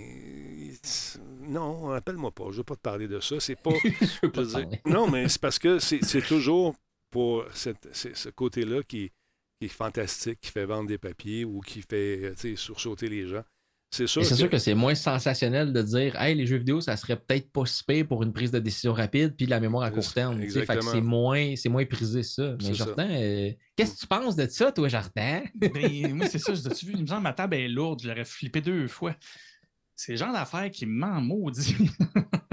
non, appelle-moi pas, je veux pas te parler de ça. C'est pas. je veux dire, non, mais c'est parce que c'est toujours pour cette- ce côté-là qui, qui est fantastique, qui fait vendre des papiers ou qui fait euh, sursauter les gens. C'est sûr, que- sûr que c'est moins sensationnel de dire Hey, les jeux vidéo, ça serait peut-être pas si pire pour une prise de décision rapide puis de la mémoire à court terme. tu sais. Fait que Exactement. c'est moins, c'est moins prisé ça. Mais C'est ça. Jordan, euh, qu'est-ce que tu penses de ça, toi, Jordan? Ben, moi, c'est ça, je tu vu, il me semble que ma table est lourde, je l'aurais flippé deux fois. C'est le genre d'affaire qui m'en maudit.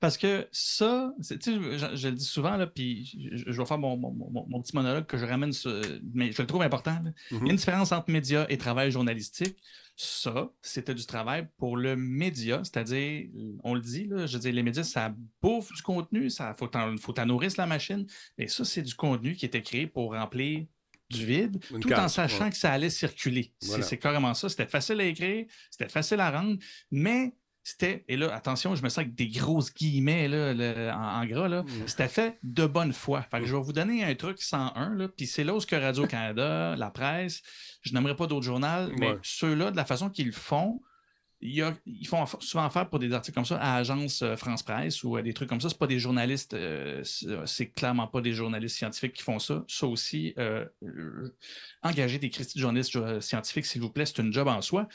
Parce que ça, c'est- tu sais, je, je le dis souvent, là, puis je, je vais faire mon, mon- mon- mon petit monologue que je ramène, sur- mais je le trouve important. là. Il y a Mhm. une différence entre média et travail journalistique. Ça, c'était du travail pour le média, c'est-à-dire, on le dit, là, je veux dire, les médias, ça bouffe du contenu, ça faut t'en faut t'en nourrir la machine. Et ça, c'est du contenu qui était créé pour remplir du vide, Une tout en sachant ouais. que ça allait circuler. Voilà. C'est carrément ça. C'était facile à écrire, c'était facile à rendre, mais c'était, et là, attention, je me sens avec des grosses guillemets là, le- en, en gras, là, Mm. c'était fait de bonne foi. Fait que je vais vous donner un truc 101, là, puis c'est là où ce que Radio-Canada, la presse, je n'aimerais pas d'autres journaux, mais ceux-là, de la façon qu'ils le font, il y a- ils font souvent affaire pour des articles comme ça à Agence euh, France Presse ou à des trucs comme ça. C'est pas des journalistes, euh, c'est c'est clairement pas des journalistes scientifiques qui font ça. Ça aussi, euh, euh, engager des critiques de journalistes euh, scientifiques, s'il vous plaît, c'est une job en soi.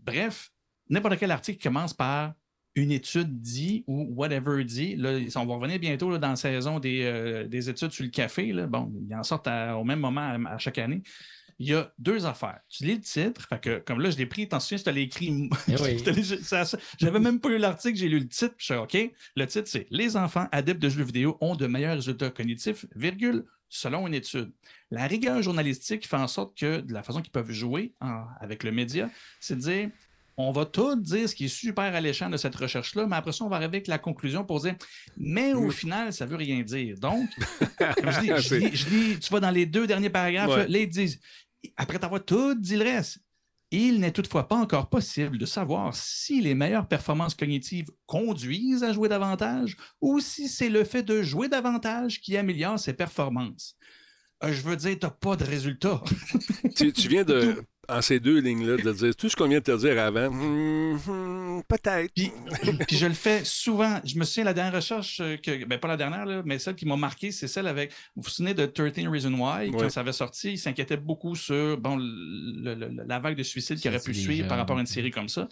Bref, n'importe quel article qui commence par une étude dit ou whatever dit. Là, on va revenir bientôt là, dans la saison des, euh, des études sur le café. Là. Bon, ils en sortent à- au même moment à, à chaque année. Il y a deux affaires. Tu lis le titre, fait que, comme là, je l'ai pris, t'en souviens, je te l'ai écrit. Eh J'avais même pas lu l'article, j'ai lu le titre, puis je suis OK. Le titre, c'est Les enfants adeptes de jeux vidéo ont de meilleurs résultats cognitifs, virgule, selon une étude. La rigueur journalistique fait en sorte que de la façon qu'ils peuvent jouer en- avec le média, c'est de dire on va tout dire ce qui est super alléchant de cette recherche-là, mais après ça, on va arriver avec la conclusion pour dire mais au final, ça veut rien dire. Donc, je dis, je je tu vas dans les deux derniers paragraphes, Ouais. là, là, ils disent après t'avoir tout dit le reste, il n'est toutefois pas encore possible de savoir si les meilleures performances cognitives conduisent à jouer davantage ou si c'est le fait de jouer davantage qui améliore ses performances. Euh, je veux dire, tu n'as pas de résultat. tu, tu viens de, en ces deux lignes-là, de dire tout ce qu'on vient de te dire avant. hum, Peut-être. Puis, puis je le fais souvent. Je me souviens, la dernière recherche, que, ben pas la dernière, là, mais celle qui m'a marqué, c'est celle avec. Vous vous souvenez de 13 Reasons Why, quand Ouais. ça avait sorti, il s'inquiétait beaucoup sur bon, le- le- le- la vague de suicides qui aurait pu suivre par rapport à une série comme ça.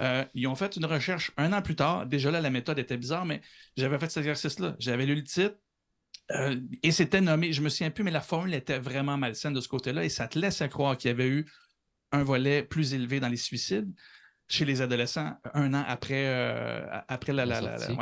Euh, ils ont fait une recherche un an plus tard. Déjà là, la méthode était bizarre, mais j'avais fait cet exercice-là. J'avais lu le titre. euh, et c'était nommé, je me souviens plus, mais la formule était vraiment malsaine de ce côté-là et ça te laisse à croire qu'il y avait eu un volet plus élevé dans les suicides chez les adolescents un an après, euh, après la, La la- la- sortie.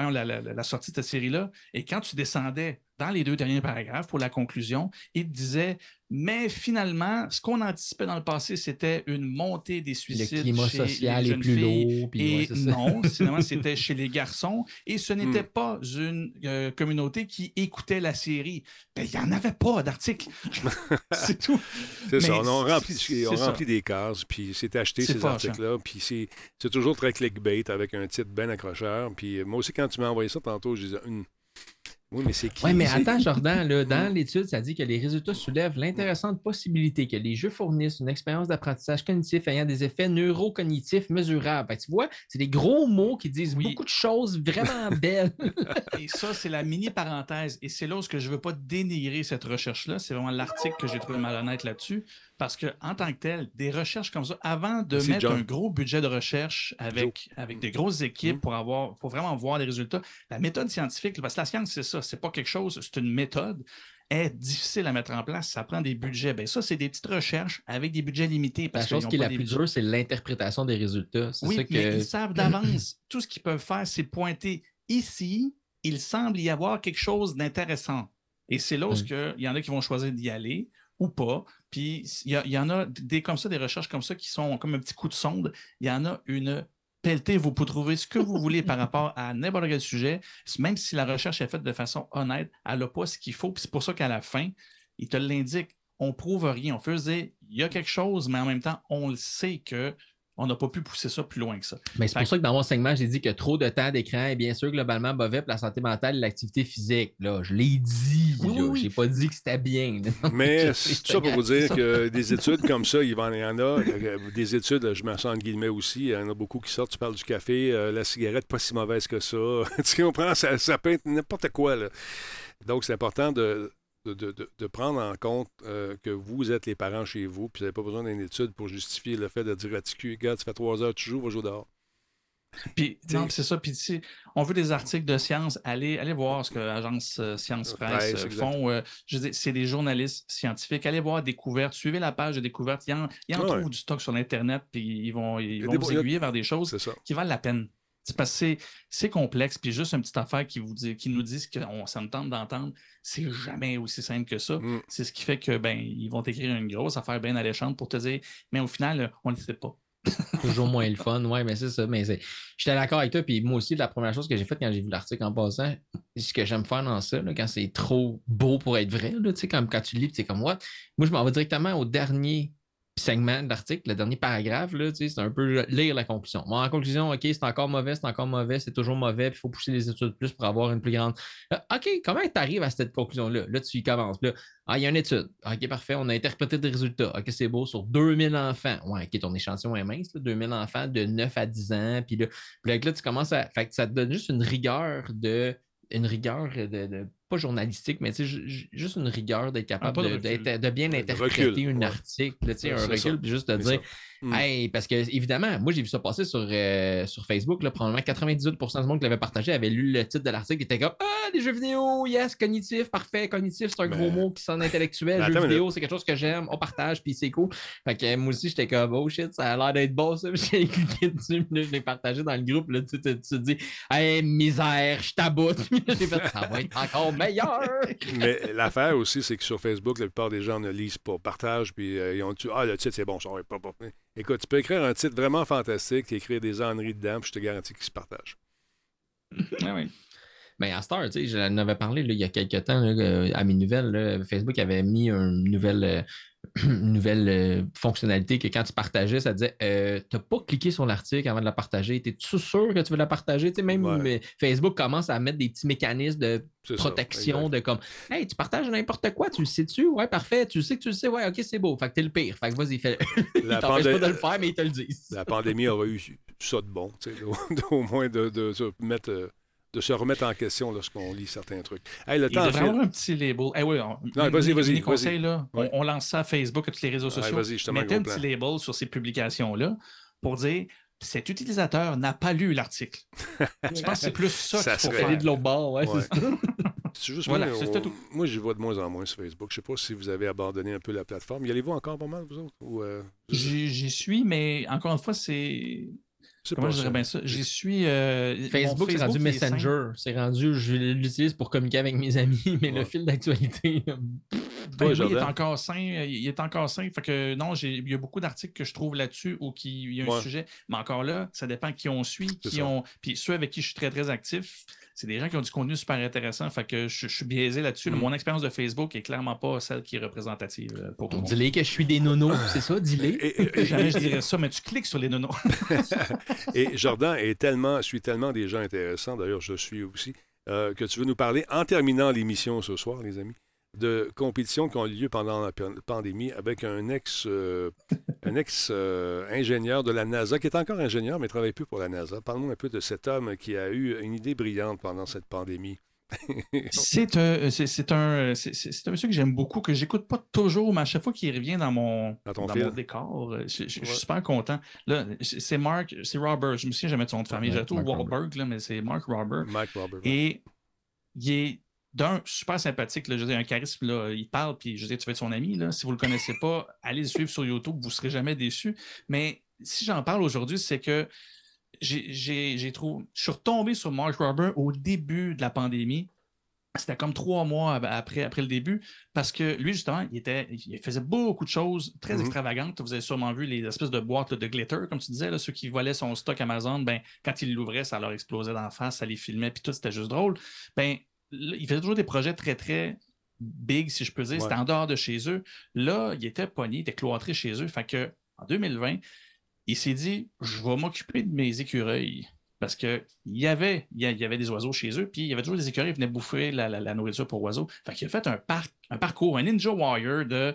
la sortie de cette série-là. Et quand tu descendais dans les deux derniers paragraphes pour la conclusion, il disait Mais finalement, ce qu'on anticipait dans le passé, c'était une montée des Le suicides. climat chez social les est jeunes plus filles. lourd. Puis Et ouais, c'est ça. non, finalement, c'était chez les garçons. Et ce n'était Hmm. pas une euh, communauté qui écoutait la série. Ben, il n'y en avait pas d'article. c'est tout. C'est ça. On a rempli, on remplit des cases, puis c'est acheté ces articles-là, puis c'est c'est toujours très clickbait avec un titre bien accrocheur. Puis euh, moi aussi, quand tu m'as envoyé ça tantôt, je disais, Hum, oui, mais c'est qui? Oui, mais attends, Jordan, là, dans l'étude, ça dit que les résultats soulèvent l'intéressante possibilité que les jeux fournissent une expérience d'apprentissage cognitif ayant des effets neurocognitifs mesurables. Que tu vois, c'est des gros mots qui disent Oui. beaucoup de choses vraiment belles. Et ça, c'est la mini parenthèse. Et c'est là où ce que je ne veux pas dénigrer cette recherche-là. C'est vraiment l'article que j'ai trouvé malhonnête là-dessus. Parce que en tant que tel, des recherches comme ça, avant de mettre John. un gros budget de recherche avec, avec des grosses équipes Mm. pour avoir pour vraiment voir des résultats, la méthode scientifique, parce que la science, c'est ça, c'est pas quelque chose, c'est une méthode est difficile à mettre en place, ça prend des budgets. Ben ça, c'est des petites recherches avec des budgets limités. La Parce chose qui est la plus budgets. dure, c'est l'interprétation des résultats. C'est Oui, ça mais que. ils savent d'avance. Tout ce qu'ils peuvent faire, c'est pointer ici, il semble y avoir quelque chose d'intéressant. Et c'est là où Mm. il y en a qui vont choisir d'y aller ou pas. Puis il y, en a des comme ça, des recherches comme ça qui sont comme un petit coup de sonde. Il y en a une pelletée. Vous pouvez trouver ce que vous voulez par rapport à n'importe quel sujet. Même si la recherche est faite de façon honnête, elle n'a pas ce qu'il faut. Puis c'est pour ça qu'à la fin, il te l'indique. On prouve rien. On dire, il y a quelque chose, mais en même temps, on le sait que on n'a pas pu pousser ça plus loin que ça. Mais c'est pour ça que dans mon segment, j'ai dit que trop de temps d'écran est bien sûr globalement mauvais pour la santé mentale et l'activité physique. Là, je l'ai dit. Oui, oui. J'ai pas dit que c'était bien. Mais Je c'est tout ça pour vous dire ça. que des études comme ça, il y en a. euh, Des études, je me sens entre guillemets aussi. Il y en a beaucoup qui sortent. Tu parles du café, euh, la cigarette, pas si mauvaise que ça. tu comprends? Ça, ça peut être n'importe quoi. Là. Donc, c'est important de, de, de- de- de prendre en compte euh, que vous êtes les parents chez vous, puis vous n'avez pas besoin d'une étude pour justifier le fait de dire à TQ, regarde, ça fait trois heures tu joues, va jouer dehors. Puis, c'est ça. Puis, si on veut des articles de science, allez, allez voir ce que l'agence euh, Science Presse Presse, euh, font. euh, je veux dire, c'est des journalistes scientifiques. Allez voir Découverte. Suivez la page de Découverte. Il y en, il y en Ouais. trouve du stock sur l'Internet, puis ils vont, ils vous aiguiller vers des choses qui valent la peine. C'est parce que c'est- complexe, puis juste une petite affaire qui, vous dit, qui nous dit ce que on, ça me tente d'entendre, c'est jamais aussi simple que ça. Mm. C'est ce qui fait que ben ils vont t'écrire une grosse affaire bien alléchante pour te dire, mais au final, on ne le sait pas. Toujours moins le fun. Ouais, mais c'est ça. Mais c'est- j'étais d'accord avec toi. Puis moi aussi, la première chose que j'ai faite quand j'ai vu l'article en passant, ce que j'aime faire dans ça, là, quand c'est trop beau pour être vrai, là, tu sais, comme quand tu lis, c'est comme what? Moi, je m'en vais directement au dernier segment de le dernier paragraphe, là, c'est un peu lire la conclusion. Bon, en conclusion, OK, c'est encore mauvais, c'est encore mauvais, c'est toujours mauvais, puis il faut pousser les études plus pour avoir une plus grande. Euh, OK, comment tu arrives à cette conclusion-là? Là, tu y commences. Là, ah, il y a une étude. OK, parfait. On a interprété des résultats. OK, c'est beau. Sur 2000 enfants. OK, ton échantillon est mince. là, 2000 enfants de 9 à 10 ans. Puis là, là, tu commences à. Fait que ça te donne juste une rigueur de. Une rigueur de- pas journalistique, mais juste une rigueur d'être capable pas de de, bien interpréter recul, un ouais. article. Ouais, un recul, puis juste de dire. Mm. Hey, parce que, évidemment, moi, j'ai vu ça passer sur, euh, sur Facebook. Là, probablement 98% du monde qui l'avait partagé avait lu le titre de l'article et était comme Ah, des jeux vidéo, yes, cognitif, parfait. Cognitif, c'est un Ben, gros mot qui sonne intellectuel. ben, jeux vidéo, c'est quelque chose que j'aime. On partage, puis c'est cool. Fait que moi aussi, j'étais comme Oh shit, ça a l'air d'être bon, ça. J'ai cliqué dessus, je l'ai partagé dans le groupe. Là, tu, te dis Hey, misère, je taboute. J'ai fait Ça va être encore meilleur. Mais l'affaire aussi, c'est que sur Facebook, la plupart des gens ne lisent pas, partagent, puis euh, ils ont dit Ah, le titre, c'est bon, ça va pas, pas. Écoute, tu peux écrire un titre vraiment fantastique, écrire des enneries dedans, puis je te garantis qu'il se partage. Ah oui. Ben, à Star, tu sais, j'en avais parlé là, il y a quelques temps là, à mes nouvelles. là, Facebook avait mis une nouvelle, euh, une nouvelle euh, fonctionnalité que quand tu partageais, ça disait euh, Tu n'as pas cliqué sur l'article avant de la partager. Es-tu sûr que tu veux la partager? Tu sais, même Ouais. euh, Facebook commence à mettre des petits mécanismes de ça, protection, de comme Hey, tu partages n'importe quoi, tu le sais-tu? Ouais, parfait, tu sais que tu le sais, ouais, ok, c'est beau. Fait que t'es le pire. Fait que vas-y, fais La, Ils t'empêchent pandé- pas de le faire, mais ils te le disent. la pandémie aurait eu ça de bon, tu sais, au- moins de, de se mettre, de se remettre en question lorsqu'on lit certains trucs. Hey, le Il temps devrait file. avoir un petit label. Eh oui, on, Non, vas-y, vas-y, là. Ouais. On, on lance ça à Facebook, à tous les réseaux Ouais, sociaux. vas-y, Mettez un petit label sur ces publications-là pour dire cet utilisateur n'a pas lu l'article. Je pense que c'est plus ça, Ça qu'il faut serait- Aller de l'autre bord, ouais, Ouais. c'est juste Voilà, moi, c'est on- tout. moi, j'y vois de moins en moins sur Facebook. Je sais pas si vous avez abandonné un peu la plateforme. Y allez-vous encore pas mal, vous autres? Euh, j'y suis, mais encore une fois, c'est. Comment je dirais bien ça? J'y suis. euh, Facebook, c'est rendu. Messenger. C'est rendu, je l'utilise pour communiquer avec mes amis, mais Ouais. le fil d'actualité. Ben oui, il est encore sain. euh, Il est encore sain. Fait que non, il y a beaucoup d'articles que je trouve là-dessus ou qui il y a un Ouais. sujet. Mais encore là, ça dépend qui on suit, qui ça. Puis ceux avec qui je suis très très actif, c'est des gens qui ont du contenu super intéressant. Fait que je, je suis biaisé là-dessus. Mm. Mon expérience de Facebook est clairement pas celle qui est représentative euh, pour tout le monde. Dis-les que je suis des nonos, c'est ça, dis-les. Jamais je dirais ça, mais tu cliques sur les nonos. et Jordan est tellement, suit tellement des gens intéressants, d'ailleurs, je suis aussi, euh, que tu veux nous parler, en terminant l'émission ce soir, les amis, de compétitions qui ont eu lieu pendant la pan- pandémie avec un ex, euh, un ex euh, ingénieur de la NASA, qui est encore ingénieur, mais ne travaille plus pour la NASA. Parle-nous un peu de cet homme qui a eu une idée brillante pendant cette pandémie. c'est un, c'est un, c'est un monsieur que j'aime beaucoup, que j'écoute pas toujours, mais à chaque fois qu'il revient dans mon, Dans mon décor, euh, je, suis super content. Là, c'est Mark, c'est Robert, je me souviens jamais de son nom de famille. J'ai tout Wahlberg, là, mais c'est Mark Robert. Mike Robert. Et il est d'un super sympathique, là, je veux dire, un charisme, là, il parle, puis je veux dire, tu vas être son ami. Là. Si vous ne le connaissez pas, allez le suivre sur YouTube, vous ne serez jamais déçus. Mais si j'en parle aujourd'hui, c'est que j'ai- trouvé. Je suis retombé sur Mark Robert au début de la pandémie. C'était comme trois mois après, après le début, parce que lui, justement, il, était, il faisait beaucoup de choses très Mhm. extravagantes. Vous avez sûrement vu les espèces de boîtes là, de glitter, comme tu disais, là, ceux qui volaient son stock Amazon, ben, quand ils l'ouvraient, ça leur explosait d'en face, ça les filmait, puis tout, c'était juste drôle. Ben, il faisait toujours des projets très, très big, si je peux dire. Ouais. C'était en dehors de chez eux. Là, il était pogné, il était cloîtré chez eux. Fait que, en 2020, il s'est dit Je vais m'occuper de mes écureuils. Parce qu'il y avait, il y a- il y avait des oiseaux chez eux, puis il y avait toujours des écureuils qui venaient bouffer la, la- la nourriture pour oiseaux. Fait qu'il a fait un, parc, un parcours, un Ninja Warrior de,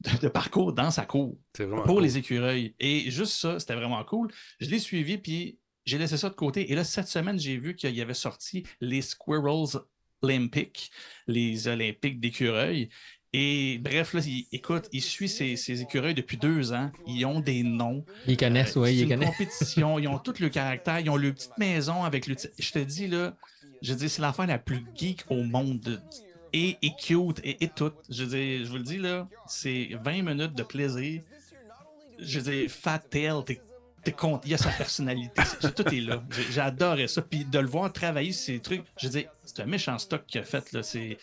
de, de parcours dans sa cour pour cool. les écureuils. Et juste ça, c'était vraiment cool. Je l'ai suivi, puis j'ai laissé ça de côté. Et là, cette semaine, j'ai vu qu'il y avait sorti les Squirrels Olympiques, les Olympiques d'écureuils. Et bref, là, il- écoute, il suit ces, ces écureuils depuis deux ans. Ils ont des noms. Ils connaissent, Euh, oui, ils une connaissent. compétition. Ils ont tout le caractère. Ils ont leur petite maison avec le. petit- Je te dis, là, je dis, c'est l'affaire la plus geek au monde. Et, et cute et, et tout. Je dis, je vous le dis, là, c'est 20 minutes de plaisir. Je dis, Fat Tail, t'es. T'es content. Il y a sa personnalité. Tout est là. J'adorais ça. Puis de le voir travailler ces trucs, je dis, c'est un méchant stock qu'il a fait. Là. C'est,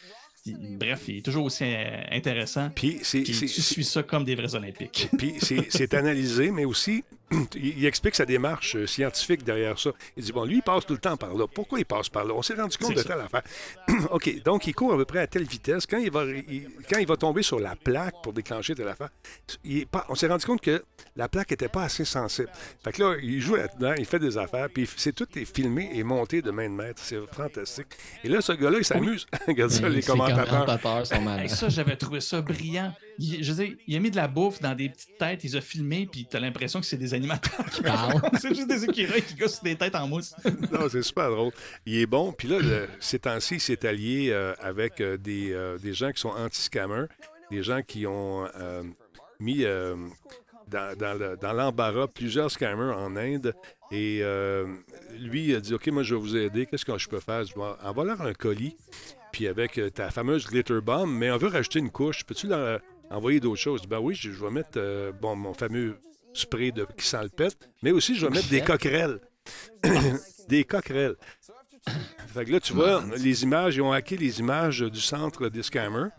bref, il est toujours aussi euh, intéressant. Puis c'est- Puis c'est- tu suis ça comme des vrais Olympiques. Puis c'est c'est analysé, mais aussi, il, il explique sa démarche euh, scientifique derrière ça. Il dit, bon, lui, il passe tout le temps par là. Pourquoi il passe par là? On s'est rendu compte de ça. telle affaire. OK, donc il court à peu près à telle vitesse. Quand il va, il- quand il va tomber sur la plaque pour déclencher telle affaire, il est pas, on s'est rendu compte que la plaque n'était pas assez sensible. Fait que là, il joue là-dedans, il fait des affaires, puis c'est tout est filmé et monté de main de maître. C'est fantastique. Et là, ce gars-là, il s'amuse. Regarde ça, les commentateurs. commentateurs sont. Hey, ça, j'avais trouvé ça brillant. Il, je dire, il a mis de la bouffe dans des petites têtes, il les a filmés, puis t'as l'impression que c'est des animateurs qui Parle. c'est juste des écureuils qui gossent des têtes en mousse. Non, c'est super drôle. Il est bon. Puis là, le- ces temps-ci, il s'est allié euh, avec euh, des, euh, des gens qui sont anti-scammers, des gens qui ont mis dans, dans le- dans l'embarras plusieurs scammers en Inde. Et lui, il a dit OK, moi, je vais vous aider. Qu'est-ce que je peux faire? Je vais envoie leur un colis, puis avec ta fameuse glitter bomb, mais on veut rajouter une couche. Peux-tu euh, envoyer d'autres choses Ben oui, je, je vais mettre euh, bon, mon fameux spray de, qui sent le pet, mais aussi je vais mettre des coquerelles. des coquerelles. Fait que là, tu vois, les images, ils ont hacké les images du centre des scammers.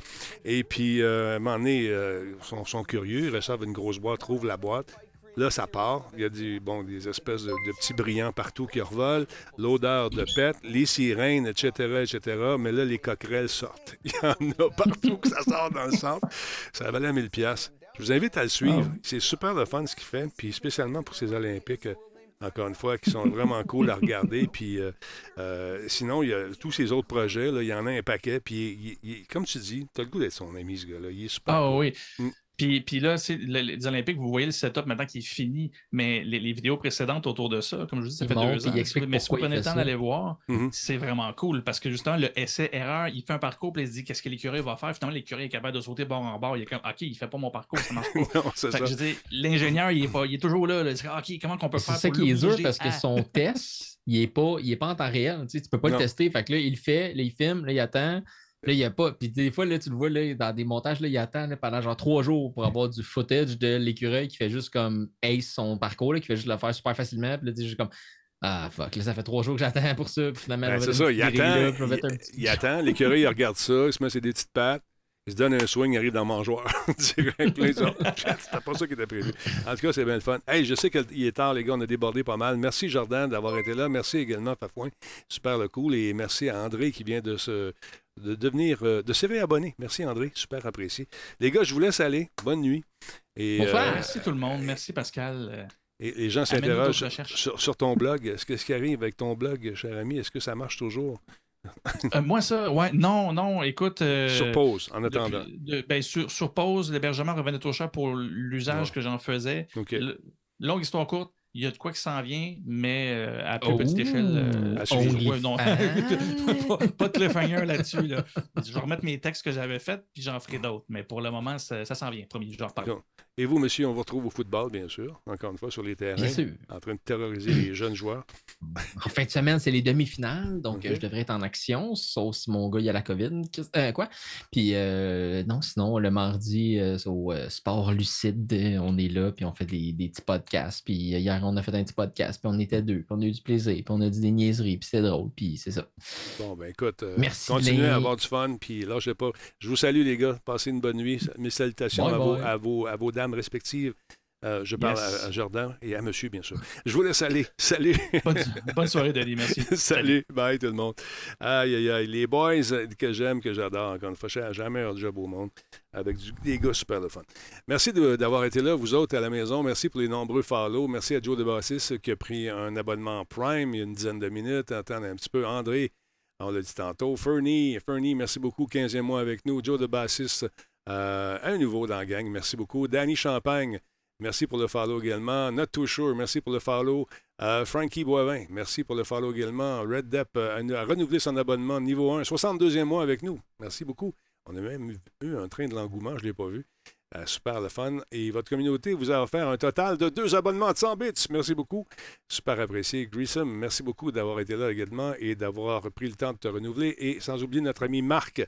Et puis, euh, à un moment donné, euh, ils sont, sont curieux, ils reçoivent une grosse boîte, trouvent la boîte. Là, ça part. Il y a des, bon, des espèces de, de petits brillants partout qui revolent, l'odeur de pète, les sirènes, etc., etc. Mais là, les coquerelles sortent. Il y en a partout que ça sort dans le centre. Ça valait 1000 pièces. Je vous invite à le suivre. C'est super le fun ce qu'il fait, puis spécialement pour ces Olympiques. euh, encore une fois, qui sont vraiment cool à regarder. Puis euh, euh, sinon, il y a tous ces autres projets, là, il y en a un paquet. Puis il- il- il- comme tu dis, tu as le goût d'être son ami, ce gars-là. Il est super. Ah cool. oui. Mm. Puis, puis là, c'est le- les Olympiques, vous voyez le setup maintenant qui est fini, mais les, les vidéos précédentes autour de ça, comme je vous dis, ça Il fait deux ans. explique mais si vous prenez le temps ça. d'aller voir, Mhm. c'est vraiment cool parce que justement, le essai-erreur, il fait un parcours, puis il se dit qu'est-ce que l'écureuil va faire? Finalement, l'écureuil est capable de sauter bord en bord. Il est comme, OK, il fait pas mon parcours, ça marche pas. Non, c'est Fait ça. que je veux dire, l'ingénieur, il est, pas, il est toujours là. là. Il se dit, OK, comment qu'on peut C'est faire ça pour qui est dur parce que son test, il est pas, il est pas en temps réel. Tu sais, tu peux pas Non. le tester. Fait que là, il le fait, là, il filme, là, il attend. Là, il y a pas. Puis des fois, là, tu le vois là, dans des montages, là, il attend là, pendant genre trois jours pour avoir du footage de l'écureuil qui fait juste comme ace son parcours, là, qui fait juste le faire super facilement. Puis là, tu juste comme Ah fuck, là, ça fait trois jours que j'attends pour ça. Puis finalement, Ben, c'est ça, il là, attend. il attend. L'écureuil, il regarde ça, il se met ses des petites pattes. Il se donne un swing, il arrive dans ils sont- C'était pas ça qui était prévu. En tout cas, c'est bien le fun. Hey, je sais qu'il est tard, les gars, on a débordé pas mal. Merci, Jordan, d'avoir été là. Merci également, Fafouin. Super le cool. Et merci à André qui vient de se de devenir euh, de se réabonner. Merci André, super apprécié. Les gars, je vous laisse aller. Bonne nuit. Et, euh, Merci tout le monde. Merci Pascal. Et les gens s'interrogent sur- sur ton blog. Est-ce que ce qui arrive avec ton blog, cher ami, est-ce que ça marche toujours? euh, moi, ça, ouais, non, non, écoute. euh, Sur pause, en attendant. depuis- de- ben, sur, sur pause, l'hébergement revenait trop cher pour l'usage Ouais. que j'en faisais. Le- longue histoire courte, il y a de quoi qui s'en vient, mais euh, à plus petite échelle. euh, ouais, non. Onlyfans. pas, pas de cliffhanger là-dessus. Là. Je vais remettre mes textes que j'avais faits, puis j'en ferai d'autres. Mais pour le moment, ça, ça s'en vient. Promis, je. D'accord. Et vous, monsieur, on vous retrouve au football, bien sûr, encore une fois, sur les terrains, Bien sûr. en train de terroriser les jeunes joueurs. En fin de semaine, c'est les demi-finales, donc euh, je devrais être en action, sauf si mon gars il a la COVID. Euh, quoi? Puis euh, non, sinon, le mardi, euh, au Sport Lucide, on est là, puis on fait des, des petits podcasts. Puis hier, on a fait un petit podcast, puis on était deux, puis on a eu du plaisir, puis on a dit des niaiseries, puis c'était drôle, puis c'est ça. Bon, ben écoute, Merci, continuez à avoir du fun, puis lâchez pas. Je vous salue, les gars. Passez une bonne nuit. Mes salutations à, vos, à, vos, à vos dames respectives. Euh, je parle Yes. à, à Jordan et à monsieur, bien sûr. Je vous laisse aller. Salut. Bonne, bonne soirée, Denis. Merci. Salut. Bye, tout le monde. Aïe, aïe, aïe. Les boys que j'aime, que j'adore, encore une fois, j'ai jamais un job au monde, avec du- des gars super le fun. Merci d'avoir été là, vous autres à la maison. Merci pour les nombreux follow. Merci à Joe DeBassis qui a pris un abonnement Prime il y a une dizaine de minutes. Attendez un petit peu. André, on l'a dit tantôt. Fernie, Fernie, merci beaucoup. 15e mois avec nous. Joe DeBassis, euh, un nouveau dans la gang. Merci beaucoup. Danny Champagne, merci pour le follow également. Not Too Sure, merci pour le follow. Euh, Frankie Boivin, merci pour le follow également. Red Depp euh, a, a renouvelé son abonnement niveau 1, 62e mois avec nous. Merci beaucoup. On a même eu un train de l'engouement, je ne l'ai pas vu. Euh, super le fun. Et votre communauté vous a offert un total de deux abonnements de 100 bits. Merci beaucoup. Super apprécié. Grissom, merci beaucoup d'avoir été là également et d'avoir pris le temps de te renouveler. Et sans oublier notre ami Marc.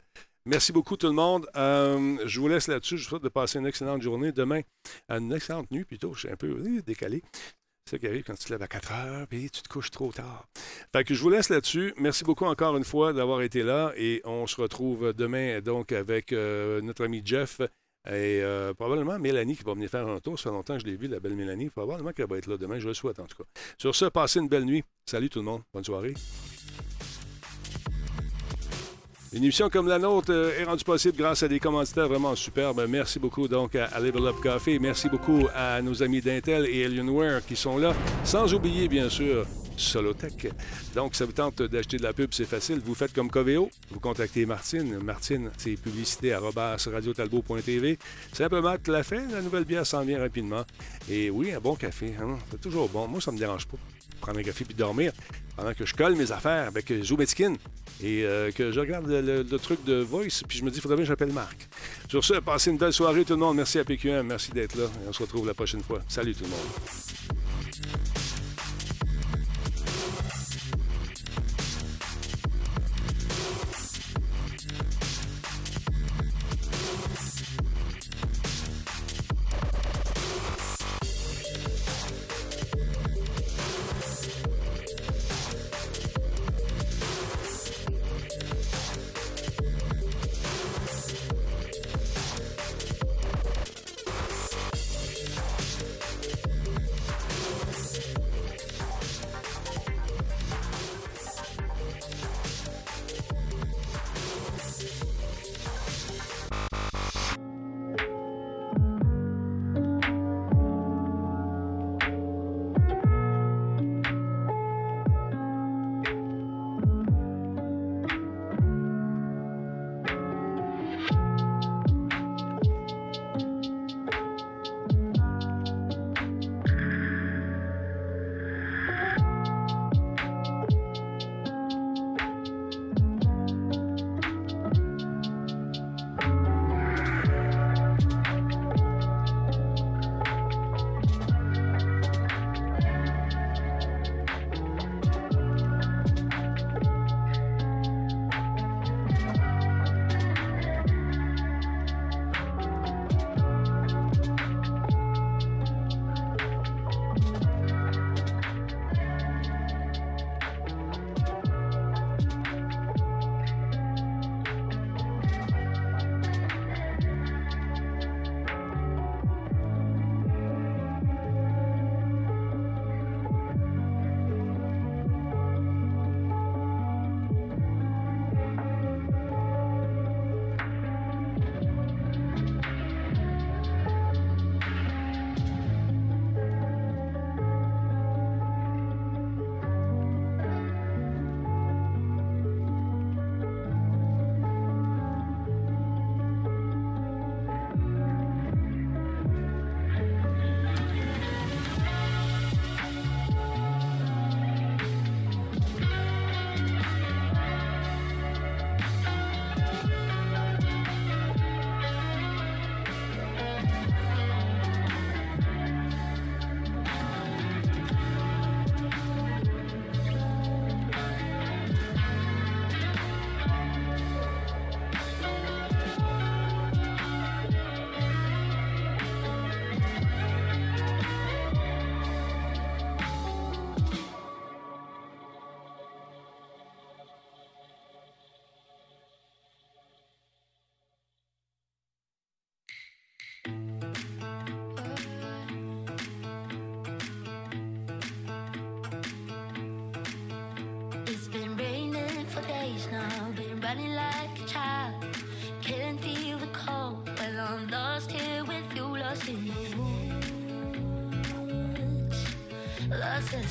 Merci beaucoup tout le monde. Euh, je vous laisse là-dessus. Je vous souhaite de passer une excellente journée. Demain, une excellente nuit plutôt. Je suis un peu décalé. C'est ça qui arrive quand tu te lèves à 4 heures et tu te couches trop tard. Fait je vous laisse là-dessus. Merci beaucoup encore une fois d'avoir été là et on se retrouve demain donc avec euh, notre ami Jeff et euh, probablement Mélanie qui va venir faire un tour. Ça fait longtemps que je l'ai vu, la belle Mélanie. Probablement qu'elle va être là demain. Je le souhaite en tout cas. Sur ce, passez une belle nuit. Salut tout le monde. Bonne soirée. Une émission comme la nôtre euh, est rendue possible grâce à des commanditaires vraiment superbes. Merci beaucoup donc à, Level Up Coffee. Merci beaucoup à nos amis d'Intel et Alienware qui sont là. Sans oublier, bien sûr, Solotech. Donc, ça vous tente d'acheter de la pub, c'est facile. Vous faites comme Coveo. Vous contactez Martine. Martine, c'est publicité à. Simplement, l'as fait. La nouvelle bière s'en vient rapidement. Et oui, un bon café. hein, C'est toujours bon. Moi, ça me dérange pas. Prendre un café puis dormir pendant que je colle mes affaires avec euh, Zoometskin et euh, que je regarde le, truc de Voice, puis je me dis, faudrait bien que j'appelle Marc. Sur ce, passez une belle soirée tout le monde. Merci à PQM, merci d'être là. Et on se retrouve la prochaine fois. Salut tout le monde.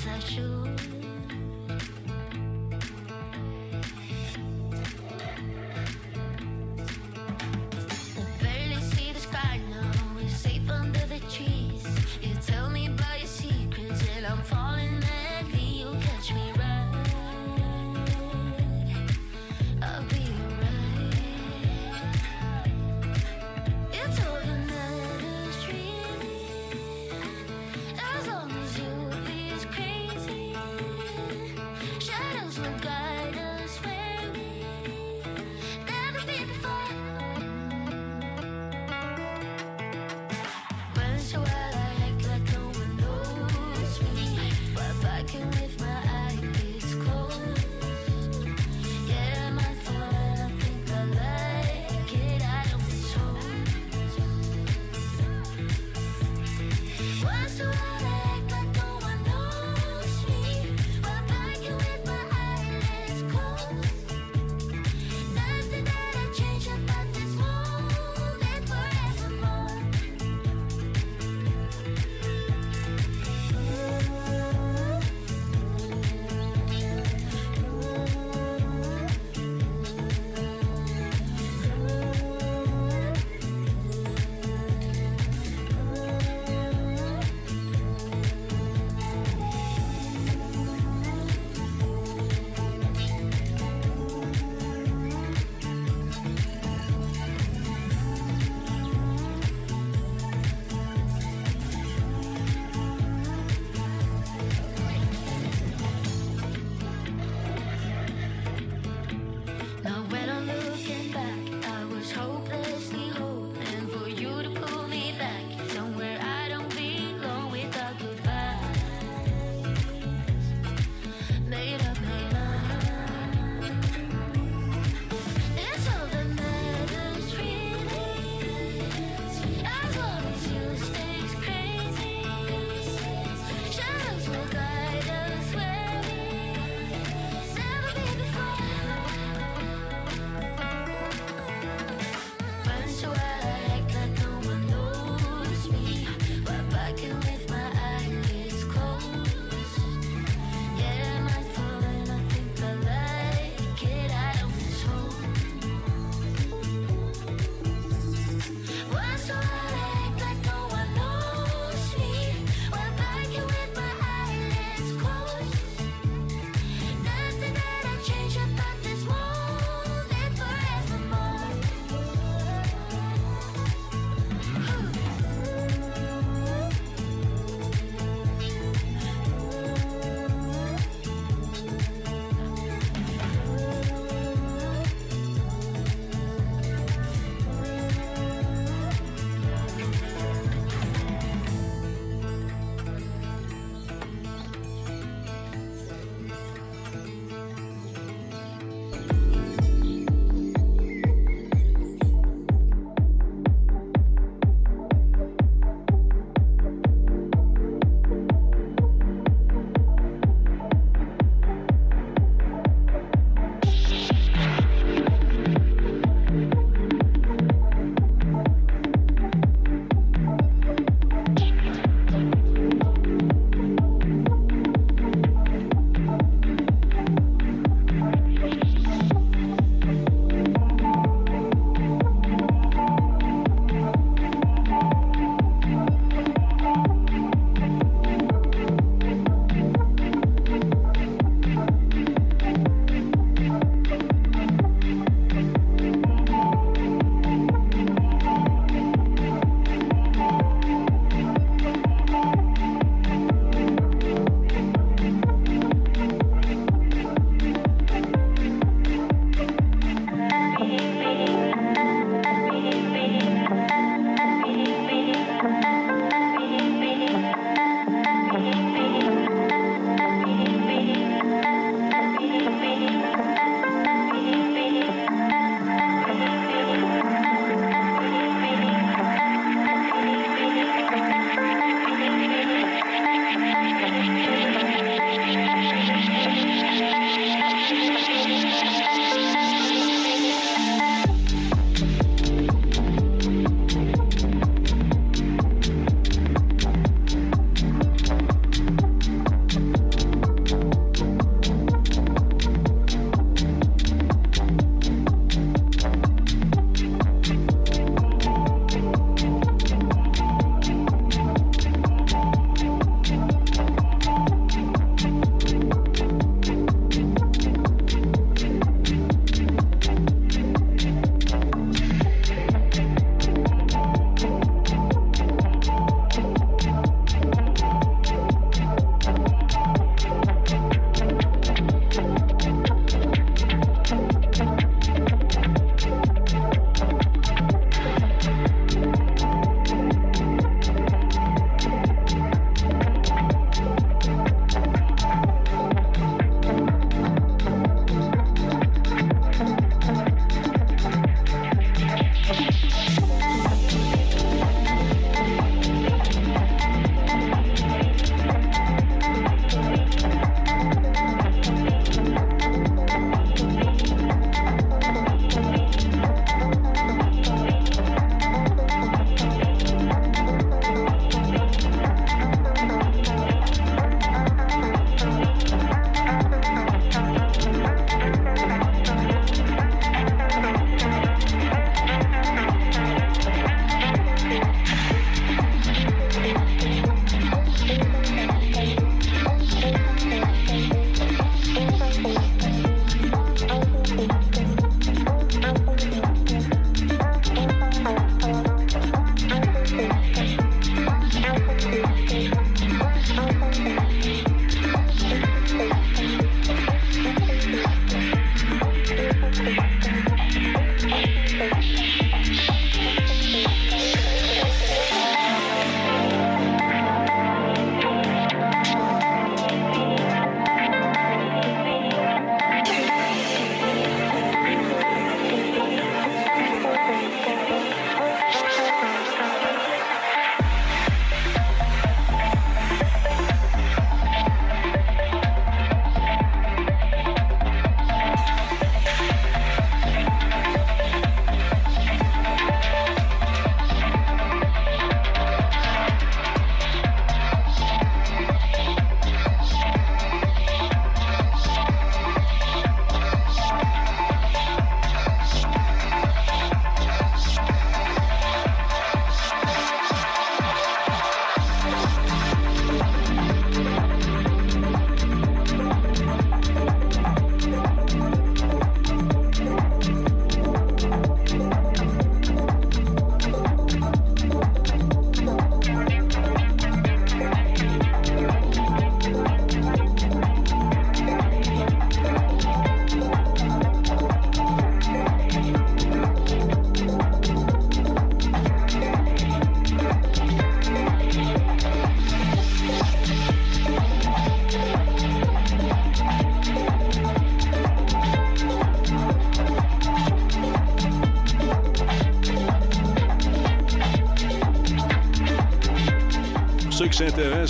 I should.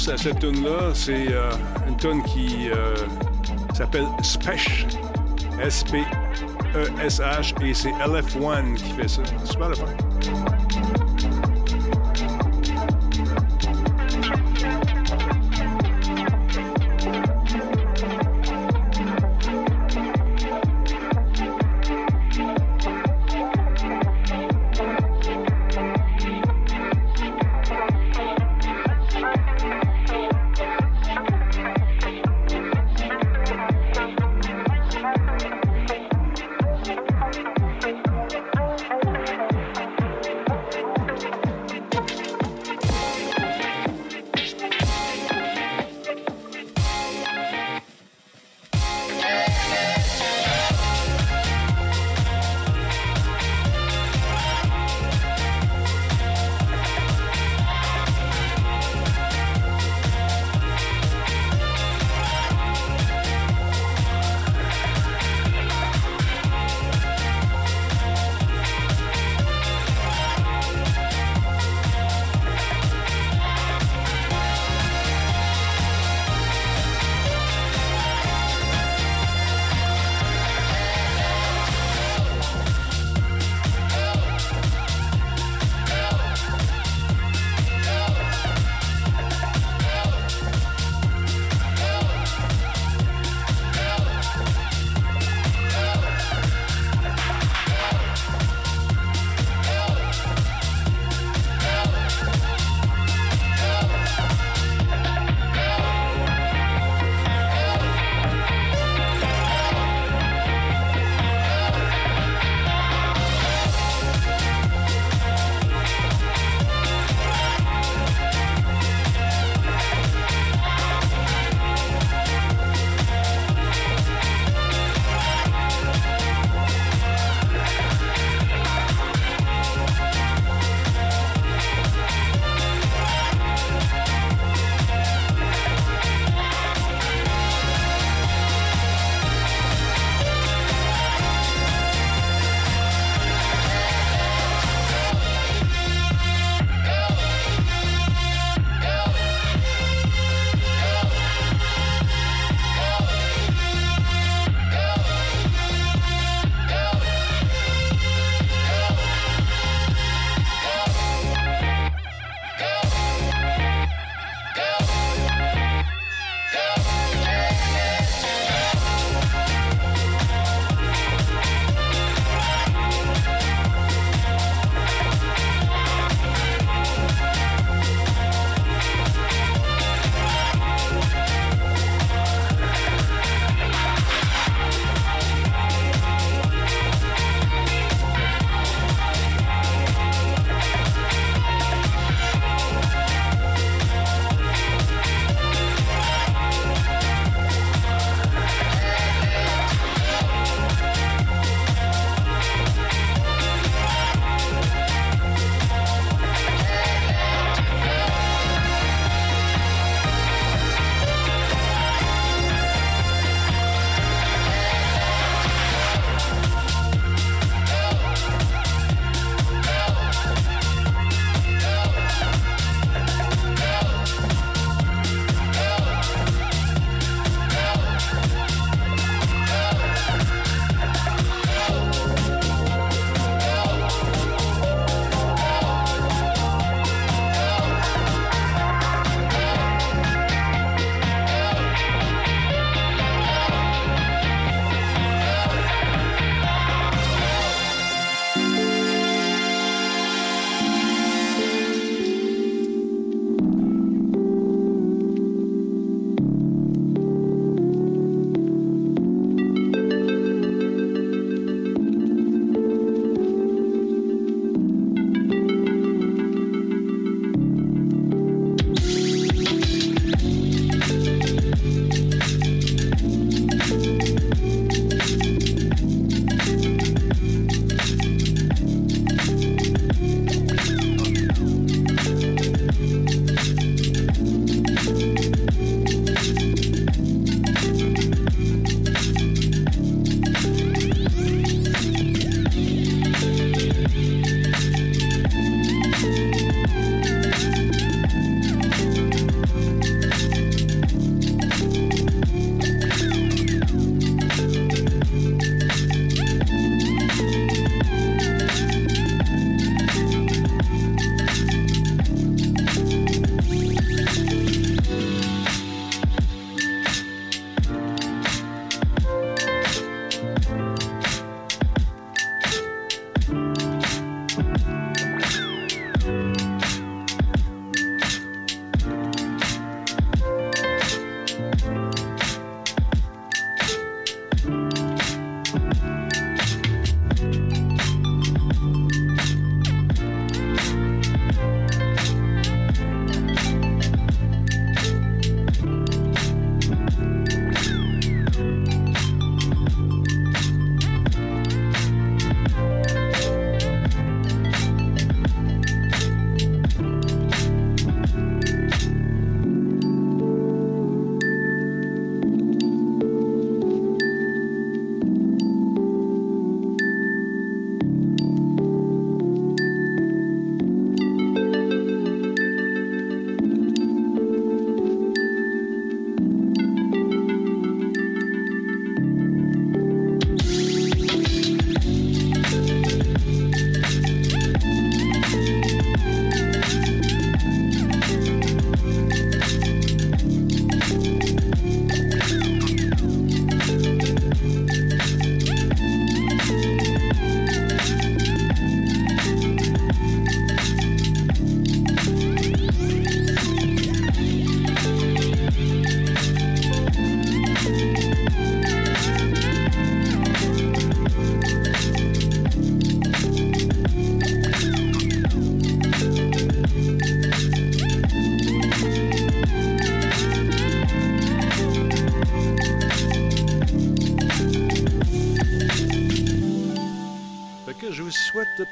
À cette tune-là, c'est euh, une tune qui euh, s'appelle Spesh. S-P-E-S-H. Et c'est LF1 qui fait ça. Super le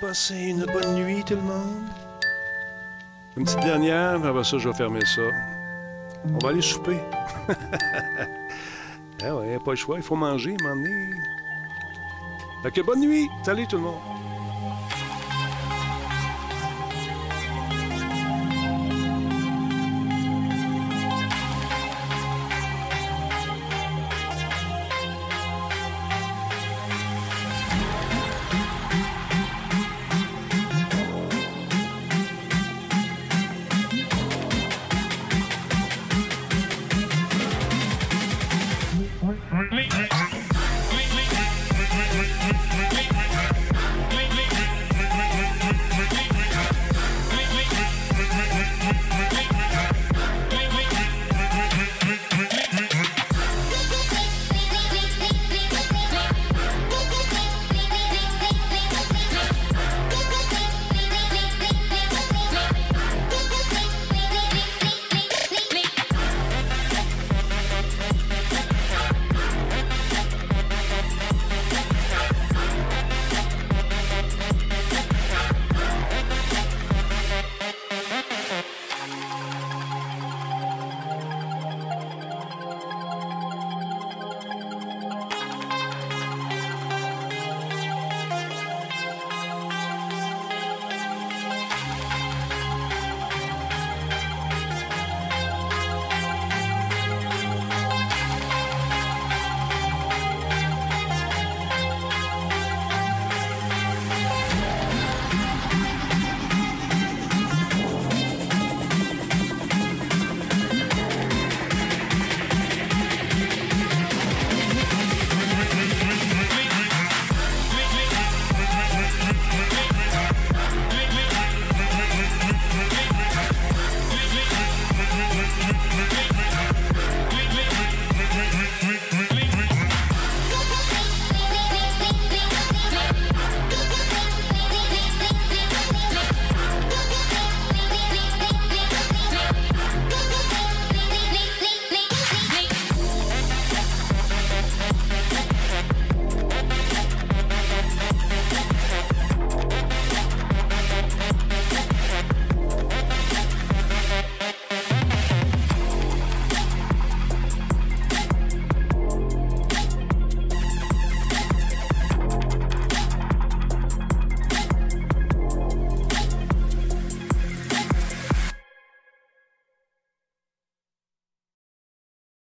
passer une bonne nuit, tout le monde? Une petite dernière, après ça, je vais fermer ça. On va aller souper. ah ouais, pas le choix, il faut manger, m'emmener. Fait que bonne nuit! Salut tout le monde!